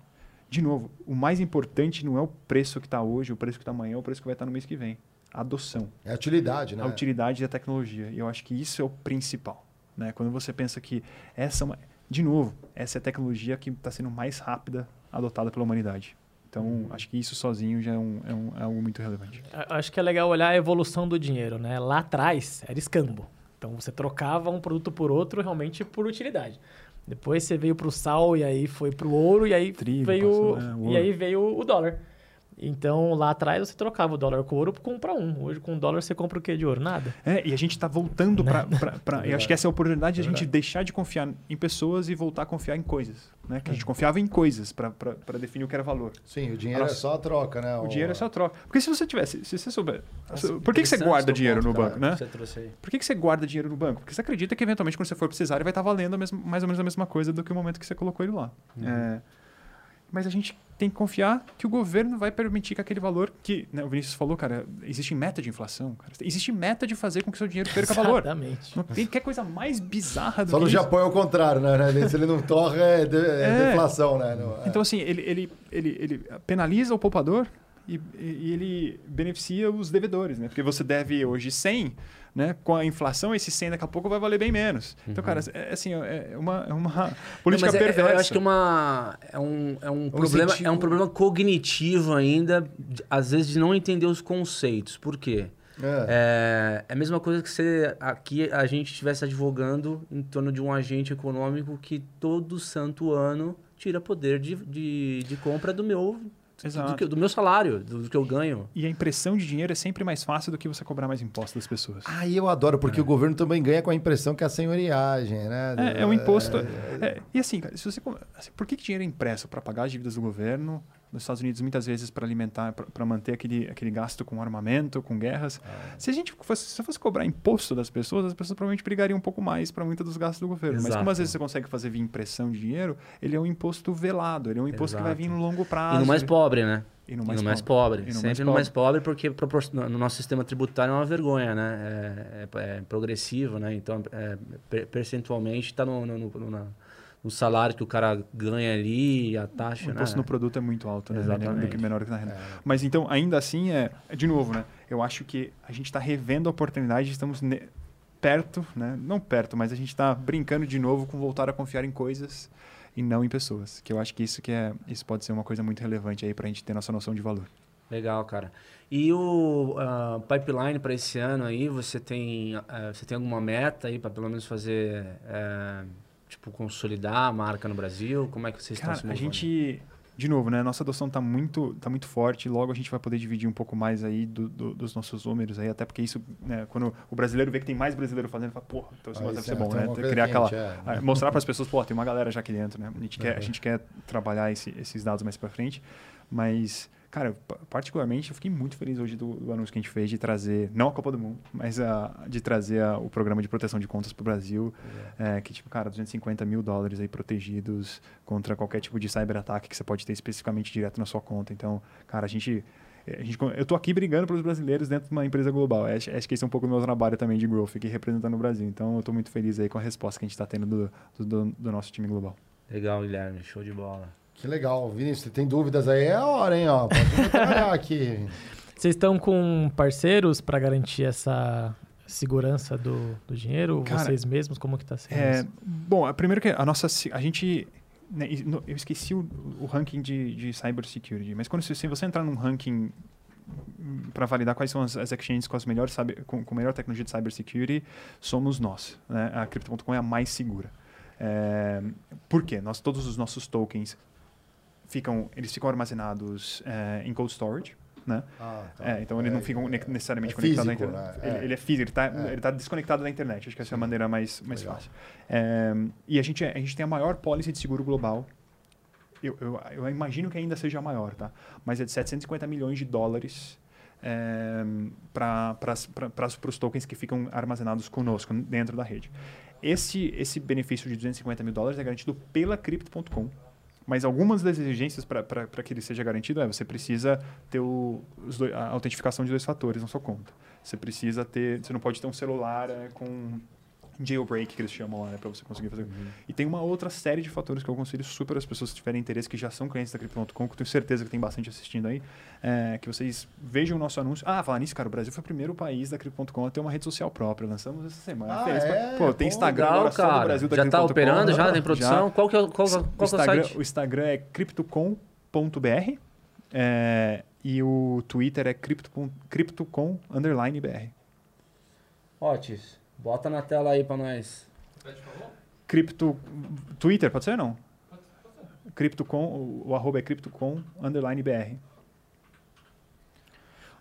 de novo, o mais importante não é o preço que está hoje, o preço que está amanhã, o preço que vai estar no mês que vem. A adoção, É a utilidade, né? a utilidade da tecnologia. E eu acho que isso é o principal. Né? Quando você pensa que essa. é uma- De novo, essa é a tecnologia que está sendo mais rápida adotada pela humanidade. Então, acho que isso sozinho já é, um, é, um- é algo muito relevante. Acho que é legal olhar a evolução do dinheiro, né? Lá atrás era escambo. Então você trocava um produto por outro realmente por utilidade. Depois você veio pro sal e aí foi pro ouro e aí Trigo, veio passou, é, o e aí veio o dólar. Então lá atrás você trocava o dólar com ouro por um para um. Hoje com o dólar você compra o quê de ouro? Nada. É, e a gente está voltando para. eu acho que essa é a oportunidade de a gente deixar de confiar em pessoas e voltar a confiar em coisas. Né? Que a gente confiava em coisas para definir o que era valor. Sim, o dinheiro Nossa. é só a troca, né? O dinheiro é só troca. Porque se você tivesse. Se você souber. Nossa, por que, que você guarda dinheiro ponto, no cara, banco, né? que Você trouxe aí. Por que, que você guarda dinheiro no banco? Porque você acredita que eventualmente quando você for precisar ele vai estar valendo a mesma- mais ou menos a mesma coisa do que o momento que você colocou ele lá. É, mas a gente tem que confiar que o governo vai permitir que aquele valor que né, o Vinícius falou, cara, existe meta de inflação, cara. Existe meta de fazer com que o seu dinheiro perca valor. Exatamente. Não tem que coisa mais bizarra do Só que no isso. Japão é o contrário, né? Se ele não torra, é, de- é É. deflação, né? Não, é. Então, assim, ele, ele, ele, ele penaliza o poupador e, e ele beneficia os devedores, né? Porque você deve hoje 100, né? Com a inflação, esse 100 daqui a pouco vai valer bem menos. Então, cara, é, assim, é uma, é uma política Não, mas é- perversa. Eu acho que é, uma, é um, é um, problema, incentivo. é um problema cognitivo ainda, às vezes, de não entender os conceitos. Por quê? É. É, é a mesma coisa que se aqui a gente estivesse advogando em torno de um agente econômico que todo santo ano tira poder de, de, de compra do meu, do, que- do meu salário, do, do que eu ganho. E a impressão de dinheiro é sempre mais fácil do que você cobrar mais impostos das pessoas. Ah, eu adoro, porque o governo também ganha com a impressão que é a senhoriagem, né? É, é um imposto. é, e assim, cara, se você, assim, por que, que dinheiro é impresso? Para pagar as dívidas do governo? Nos Estados Unidos, muitas vezes, para alimentar, para manter aquele, aquele gasto com armamento, com guerras. Se a gente fosse, se fosse cobrar imposto das pessoas, as pessoas provavelmente brigariam um pouco mais para muitos dos gastos do governo. Mas como Exato. às vezes você consegue fazer via impressão de dinheiro, ele é um imposto velado, ele é um imposto que vai vir Exato. no longo prazo. e no mais pobre, né? E no E mais no mais pobre. pobre. E no Sempre mais no mais pobre, porque no nosso sistema tributário é uma vergonha, né? É, é- é progressivo, né? Então, é, per- percentualmente está no, no, no- na- no salário que o cara ganha ali, a taxa, O imposto né? no produto é muito alto, né? Exatamente. Do que menor que na renda. Mas então, ainda assim, é, de novo, né? Eu acho que a gente está revendo a oportunidade, estamos ne- perto, né? Não perto, mas a gente está brincando de novo com voltar a confiar em coisas e não em pessoas. Que eu acho que isso que é, isso pode ser uma coisa muito relevante aí para a gente ter nossa noção de valor. Legal, cara. E o ah, pipeline para esse ano aí, você tem, ah, você tem alguma meta aí para pelo menos fazer, eh, tipo, consolidar a marca no Brasil? Como é que vocês Cara, estão se a movendo? gente, de novo, né? Nossa adoção tá muito, tá muito forte. Logo a gente vai poder dividir um pouco mais aí do- do- dos nossos números aí, até porque isso, né, quando o brasileiro vê que tem mais brasileiro fazendo, ele fala, porra, então isso Ah, deve ser é, bom, né? Criar aquela, é. ah, mostrar para as pessoas, pô, tem uma galera já aqui dentro, né? A gente quer, a Uhum. gente quer trabalhar esse- esses dados mais para frente, mas Cara, pa- particularmente, eu fiquei muito feliz hoje do, do anúncio que a gente fez de trazer, não a Copa do Mundo, mas a, de trazer a- o programa de proteção de contas para o Brasil. É, que, tipo, cara, 250 mil dólares aí protegidos contra qualquer tipo de cyberataque que você pode ter especificamente direto na sua conta. Então, cara, a gente. a gente eu tô aqui brigando pelos brasileiros dentro de uma empresa global. Acho, acho que esse é um pouco do meu trabalho também de growth, aqui representando o Brasil. Então, eu tô muito feliz aí com a resposta que a gente está tendo do, do, do- do nosso time global. Legal, Guilherme. Show de bola. Que legal. Vinícius, você tem dúvidas aí? É a hora, hein? Ó, pode trabalhar aqui. Vocês estão com parceiros para garantir essa segurança do, do dinheiro? Cara, Vocês mesmos? Como que tá sendo É, isso? bom, a primeiro que a nossa a gente né, eu esqueci o, o ranking de, de cybersecurity, mas quando você- se você entrar num ranking para validar quais são as, as exchanges com as melhores com, com a melhor tecnologia de cybersecurity, somos nós. Né? A Crypto.com é a mais segura. É, por quê? Nós todos os nossos tokens ficam eles ficam armazenados é, em cold storage, né? Ah, tá. É, então eles É, não ficam ne- necessariamente é conectados na internet. né? Ele, É. ele é físico, ele está É. tá desconectado da internet. Acho que essa é a maneira mais, mais Legal. fácil. É, e a gente, é- a gente tem a maior pólice de seguro global. Eu, eu, eu imagino que ainda seja a maior, tá? Mas é de 750 milhões de dólares é, para os tokens que ficam armazenados conosco dentro da rede. esse, esse benefício de 250 mil dólares é garantido pela Crypto.com. Mas algumas das exigências para que ele seja garantido é você precisa ter o, dois- a autentificação de dois fatores na sua conta. Você precisa ter. Você não pode ter um celular é, com jailbreak, que eles chamam lá, né, para você conseguir fazer. E tem uma outra série de fatores que eu aconselho super as pessoas que tiverem interesse, que já são clientes da Crypto.com, que eu tenho certeza que tem bastante assistindo aí, é, que vocês vejam o nosso anúncio. Ah, falar nisso, cara, o Brasil foi o primeiro país da Crypto.com a ter uma rede social própria. Lançamos essa semana. Ah, é? Pô, tem Instagram Legal, agora só do cara. Brasil da Já tá operando, já tem produção? Qual que é, o- qual, que é- O qual que é o Instagram, site? o Instagram é cryptocom.br é, e o Twitter é crypto, cryptocom underline BR. Otis, bota na tela aí pra nós. Cripto. Twitter, pode ser ou não? Cryptocom, o, o arroba é cryptocom underline BR.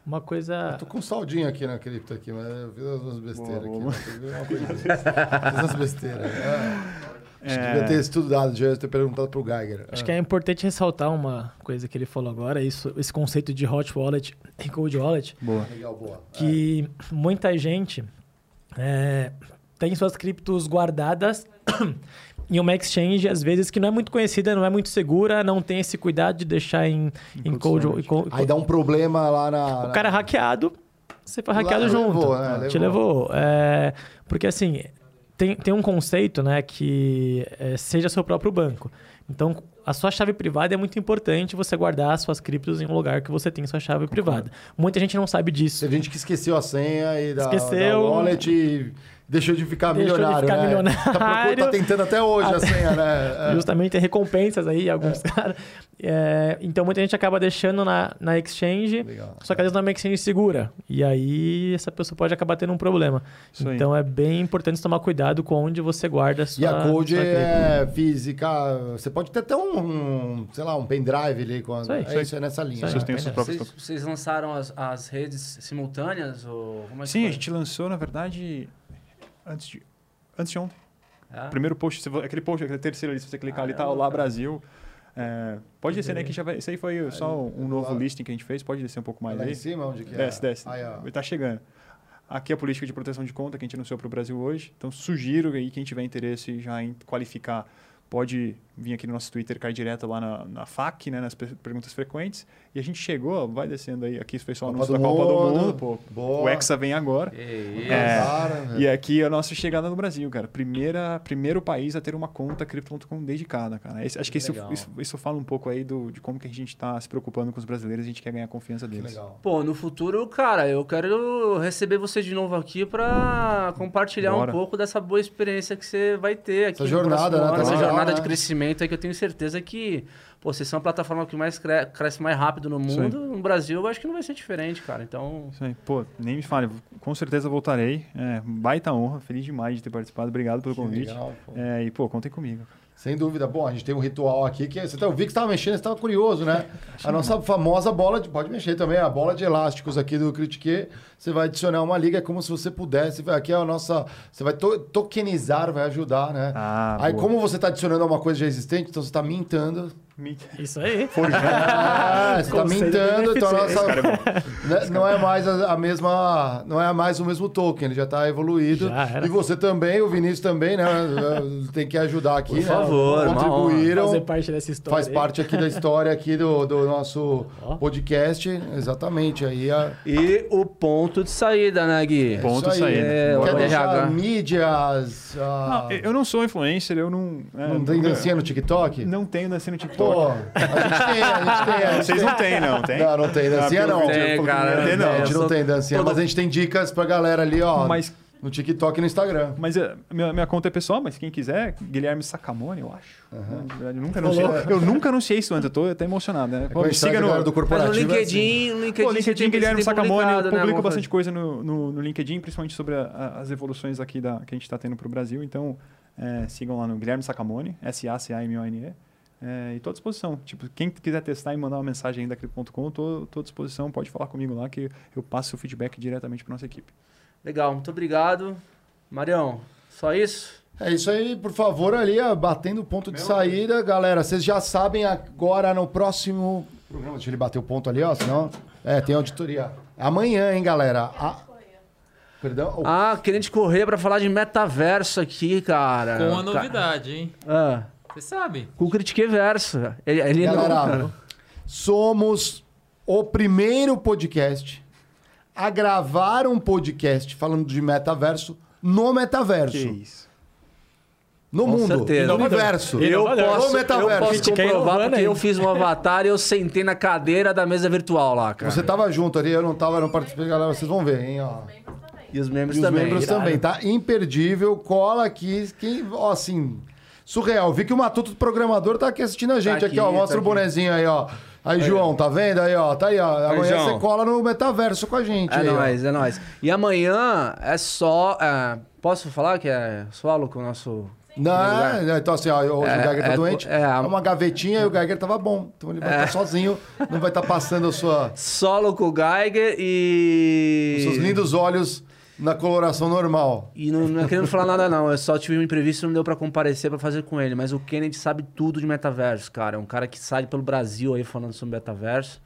Uma coisa. Eu tô com um saldinho aqui na cripto aqui, mas eu fiz umas besteiras Boa, aqui. né? Fiz umas besteiras. É. Acho que É. devia ter estudado, devia ter perguntado pro Geiger. Acho que é importante ressaltar uma coisa que ele falou agora, isso, esse conceito de hot wallet e cold wallet, Boa. Legal, boa. que muita gente é, tem suas criptos guardadas em uma exchange, às vezes, que não é muito conhecida, não é muito segura, não tem esse cuidado de deixar em, em cold- Aí dá um problema lá na. O cara é hackeado, você foi hackeado Lá junto. levou, né? Te levou. É, porque assim, tem, tem um conceito, né, que é, seja seu próprio banco. Então, a sua chave privada é muito importante você guardar as suas criptos em um lugar que você tem sua chave privada. Muita gente não sabe disso. Teve gente que esqueceu a senha e da, Esqueceu. da wallet e deixou de ficar Deixou de milionário, ficar né? milionário. Tá, procurando- tá tentando até hoje a senha, né? É. Justamente tem recompensas aí, alguns caras. É, então, muita gente acaba deixando na, na exchange, Legal. só que às vezes não é uma exchange segura. E aí, essa pessoa pode acabar tendo um problema. Isso aí. Então, é bem importante tomar cuidado com onde você guarda a sua E a Code é física. Você pode ter até um, um, sei lá, um pendrive ali. Com a, Isso aí. é isso, é nessa linha. Isso aí. né? Vocês têm seus próprios Vocês, vocês lançaram as, as redes simultâneas? Ou como é que Sim, foi? a gente lançou, na verdade, antes de, antes de ontem. É? Primeiro post, aquele post, aquele terceiro ali, se você clicar ali, tá Caramba, lá cara. Brasil. É, pode descer, né? Que já vai, esse aí foi só um novo lá. listing que a gente fez. Pode descer um pouco mais Lá aí. em cima, onde que é? Desce, desce. Aí, ó. Ele tá chegando. Aqui é a política de proteção de conta que a gente anunciou para o Brasil hoje. Então, sugiro aí quem tiver interesse já em qualificar, pode vir aqui no nosso Twitter, cair direto lá na, na FAQ, né, nas per- perguntas frequentes. E a gente chegou, vai descendo aí. Aqui foi só o Copa anúncio da Copa do Mundo. Pô. Boa. O Hexa vem agora. Que isso. É. Cara, E aqui é a nossa chegada no Brasil, cara. Primeira, primeiro país a ter uma conta Crypto.com dedicada, cara. Esse- acho que isso, Legal. isso, isso fala um pouco aí do, de como que a gente está se preocupando com os brasileiros e a gente quer ganhar a confiança que deles. legal. Pô, no futuro, cara, eu quero receber você de novo aqui pra compartilhar Bora. um pouco dessa boa experiência que você vai ter aqui Essa jornada, né? Tá essa jornada né? de crescimento aí que eu tenho certeza que, pô, vocês são a plataforma que mais cre- cresce mais rápido no mundo. No Brasil, eu acho que não vai ser diferente, cara. Então, Isso aí. Pô, nem me fale, com certeza voltarei. É, baita honra, feliz demais de ter participado. Obrigado pelo Que convite. legal, pô. É, e, pô, contem comigo. Sem dúvida. Bom, a gente tem um ritual aqui que você tá, eu vi que você estava mexendo, você estava curioso, né? A nossa famosa bola de. Pode mexer também, a bola de elásticos aqui do Critique. Você vai adicionar uma liga, é como se você pudesse. Aqui é a nossa. Você vai to- tokenizar, vai ajudar, né? Ah, Aí, boa. como você está adicionando uma coisa já existente, então você está mintando. Isso aí. Ah, você está Conceito mintando, então a nossa, né, não é mais a, a mesma, não é mais o mesmo token, ele já está evoluído. Já. E você também, o Vinícius também, né? Tem que ajudar aqui, Por né? favor, contribuíram. Fazer parte dessa história. Faz aí. parte aqui da história aqui do, do nosso podcast, exatamente. Aí a, e o ponto de saída, né, Gui? Ponto aí. saída. É, Quer o deixar mídias. ah, Não, eu não sou influencer, eu não. é, não tem dancinha no TikTok? Não tenho dancinha no TikTok. Pô, a gente tem, a gente tem. A gente Vocês tem. não têm, não, tem? Não, não tem dancinha, pelo não. Tem, cara, tem, Não, não. a gente não tem dancinha, mas a gente tem dicas pra galera ali, ó. Mas No TikTok e no Instagram. Mas é, minha, minha conta é pessoal, mas quem quiser, Guilherme Sacamone, eu acho. Uhum. Na verdade, Eu, nunca anunciei, eu nunca anunciei isso antes, eu tô até emocionado, né? É siga no, do Mas no corporativo. é assim. LinkedIn, no LinkedIn, Pô, LinkedIn tem- Guilherme tem Sacamone, eu né, publico alguma bastante coisa. no, no, no LinkedIn, principalmente sobre a- a- as evoluções aqui da, que a gente está tendo para o Brasil. Então, é, sigam lá no Guilherme Sacamone, S-A-C-A-M-O-N-E. É, e tô à disposição. Tipo, quem quiser testar e mandar uma mensagem aí da Crypto.com, tô, tô à disposição, pode falar comigo lá que eu passo o feedback diretamente para nossa equipe. Legal, muito obrigado. Marião, só isso? É isso aí, por favor, ali, ó, batendo o ponto de saída. Galera, vocês já sabem agora no próximo programa. Deixa ele bater o ponto ali, ó, senão. É, tem auditoria. Amanhã, hein, galera? A- Perdão? O- Ah, querendo correr pra falar de metaverso aqui, cara. Com uma novidade, hein? Ah, Você sabe. com o Critique Verso. Ele, ele Galera, não... somos o primeiro podcast a gravar um podcast falando de metaverso no metaverso. Que isso. No Com mundo, certeza. no universo. Eu posso, No eu metaverso. posso comprovar porque aí. eu fiz um avatar e eu sentei na cadeira da mesa virtual lá, cara. Você tava junto ali, eu não tava, eu não participei, galera, vocês vão ver, hein, ó. E os membros E os também. membros Irado. também, tá? Imperdível, cola aqui, quem, ó, assim, surreal. Vi que o Matuto programador tá aqui assistindo a gente, aqui, aqui, ó, mostra tá o bonezinho aí, ó. Aí, João, tá vendo aí, ó, tá aí, ó. Amanhã João. você cola no metaverso com a gente É aí, ó. nóis, é nóis. E amanhã é só. é, posso falar que é solo com o nosso. Não, é, então assim, ó, hoje o É, Geiger tá é, doente, é, é, a- uma gavetinha e o Geiger tava bom. Então ele vai estar sozinho, não vai estar passando a sua, Solo com o Geiger e. os seus lindos olhos na coloração normal. E não, não é querendo falar nada, não. Eu só tive um imprevisto e não deu pra comparecer pra fazer com ele. Mas o Kennedy sabe tudo de metaverso, cara. É um cara que sai pelo Brasil aí falando sobre metaverso.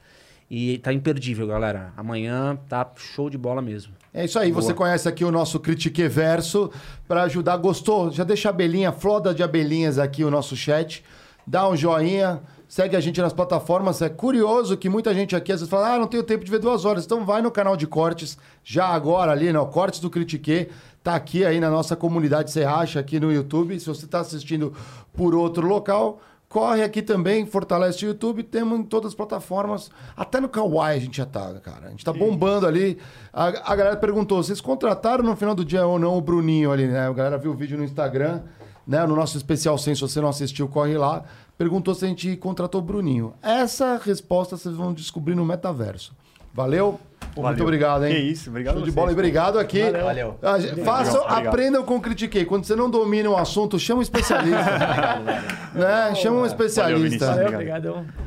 E tá imperdível, galera. Amanhã tá show de bola mesmo. É isso aí, você conhece aqui o nosso Critique Verso para ajudar. Gostou? Já deixa a abelhinha, floda de abelhinhas aqui o nosso chat. Dá um joinha, segue a gente nas plataformas. É curioso que muita gente aqui às vezes fala: ah, não tenho tempo de ver duas horas. Então vai no canal de cortes, já agora ali, no Cortes do Critique. Tá aqui aí na nossa comunidade Serracha, aqui no YouTube. Se você está assistindo por outro local, corre aqui também, fortalece o YouTube. Temos em todas as plataformas. Até no Kawaii a gente já tá, cara. A gente tá bombando ali. A, a galera perguntou: vocês contrataram no final do dia ou não o Bruninho ali, né? A galera viu o vídeo no Instagram, né? No nosso especial sem, se você não assistiu, corre lá. Perguntou se a gente contratou o Bruninho. Essa resposta vocês vão descobrir no metaverso. Valeu? Pô, Muito Valeu. obrigado, hein? Que isso, obrigado Show de vocês. bola e obrigado aqui. Valeu. Ah, gente, Façam, Obrigado. aprendam com o Critiquei. Quando você não domina um assunto, chama um especialista. né? Chama um especialista. Valeu, Valeu, Obrigado. obrigado.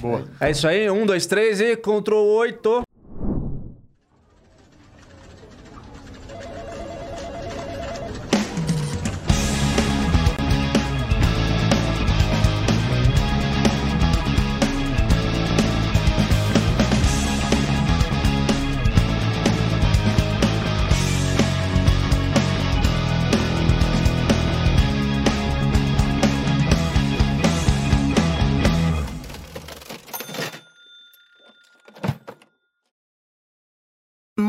Boa. É isso aí. Um, dois, três e Ctrl 8.